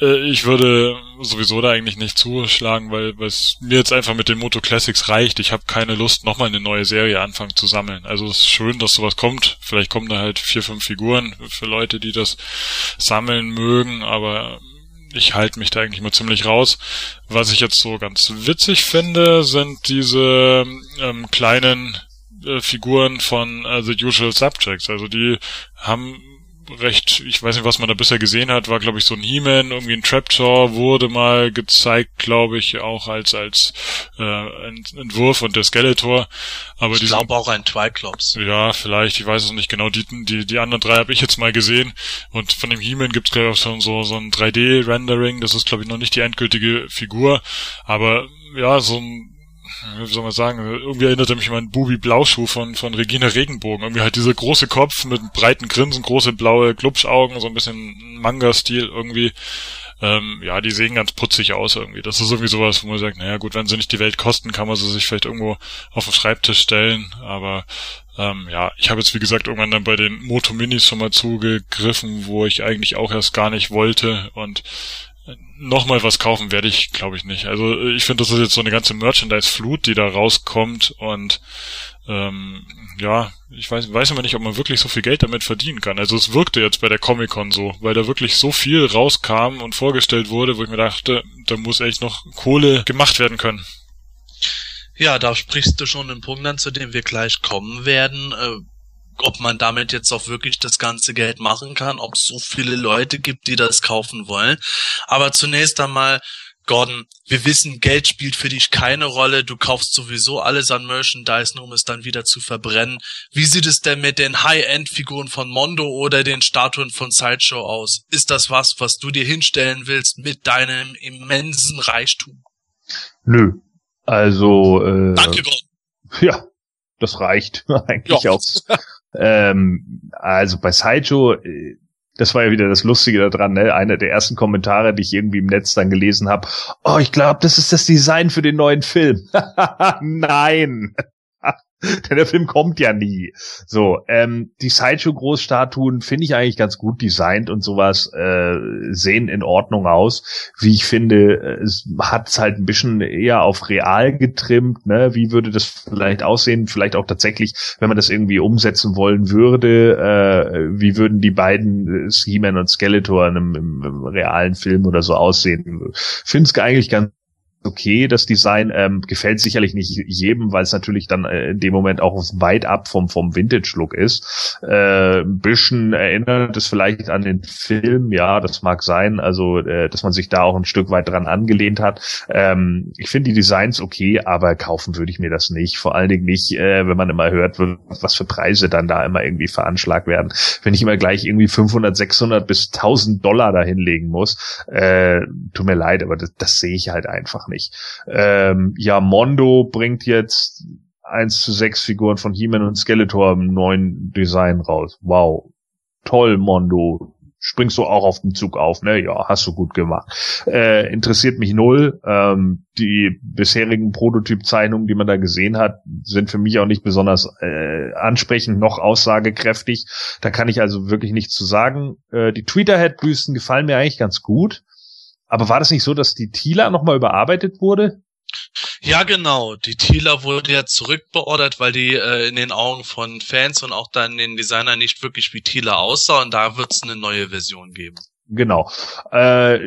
C: äh, ich würde sowieso da eigentlich nicht zuschlagen, weil es mir jetzt einfach mit den Moto Classics reicht. Ich habe keine Lust, nochmal eine neue Serie anfangen zu sammeln. Also es ist schön, dass sowas kommt. Vielleicht kommen da halt vier, fünf Figuren für Leute, die das sammeln mögen, aber ich halte mich da eigentlich mal ziemlich raus. Was ich jetzt so ganz witzig finde, sind diese ähm, kleinen äh, Figuren von äh, The Usual Subjects. Also die haben recht, ich weiß nicht, was man da bisher gesehen hat, war glaube ich so ein He-Man, irgendwie ein Trapjaw wurde mal gezeigt, glaube ich, auch als als äh, Entwurf und der Skeletor.
B: Aber ich glaube auch ein Triclops.
C: Ja, vielleicht, ich weiß es nicht genau. Die die die anderen drei habe ich jetzt mal gesehen und von dem He-Man gibt's glaube ich auch schon so so ein 3D-Rendering. Das ist glaube ich noch nicht die endgültige Figur, aber ja, so ein wie soll man sagen, irgendwie erinnert er mich an Bubi Blauschuh von, von Regina Regenbogen. Irgendwie halt dieser große Kopf mit breiten Grinsen, große blaue Glubschaugen, so ein bisschen Manga-Stil irgendwie. Ähm, ja, die sehen ganz putzig aus irgendwie. Das ist irgendwie sowas, wo man sagt, naja gut, wenn sie nicht die Welt kosten, kann man sie sich vielleicht irgendwo auf den Schreibtisch stellen. Aber ähm, ja, ich habe jetzt wie gesagt irgendwann dann bei den Moto Minis schon mal zugegriffen, wo ich eigentlich auch erst gar nicht wollte. Und nochmal was kaufen werde ich, glaube ich, nicht. Also ich finde, das ist jetzt so eine ganze Merchandise-Flut, die da rauskommt und ähm, ja, ich weiß, weiß immer nicht, ob man wirklich so viel Geld damit verdienen kann. Also es wirkte jetzt bei der Comic-Con so, weil da wirklich so viel rauskam und vorgestellt wurde, wo ich mir dachte, da muss echt noch Kohle gemacht werden können.
B: Ja, da sprichst du schon einen Punkt an, zu dem wir gleich kommen werden. Ob man damit jetzt auch wirklich das ganze Geld machen kann, ob es so viele Leute gibt, die das kaufen wollen. Aber zunächst einmal, Gordon, wir wissen, Geld spielt für dich keine Rolle. Du kaufst sowieso alles an Merchandise, nur um es dann wieder zu verbrennen. Wie sieht es denn mit den High-End-Figuren von Mondo oder den Statuen von Sideshow aus? Ist das was, was du dir hinstellen willst mit deinem immensen Reichtum?
A: Nö. Also, äh,
B: Danke, Gordon.
A: Ja, das reicht eigentlich ja. auch. Ähm, also bei Saijo, äh, das war ja wieder das Lustige daran, ne? Einer der ersten Kommentare, die ich irgendwie im Netz dann gelesen habe. Oh, ich glaube, das ist das Design für den neuen Film. Nein. Denn der Film kommt ja nie. So, ähm, die Sideshow-Großstatuen finde ich eigentlich ganz gut designt und sowas, äh, sehen in Ordnung aus. Wie ich finde, es hat es halt ein bisschen eher auf real getrimmt, ne? Wie würde das vielleicht aussehen? Vielleicht auch tatsächlich, wenn man das irgendwie umsetzen wollen würde, äh, wie würden die beiden He-Man und Skeletor in einem, im, im realen Film oder so aussehen? Finde es eigentlich ganz okay, das Design ähm, gefällt sicherlich nicht jedem, weil es natürlich dann äh, in dem Moment auch weit ab vom vom Vintage-Look ist. Äh, ein bisschen erinnert es vielleicht an den Film, ja, das mag sein, also äh, dass man sich da auch ein Stück weit dran angelehnt hat. Ähm, ich finde die Designs okay, aber kaufen würde ich mir das nicht. Vor allen Dingen nicht, äh, wenn man immer hört, was für Preise dann da immer irgendwie veranschlagt werden. Wenn ich immer gleich irgendwie 500, 600 bis 1000 Dollar dahinlegen muss, äh, tut mir leid, aber das, das sehe ich halt einfach nicht nicht. Ähm, ja, Mondo bringt jetzt 1 zu 6 Figuren von He-Man und Skeletor im neuen Design raus. Wow. Toll, Mondo springst du auch auf den Zug auf, ne? Ja, hast du gut gemacht. Äh, interessiert mich null. Ähm, die bisherigen Prototypzeichnungen, die man da gesehen hat, sind für mich auch nicht besonders äh, ansprechend noch aussagekräftig. Da kann ich also wirklich nichts zu sagen. Äh, die Tweeterhead-Büsten gefallen mir eigentlich ganz gut. Aber war das nicht so, dass die Tila nochmal überarbeitet wurde?
B: Ja, genau. Die Tila wurde ja zurückbeordert, weil die äh, in den Augen von Fans und auch dann den Designern nicht wirklich wie Tila aussah und da wird es eine neue Version geben.
A: Genau. Äh,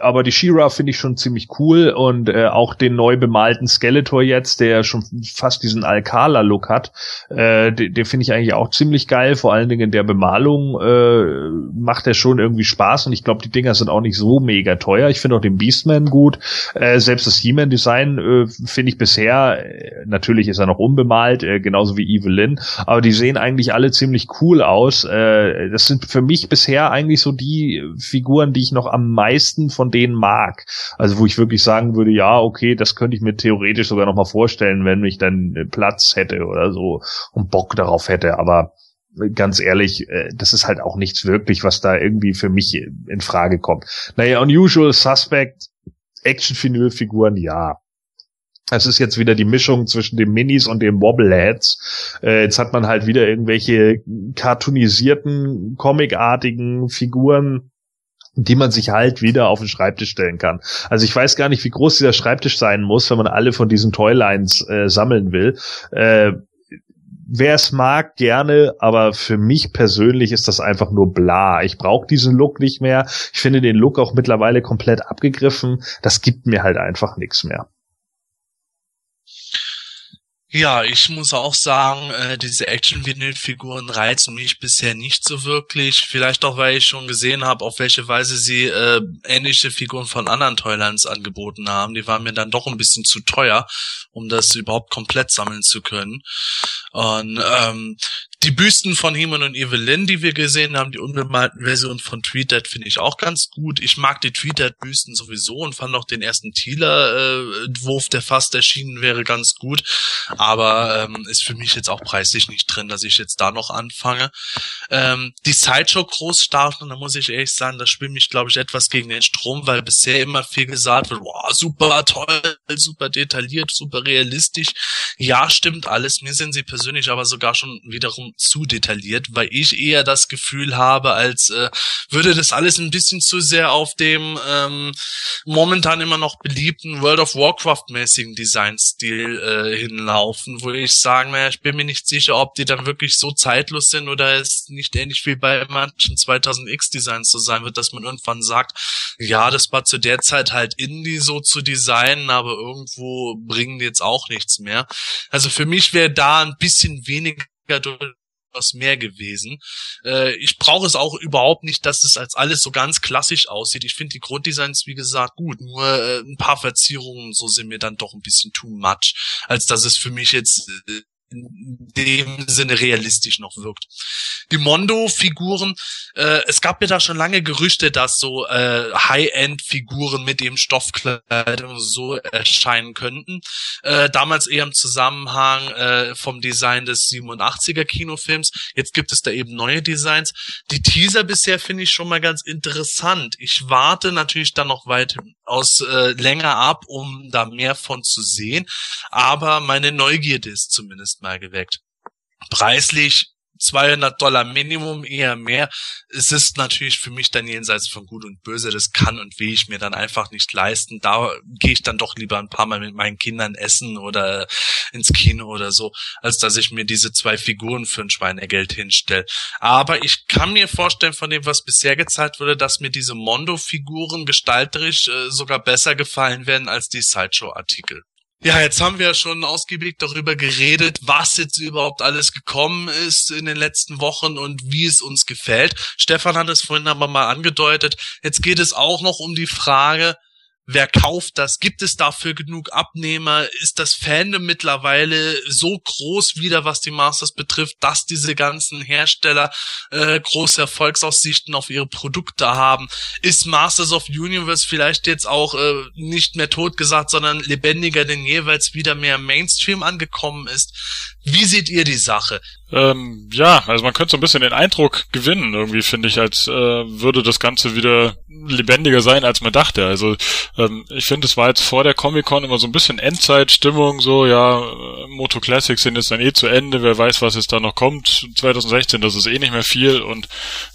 A: aber die She-Ra finde ich schon ziemlich cool und äh, auch den neu bemalten Skeletor jetzt, der schon fast diesen Alcala-Look hat, äh, den, den finde ich eigentlich auch ziemlich geil. Vor allen Dingen in der Bemalung äh, macht er schon irgendwie Spaß und ich glaube, die Dinger sind auch nicht so mega teuer. Ich finde auch den Beastman gut. Äh, selbst das He-Man-Design äh, finde ich bisher, äh, natürlich ist er noch unbemalt, äh, genauso wie Evelyn, aber die sehen eigentlich alle ziemlich cool aus. Äh, das sind für mich bisher eigentlich so die Figuren, die ich noch am meisten von denen mag. Also wo ich wirklich sagen würde, ja, okay, das könnte ich mir theoretisch sogar noch mal vorstellen, wenn ich dann Platz hätte oder so und Bock darauf hätte. Aber ganz ehrlich, äh, das ist halt auch nichts wirklich, was da irgendwie für mich in Frage kommt. Naja, Unusual Suspect, Action-Figuren, ja. Es ist jetzt wieder die Mischung zwischen den Minis und den Wobbleheads. Äh, jetzt hat man halt wieder irgendwelche cartoonisierten, comicartigen Figuren, die man sich halt wieder auf den Schreibtisch stellen kann. Also ich weiß gar nicht, wie groß dieser Schreibtisch sein muss, wenn man alle von diesen Toylines äh, sammeln will. Äh, Wer es mag, gerne, aber für mich persönlich ist das einfach nur bla. Ich brauche diesen Look nicht mehr. Ich finde den Look auch mittlerweile komplett abgegriffen. Das gibt mir halt einfach nichts mehr.
B: Ja, ich muss auch sagen, äh, diese Action-Vinyl-Figuren reizen mich bisher nicht so wirklich. Vielleicht auch, weil ich schon gesehen habe, auf welche Weise sie äh, ähnliche Figuren von anderen Toylands angeboten haben. Die waren mir dann doch ein bisschen zu teuer, um das überhaupt komplett sammeln zu können. Und ähm, die Büsten von Heman und Evelyn, die wir gesehen haben, die unbemalten Version von Tweeted finde ich auch ganz gut. Ich mag die Tweeted-Büsten sowieso und fand auch den ersten Thieler-Wurf, der fast erschienen wäre, ganz gut. Aber ähm, ist für mich jetzt auch preislich nicht drin, dass ich jetzt da noch anfange. Ähm, die Sideshow-Großstaaten, da muss ich ehrlich sagen, da spielt mich, glaube ich, etwas gegen den Strom, weil bisher immer viel gesagt wird, wow, super toll, super detailliert, super realistisch. Ja, stimmt alles. Mir sind sie persönlich aber sogar schon wiederum zu detailliert, weil ich eher das Gefühl habe, als äh, würde das alles ein bisschen zu sehr auf dem ähm, momentan immer noch beliebten World of Warcraft-mäßigen Designstil äh, hinlaufen, wo ich sagen, naja, ich bin mir nicht sicher, ob die dann wirklich so zeitlos sind oder es nicht ähnlich wie bei manchen 2000X-Designs so sein wird, dass man irgendwann sagt, ja, das war zu der Zeit halt Indie so zu designen, aber irgendwo bringen die jetzt auch nichts mehr. Also für mich wäre da ein bisschen weniger was mehr gewesen. Äh, ich brauche es auch überhaupt nicht, dass es als alles so ganz klassisch aussieht. Ich finde die Grunddesigns, wie gesagt, gut. Nur äh, ein paar Verzierungen so sind mir dann doch ein bisschen too much, als dass es für mich jetzt äh, in dem Sinne realistisch noch wirkt. Die Mondo-Figuren, äh, es gab ja da schon lange Gerüchte, dass so äh, High-End-Figuren mit dem Stoffkleidung so erscheinen könnten. Äh, damals eher im Zusammenhang äh, vom Design des 87er Kinofilms. Jetzt gibt es da eben neue Designs. Die Teaser bisher finde ich schon mal ganz interessant. Ich warte natürlich dann noch weit aus äh, länger ab, um da mehr von zu sehen. Aber meine Neugierde ist zumindest mal geweckt. Preislich 200 Dollar Minimum, eher mehr. Es ist natürlich für mich dann jenseits von Gut und Böse. Das kann und will ich mir dann einfach nicht leisten. Da gehe ich dann doch lieber ein paar Mal mit meinen Kindern essen oder ins Kino oder so, als dass ich mir diese zwei Figuren für ein Schweinegeld hinstelle. Aber ich kann mir vorstellen, von dem, was bisher gezeigt wurde, dass mir diese Mondo-Figuren gestalterisch äh, sogar besser gefallen werden als die Sideshow-Artikel. Ja, jetzt haben wir schon ausgiebig darüber geredet, was jetzt überhaupt alles gekommen ist in den letzten Wochen und wie es uns gefällt. Stefan hat es vorhin aber mal angedeutet. Jetzt geht es auch noch um die Frage, Wer kauft das? Gibt es dafür genug Abnehmer? Ist das Fandom mittlerweile so groß wieder, was die Masters betrifft, dass diese ganzen Hersteller äh, große Erfolgsaussichten auf ihre Produkte haben? Ist Masters of Universe vielleicht jetzt auch äh, nicht mehr totgesagt, sondern lebendiger denn jeweils wieder mehr Mainstream angekommen ist? Wie seht ihr die Sache?
C: Ähm, ja, also man könnte so ein bisschen den Eindruck gewinnen, irgendwie finde ich, als äh, würde das Ganze wieder lebendiger sein, als man dachte. Also ähm, ich finde, es war jetzt vor der Comic-Con immer so ein bisschen Endzeitstimmung, so ja, Moto Classics sind jetzt dann eh zu Ende, wer weiß, was jetzt da noch kommt. 2016, das ist eh nicht mehr viel und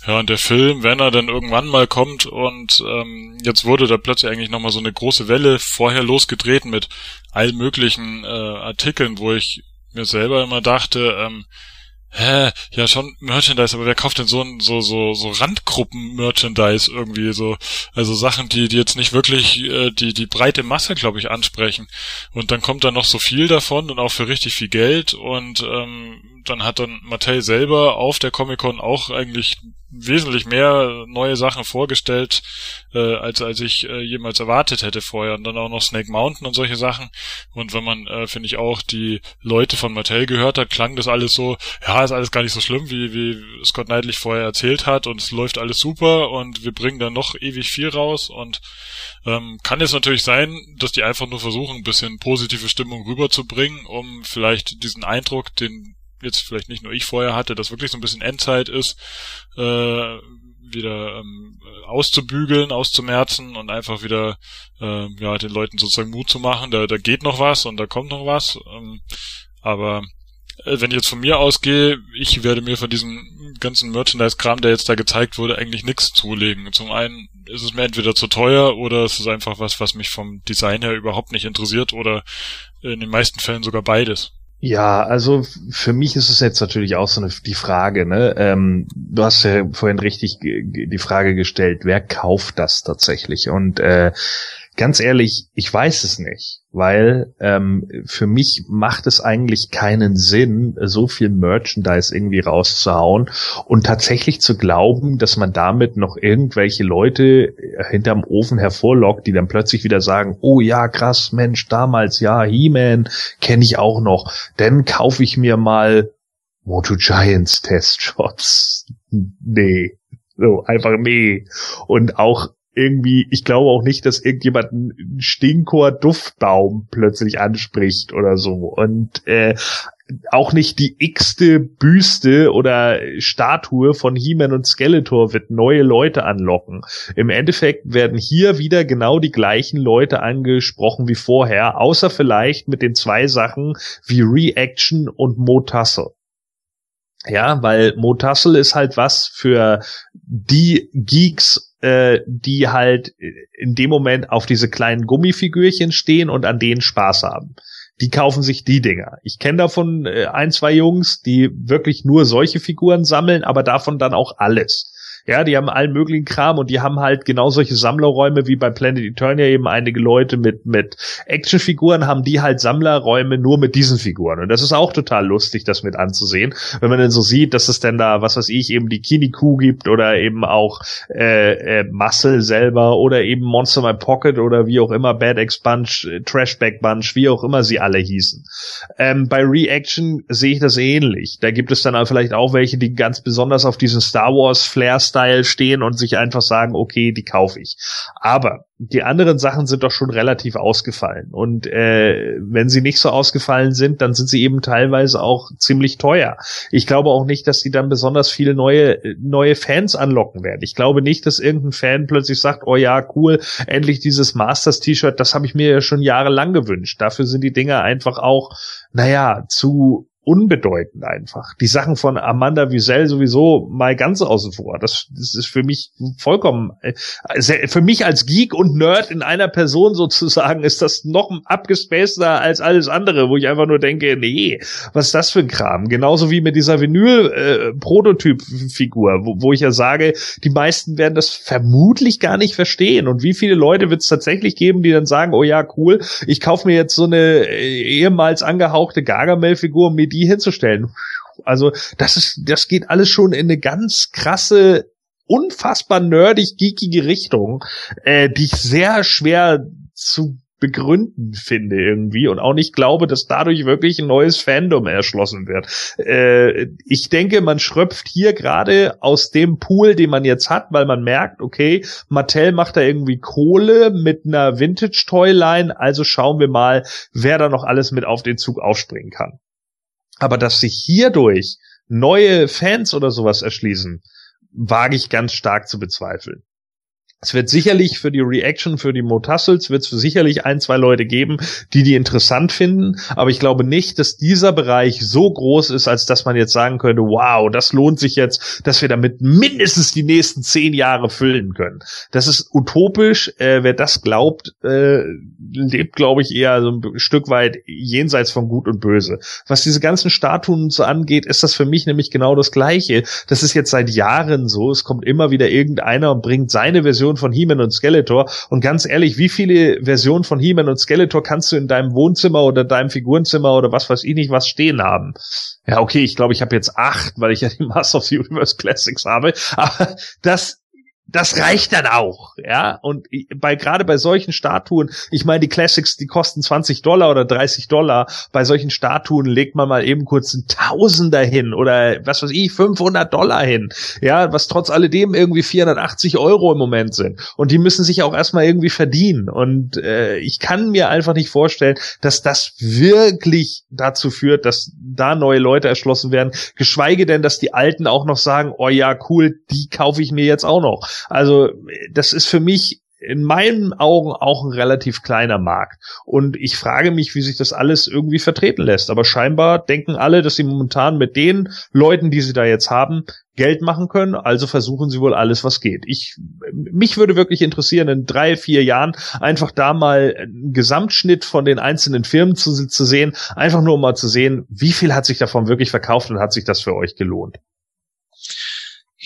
C: ja, und der Film, wenn er dann irgendwann mal kommt und ähm, jetzt wurde da plötzlich eigentlich nochmal so eine große Welle vorher losgetreten mit allen möglichen äh, Artikeln, wo ich mir selber immer dachte, ähm, hä, ja schon Merchandise, aber wer kauft denn so so so so Randgruppen-Merchandise irgendwie so, also Sachen, die die jetzt nicht wirklich äh, die die breite Masse, glaube ich, ansprechen. Und dann kommt da noch so viel davon und auch für richtig viel Geld und ähm, dann hat dann Mattel selber auf der Comic Con auch eigentlich wesentlich mehr neue Sachen vorgestellt, äh, als als ich äh, jemals erwartet hätte vorher. Und dann auch noch Snake Mountain und solche Sachen. Und wenn man, äh, finde ich, auch die Leute von Mattel gehört hat, klang das alles so, ja, ist alles gar nicht so schlimm, wie, wie Scott Knightley vorher erzählt hat. Und es läuft alles super und wir bringen dann noch ewig viel raus. Und ähm, kann es natürlich sein, dass die einfach nur versuchen, ein bisschen positive Stimmung rüberzubringen, um vielleicht diesen Eindruck, den jetzt vielleicht nicht nur ich vorher hatte, dass wirklich so ein bisschen Endzeit ist, äh, wieder ähm, auszubügeln, auszumerzen und einfach wieder äh, ja den Leuten sozusagen Mut zu machen, da, da geht noch was und da kommt noch was. Ähm, aber äh, wenn ich jetzt von mir ausgehe, ich werde mir von diesem ganzen Merchandise-Kram, der jetzt da gezeigt wurde, eigentlich nichts zulegen. Zum einen ist es mir entweder zu teuer oder es ist einfach was, was mich vom Design her überhaupt nicht interessiert oder in den meisten Fällen sogar beides.
A: Ja, also für mich ist es jetzt natürlich auch so eine, die Frage, ne? Ähm, du hast ja vorhin richtig die Frage gestellt, wer kauft das tatsächlich? Und äh, ganz ehrlich, ich weiß es nicht, weil ähm, für mich macht es eigentlich keinen Sinn, so viel Merchandise irgendwie rauszuhauen und tatsächlich zu glauben, dass man damit noch irgendwelche Leute hinterm Ofen hervorlockt, die dann plötzlich wieder sagen, oh ja, krass, Mensch, damals, ja, He-Man kenne ich auch noch, dann kaufe ich mir mal Moto Giants Testshots. Nee. So, einfach nee. Und auch irgendwie, ich glaube auch nicht, dass irgendjemand einen Stinkor Duftbaum plötzlich anspricht oder so. Und äh, auch nicht die x-te Büste oder Statue von He-Man und Skeletor wird neue Leute anlocken. Im Endeffekt werden hier wieder genau die gleichen Leute angesprochen wie vorher, außer vielleicht mit den zwei Sachen wie Reaction und Motassel. Ja, weil Motassel ist halt was für die Geeks äh, die halt in dem Moment auf diese kleinen Gummifigürchen stehen und an denen Spaß haben. Die kaufen sich die Dinger. Ich kenne davon äh, ein, zwei Jungs, die wirklich nur solche Figuren sammeln, aber davon dann auch alles. Ja, die haben allen möglichen Kram und die haben halt genau solche Sammlerräume wie bei Planet Eternia eben einige Leute mit, mit Actionfiguren haben die halt Sammlerräume nur mit diesen Figuren. Und das ist auch total lustig, das mit anzusehen. Wenn man dann so sieht, dass es denn da, was weiß ich, eben die Kiniku gibt oder eben auch äh, äh, Muscle selber oder eben Monster My Pocket oder wie auch immer, Bad X Bunch, äh, Trashback Bunch, wie auch immer sie alle hießen. Ähm, bei Reaction sehe ich das ähnlich. Da gibt es dann vielleicht auch welche, die ganz besonders auf diesen Star Wars Flair Style stehen und sich einfach sagen, okay, die kaufe ich. Aber die anderen Sachen sind doch schon relativ ausgefallen. Und äh, wenn sie nicht so ausgefallen sind, dann sind sie eben teilweise auch ziemlich teuer. Ich glaube auch nicht, dass sie dann besonders viele neue, neue Fans anlocken werden. Ich glaube nicht, dass irgendein Fan plötzlich sagt, oh ja, cool, endlich dieses Masters-T-Shirt, das habe ich mir ja schon jahrelang gewünscht. Dafür sind die Dinger einfach auch, naja, zu unbedeutend einfach. Die Sachen von Amanda Wiesel sowieso mal ganz außen vor. Das, das ist für mich vollkommen, äh, für mich als Geek und Nerd in einer Person sozusagen ist das noch abgespaceter als alles andere, wo ich einfach nur denke, nee, was ist das für ein Kram? Genauso wie mit dieser Vinyl-Prototyp-Figur, äh, wo, wo ich ja sage, die meisten werden das vermutlich gar nicht verstehen. Und wie viele Leute wird es tatsächlich geben, die dann sagen, oh ja, cool, ich kaufe mir jetzt so eine äh, ehemals angehauchte Gargamel-Figur mit die hinzustellen. Also das ist, das geht alles schon in eine ganz krasse, unfassbar nerdig geekige Richtung, äh, die ich sehr schwer zu begründen finde irgendwie und auch nicht glaube, dass dadurch wirklich ein neues Fandom erschlossen wird. Äh, ich denke, man schröpft hier gerade aus dem Pool, den man jetzt hat, weil man merkt, okay, Mattel macht da irgendwie Kohle mit einer Vintage-Toyline, also schauen wir mal, wer da noch alles mit auf den Zug aufspringen kann. Aber dass sich hierdurch neue Fans oder sowas erschließen, wage ich ganz stark zu bezweifeln. Es wird sicherlich für die Reaction, für die Motassels, wird es sicherlich ein, zwei Leute geben, die die interessant finden. Aber ich glaube nicht, dass dieser Bereich so groß ist, als dass man jetzt sagen könnte, wow, das lohnt sich jetzt, dass wir damit mindestens die nächsten zehn Jahre füllen können. Das ist utopisch. Äh, wer das glaubt, äh, lebt, glaube ich, eher so ein Stück weit jenseits von Gut und Böse. Was diese ganzen Statuen so angeht, ist das für mich nämlich genau das Gleiche. Das ist jetzt seit Jahren so. Es kommt immer wieder irgendeiner und bringt seine Version Version von He-Man und Skeletor. Und ganz ehrlich, wie viele Versionen von He-Man und Skeletor kannst du in deinem Wohnzimmer oder deinem Figurenzimmer oder was weiß ich nicht was stehen haben? Ja, okay, ich glaube, ich habe jetzt acht, weil ich ja die Master of the Universe Classics habe. Aber das das reicht dann auch, ja. Und bei gerade bei solchen Statuen, ich meine, die Classics, die kosten 20 Dollar oder 30 Dollar. Bei solchen Statuen legt man mal eben kurz einen Tausender hin oder was weiß ich, 500 Dollar hin, ja, was trotz alledem irgendwie 480 Euro im Moment sind. Und die müssen sich auch erstmal irgendwie verdienen. Und äh, ich kann mir einfach nicht vorstellen, dass das wirklich dazu führt, dass da neue Leute erschlossen werden. Geschweige denn, dass die Alten auch noch sagen, oh ja, cool, die kaufe ich mir jetzt auch noch. Also das ist für mich in meinen Augen auch ein relativ kleiner Markt. Und ich frage mich, wie sich das alles irgendwie vertreten lässt. Aber scheinbar denken alle, dass sie momentan mit den Leuten, die sie da jetzt haben, Geld machen können. Also versuchen sie wohl alles, was geht. Ich, mich würde wirklich interessieren, in drei, vier Jahren einfach da mal einen Gesamtschnitt von den einzelnen Firmen zu, zu sehen. Einfach nur um mal zu sehen, wie viel hat sich davon wirklich verkauft und hat sich das für euch gelohnt.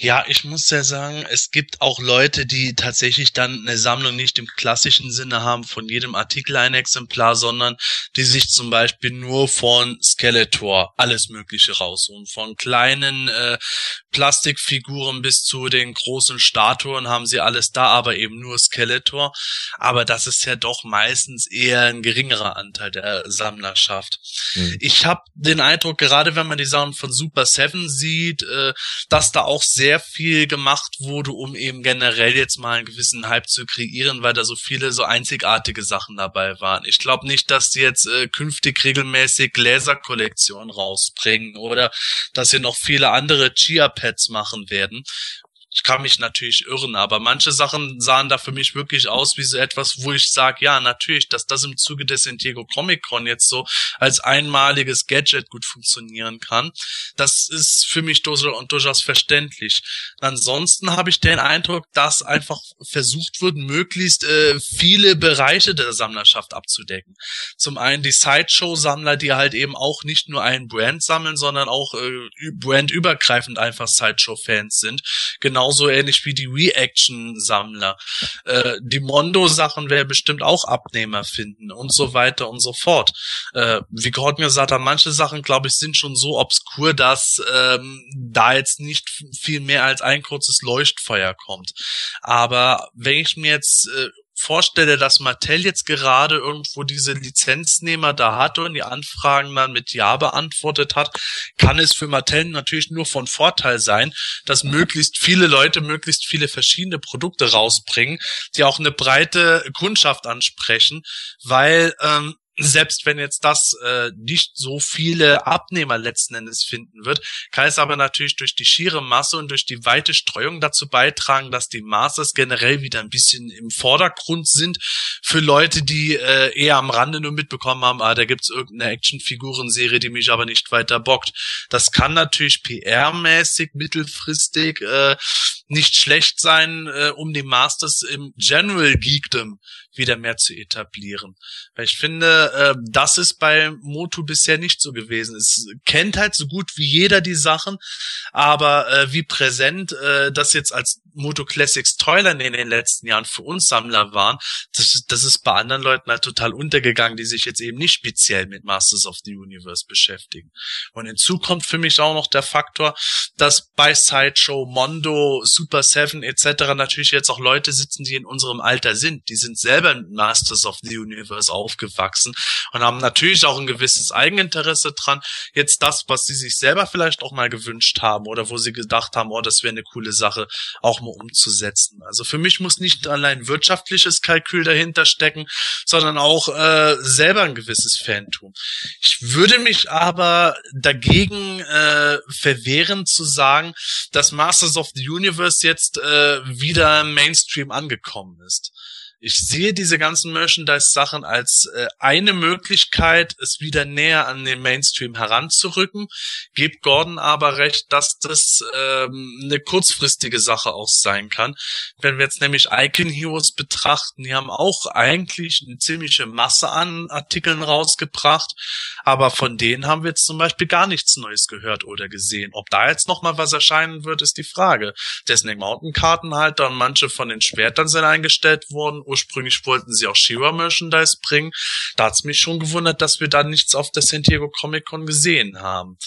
B: Ja, ich muss ja sagen, es gibt auch Leute, die tatsächlich dann eine Sammlung nicht im klassischen Sinne haben, von jedem Artikel ein Exemplar, sondern die sich zum Beispiel nur von Skeletor alles Mögliche rausholen. Von kleinen äh, Plastikfiguren bis zu den großen Statuen haben sie alles da, aber eben nur Skeletor. Aber das ist ja doch meistens eher ein geringerer Anteil der Sammlerschaft. Mhm. Ich habe den Eindruck, gerade wenn man die Sachen von Super Seven sieht, äh, dass da auch sehr viel gemacht wurde, um eben generell jetzt mal einen gewissen Hype zu kreieren, weil da so viele so einzigartige Sachen dabei waren. Ich glaube nicht, dass die jetzt äh, künftig regelmäßig Gläserkollektionen rausbringen oder dass sie noch viele andere Chia-Pads machen werden ich kann mich natürlich irren, aber manche Sachen sahen da für mich wirklich aus wie so etwas, wo ich sage, ja, natürlich, dass das im Zuge des San Diego Comic Con jetzt so als einmaliges Gadget gut funktionieren kann, das ist für mich durchaus verständlich. Ansonsten habe ich den Eindruck, dass einfach versucht wird, möglichst äh, viele Bereiche der Sammlerschaft abzudecken. Zum einen die Sideshow-Sammler, die halt eben auch nicht nur einen Brand sammeln, sondern auch äh, brandübergreifend einfach Sideshow-Fans sind. Genau genauso ähnlich wie die Reaction-Sammler. Äh, die Mondo-Sachen werden bestimmt auch Abnehmer finden und so weiter und so fort. Äh, wie Gordon gesagt hat, manche Sachen, glaube ich, sind schon so obskur, dass ähm, da jetzt nicht viel mehr als ein kurzes Leuchtfeuer kommt. Aber wenn ich mir jetzt äh, vorstelle, dass Mattel jetzt gerade irgendwo diese Lizenznehmer da hatte und die Anfragen dann mit Ja beantwortet hat, kann es für Mattel natürlich nur von Vorteil sein, dass möglichst viele Leute möglichst viele verschiedene Produkte rausbringen, die auch eine breite Kundschaft ansprechen, weil ähm, selbst wenn jetzt das äh, nicht so viele Abnehmer letzten Endes finden wird, kann es aber natürlich durch die schiere Masse und durch die weite Streuung dazu beitragen, dass die Masters generell wieder ein bisschen im Vordergrund sind für Leute, die äh, eher am Rande nur mitbekommen haben, ah, da gibt's irgendeine Actionfigurenserie, die mich aber nicht weiter bockt. Das kann natürlich PR-mäßig mittelfristig äh, nicht schlecht sein, äh, um die Masters im General Geekdom wieder mehr zu etablieren. Weil ich finde, äh, das ist bei Motu bisher nicht so gewesen. Es kennt halt so gut wie jeder die Sachen, aber äh, wie präsent äh, das jetzt als Moto Classics Toyland in den letzten Jahren für uns Sammler waren, das, das ist bei anderen Leuten halt total untergegangen, die sich jetzt eben nicht speziell mit Masters of the Universe beschäftigen. Und hinzu kommt für mich auch noch der Faktor, dass bei Sideshow, Mondo, Super Seven etc. natürlich jetzt auch Leute sitzen, die in unserem Alter sind. Die sind selber mit Masters of the Universe aufgewachsen und haben natürlich auch ein gewisses Eigeninteresse dran, jetzt das, was sie sich selber vielleicht auch mal gewünscht haben oder wo sie gedacht haben, oh, das wäre eine coole Sache, auch mal umzusetzen. Also für mich muss nicht allein wirtschaftliches Kalkül dahinter stecken, sondern auch äh, selber ein gewisses Fantum. Ich würde mich aber dagegen äh, verwehren zu sagen, dass Masters of the Universe jetzt äh, wieder Mainstream angekommen ist. Ich sehe diese ganzen Merchandise-Sachen als äh, eine Möglichkeit, es wieder näher an den Mainstream heranzurücken. Gebt Gordon aber recht, dass das ähm, eine kurzfristige Sache auch sein kann. Wenn wir jetzt nämlich Icon Heroes betrachten, die haben auch eigentlich eine ziemliche Masse an Artikeln rausgebracht, aber von denen haben wir jetzt zum Beispiel gar nichts Neues gehört oder gesehen. Ob da jetzt noch mal was erscheinen wird, ist die Frage. Destiny Mountain Kartenhalter und manche von den Schwertern sind eingestellt worden Ursprünglich wollten sie auch Shira Merchandise bringen. Da hat's mich schon gewundert, dass wir da nichts auf der San Diego Comic Con gesehen haben.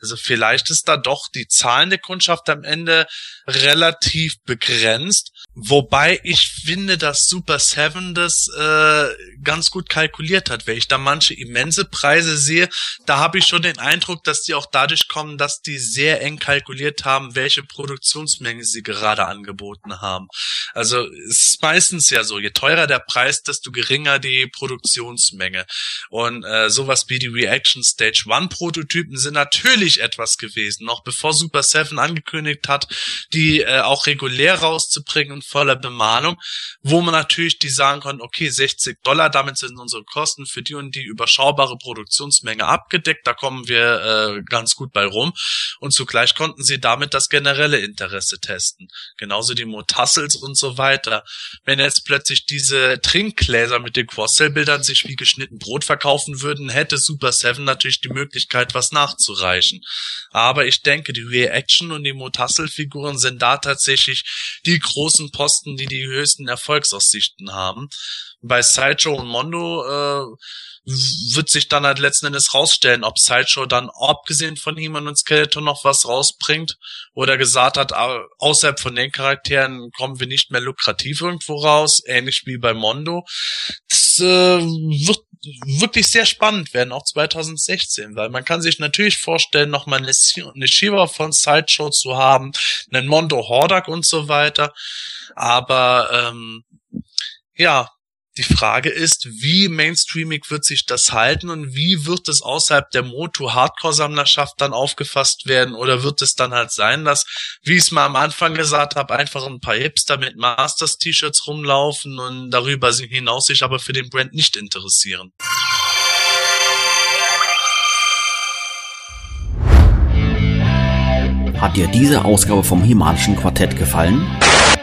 B: Also vielleicht ist da doch die zahlende Kundschaft am Ende relativ begrenzt. Wobei ich finde, dass Super Seven das äh, ganz gut kalkuliert hat. Wenn ich da manche immense Preise sehe, da habe ich schon den Eindruck, dass die auch dadurch kommen, dass die sehr eng kalkuliert haben, welche Produktionsmenge sie gerade angeboten haben. Also es ist meistens ja so, je teurer der Preis, desto geringer die Produktionsmenge. Und äh, sowas wie die Reaction Stage One Prototypen sind natürlich etwas gewesen, noch bevor Super Seven angekündigt hat, die äh, auch regulär rauszubringen voller Bemalung, wo man natürlich die sagen kann, okay, 60 Dollar, damit sind unsere Kosten für die und die überschaubare Produktionsmenge abgedeckt, da kommen wir äh, ganz gut bei rum. Und zugleich konnten sie damit das generelle Interesse testen. Genauso die Motassels und so weiter. Wenn jetzt plötzlich diese Trinkgläser mit den Cross-Sell-Bildern sich wie geschnitten Brot verkaufen würden, hätte Super 7 natürlich die Möglichkeit, was nachzureichen. Aber ich denke, die Reaction und die Motassel-Figuren sind da tatsächlich die großen Posten, die die höchsten Erfolgsaussichten haben. Bei Sideshow und Mondo äh, wird sich dann halt letzten Endes rausstellen, ob Sideshow dann abgesehen von he und Skeleton noch was rausbringt oder gesagt hat, außerhalb von den Charakteren kommen wir nicht mehr lukrativ irgendwo raus, ähnlich wie bei Mondo. Das äh, wird wirklich sehr spannend werden, auch 2016, weil man kann sich natürlich vorstellen, nochmal eine, eine Shiva von Sideshow zu haben, einen Mondo Hordak und so weiter. Aber ähm, ja, die Frage ist, wie mainstreamig wird sich das halten und wie wird es außerhalb der Moto-Hardcore-Sammlerschaft dann aufgefasst werden oder wird es dann halt sein, dass, wie ich es mal am Anfang gesagt habe, einfach ein paar Hipster mit Masters-T-Shirts rumlaufen und darüber hinaus sich aber für den Brand nicht interessieren.
E: Hat dir diese Ausgabe vom Himalischen Quartett gefallen?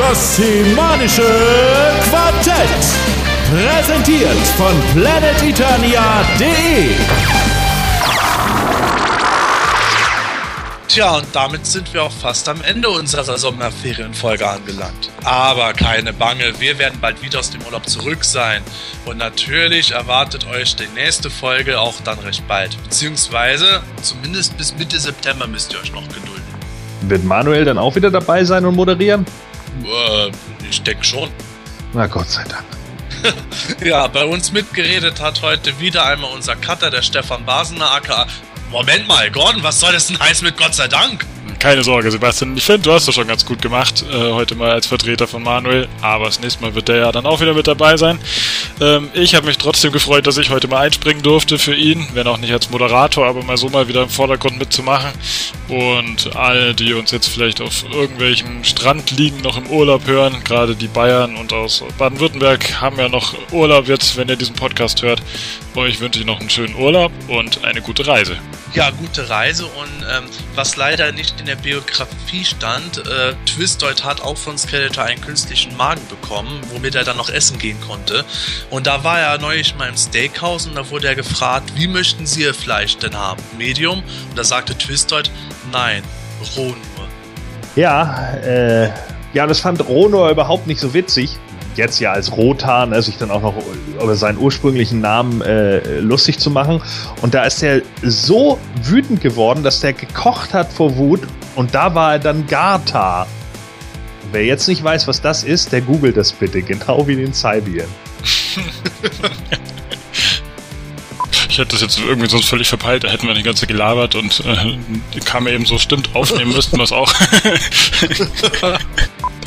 F: Das Semanische Quartett. Präsentiert von planeteternia.de.
B: Tja, und damit sind wir auch fast am Ende unserer Sommerferienfolge angelangt. Aber keine Bange, wir werden bald wieder aus dem Urlaub zurück sein. Und natürlich erwartet euch die nächste Folge auch dann recht bald. Beziehungsweise, zumindest bis Mitte September müsst ihr euch noch gedulden.
A: Wird Manuel dann auch wieder dabei sein und moderieren?
B: Äh, ich denke schon.
A: Na Gott sei Dank.
B: ja, bei uns mitgeredet hat heute wieder einmal unser Cutter, der Stefan Basener, aka Moment mal, Gordon, was soll das denn heißen mit Gott sei Dank?
C: Keine Sorge, Sebastian. Ich finde, du hast das schon ganz gut gemacht, äh, heute mal als Vertreter von Manuel. Aber das nächste Mal wird der ja dann auch wieder mit dabei sein. Ähm, ich habe mich trotzdem gefreut, dass ich heute mal einspringen durfte für ihn, wenn auch nicht als Moderator, aber mal so mal wieder im Vordergrund mitzumachen. Und alle, die uns jetzt vielleicht auf irgendwelchen Strand liegen, noch im Urlaub hören, gerade die Bayern und aus Baden-Württemberg haben ja noch Urlaub jetzt, wenn ihr diesen Podcast hört. Euch wünsche ich noch einen schönen Urlaub und eine gute Reise.
B: Ja, gute Reise und ähm, was leider nicht in der Biografie stand, äh, Twistoid hat auch von Skeletor einen künstlichen Magen bekommen, womit er dann noch essen gehen konnte. Und da war er neulich mal im Steakhouse und da wurde er gefragt, wie möchten Sie Ihr Fleisch denn haben? Medium? Und da sagte Twistoid, nein, roh nur.
A: Ja, äh, ja, das fand Ronor überhaupt nicht so witzig. Jetzt ja als Rotan, ne, sich dann auch noch über seinen ursprünglichen Namen äh, lustig zu machen. Und da ist er so wütend geworden, dass der gekocht hat vor Wut. Und da war er dann Garta. Wer jetzt nicht weiß, was das ist, der googelt das bitte, genau wie den Cybian.
C: Ich hätte das jetzt irgendwie sonst völlig verpeilt, da hätten wir die ganze gelabert und äh, kam eben so, stimmt, aufnehmen müssten wir es auch.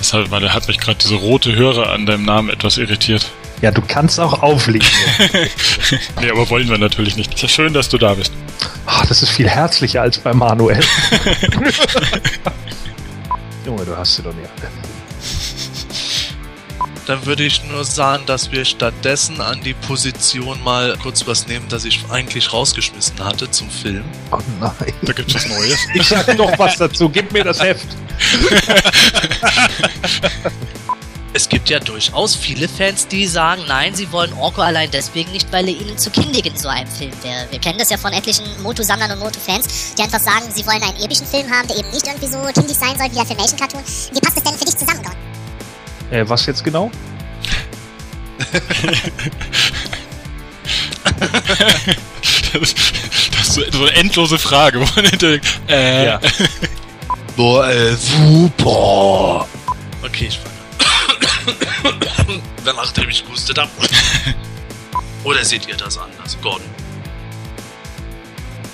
C: Deshalb, weil er hat mich gerade diese rote Hörer an deinem Namen etwas irritiert.
A: Ja, du kannst auch auflegen.
C: Nee, aber wollen wir natürlich nicht. Ist ja schön, dass du da bist.
A: Ah, das ist viel herzlicher als bei Manuel. Junge, du hast sie doch nicht alle.
B: Dann würde ich nur sagen, dass wir stattdessen an die Position mal kurz was nehmen, das ich eigentlich rausgeschmissen hatte zum Film.
A: Oh nein.
C: Da gibt's was Neues.
A: Ich sag doch was dazu. Gib mir das Heft.
G: Es gibt ja durchaus viele Fans, die sagen, nein, sie wollen Orko allein deswegen nicht, weil er ihnen zu kindig in so einem Film wäre. Wir kennen das ja von etlichen Moto-Sammlern und Moto-Fans, die einfach sagen, sie wollen einen epischen Film haben, der eben nicht irgendwie so kindisch sein soll wie der Filmation-Cartoon. Wie passt das denn für dich zusammen, Gott?
A: Äh, was jetzt genau?
C: Das, das ist so, eine endlose Frage. Wo man hinterher, äh,
A: Ja.
B: Boah, äh, super. Okay, ich fange. Dann nachdem ich gehustet hab. Oder seht ihr das anders? Gordon.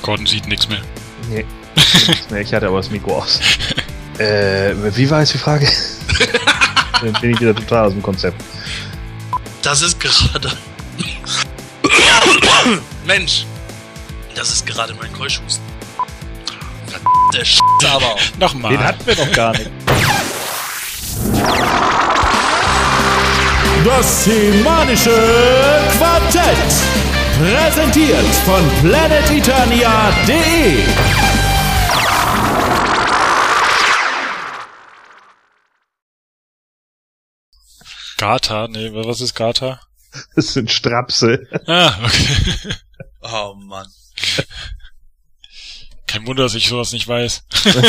C: Gordon sieht nichts mehr.
A: Nee. nee, ich hatte aber das Mikro aus. Äh, wie war jetzt die Frage? Dann bin ich wieder total aus dem Konzept.
B: Das ist gerade. Mensch! Das ist gerade mein Keuschhusten. Verdammte Scheiße aber auch.
C: Nochmal.
A: Den hatten wir noch gar nicht.
F: Das Semanische Quartett. Präsentiert von planeteternia.de.
C: Gata? Nee, was ist Gata?
A: Das sind Strapse.
C: Ah, okay.
B: Oh Mann.
C: Kein Wunder, dass ich sowas nicht weiß.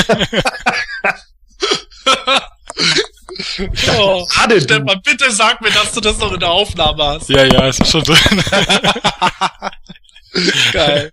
B: Oh,
A: du.
B: Stefan, bitte sag mir, dass du das noch in der Aufnahme hast.
C: Ja, ja, es ist schon drin.
B: Geil.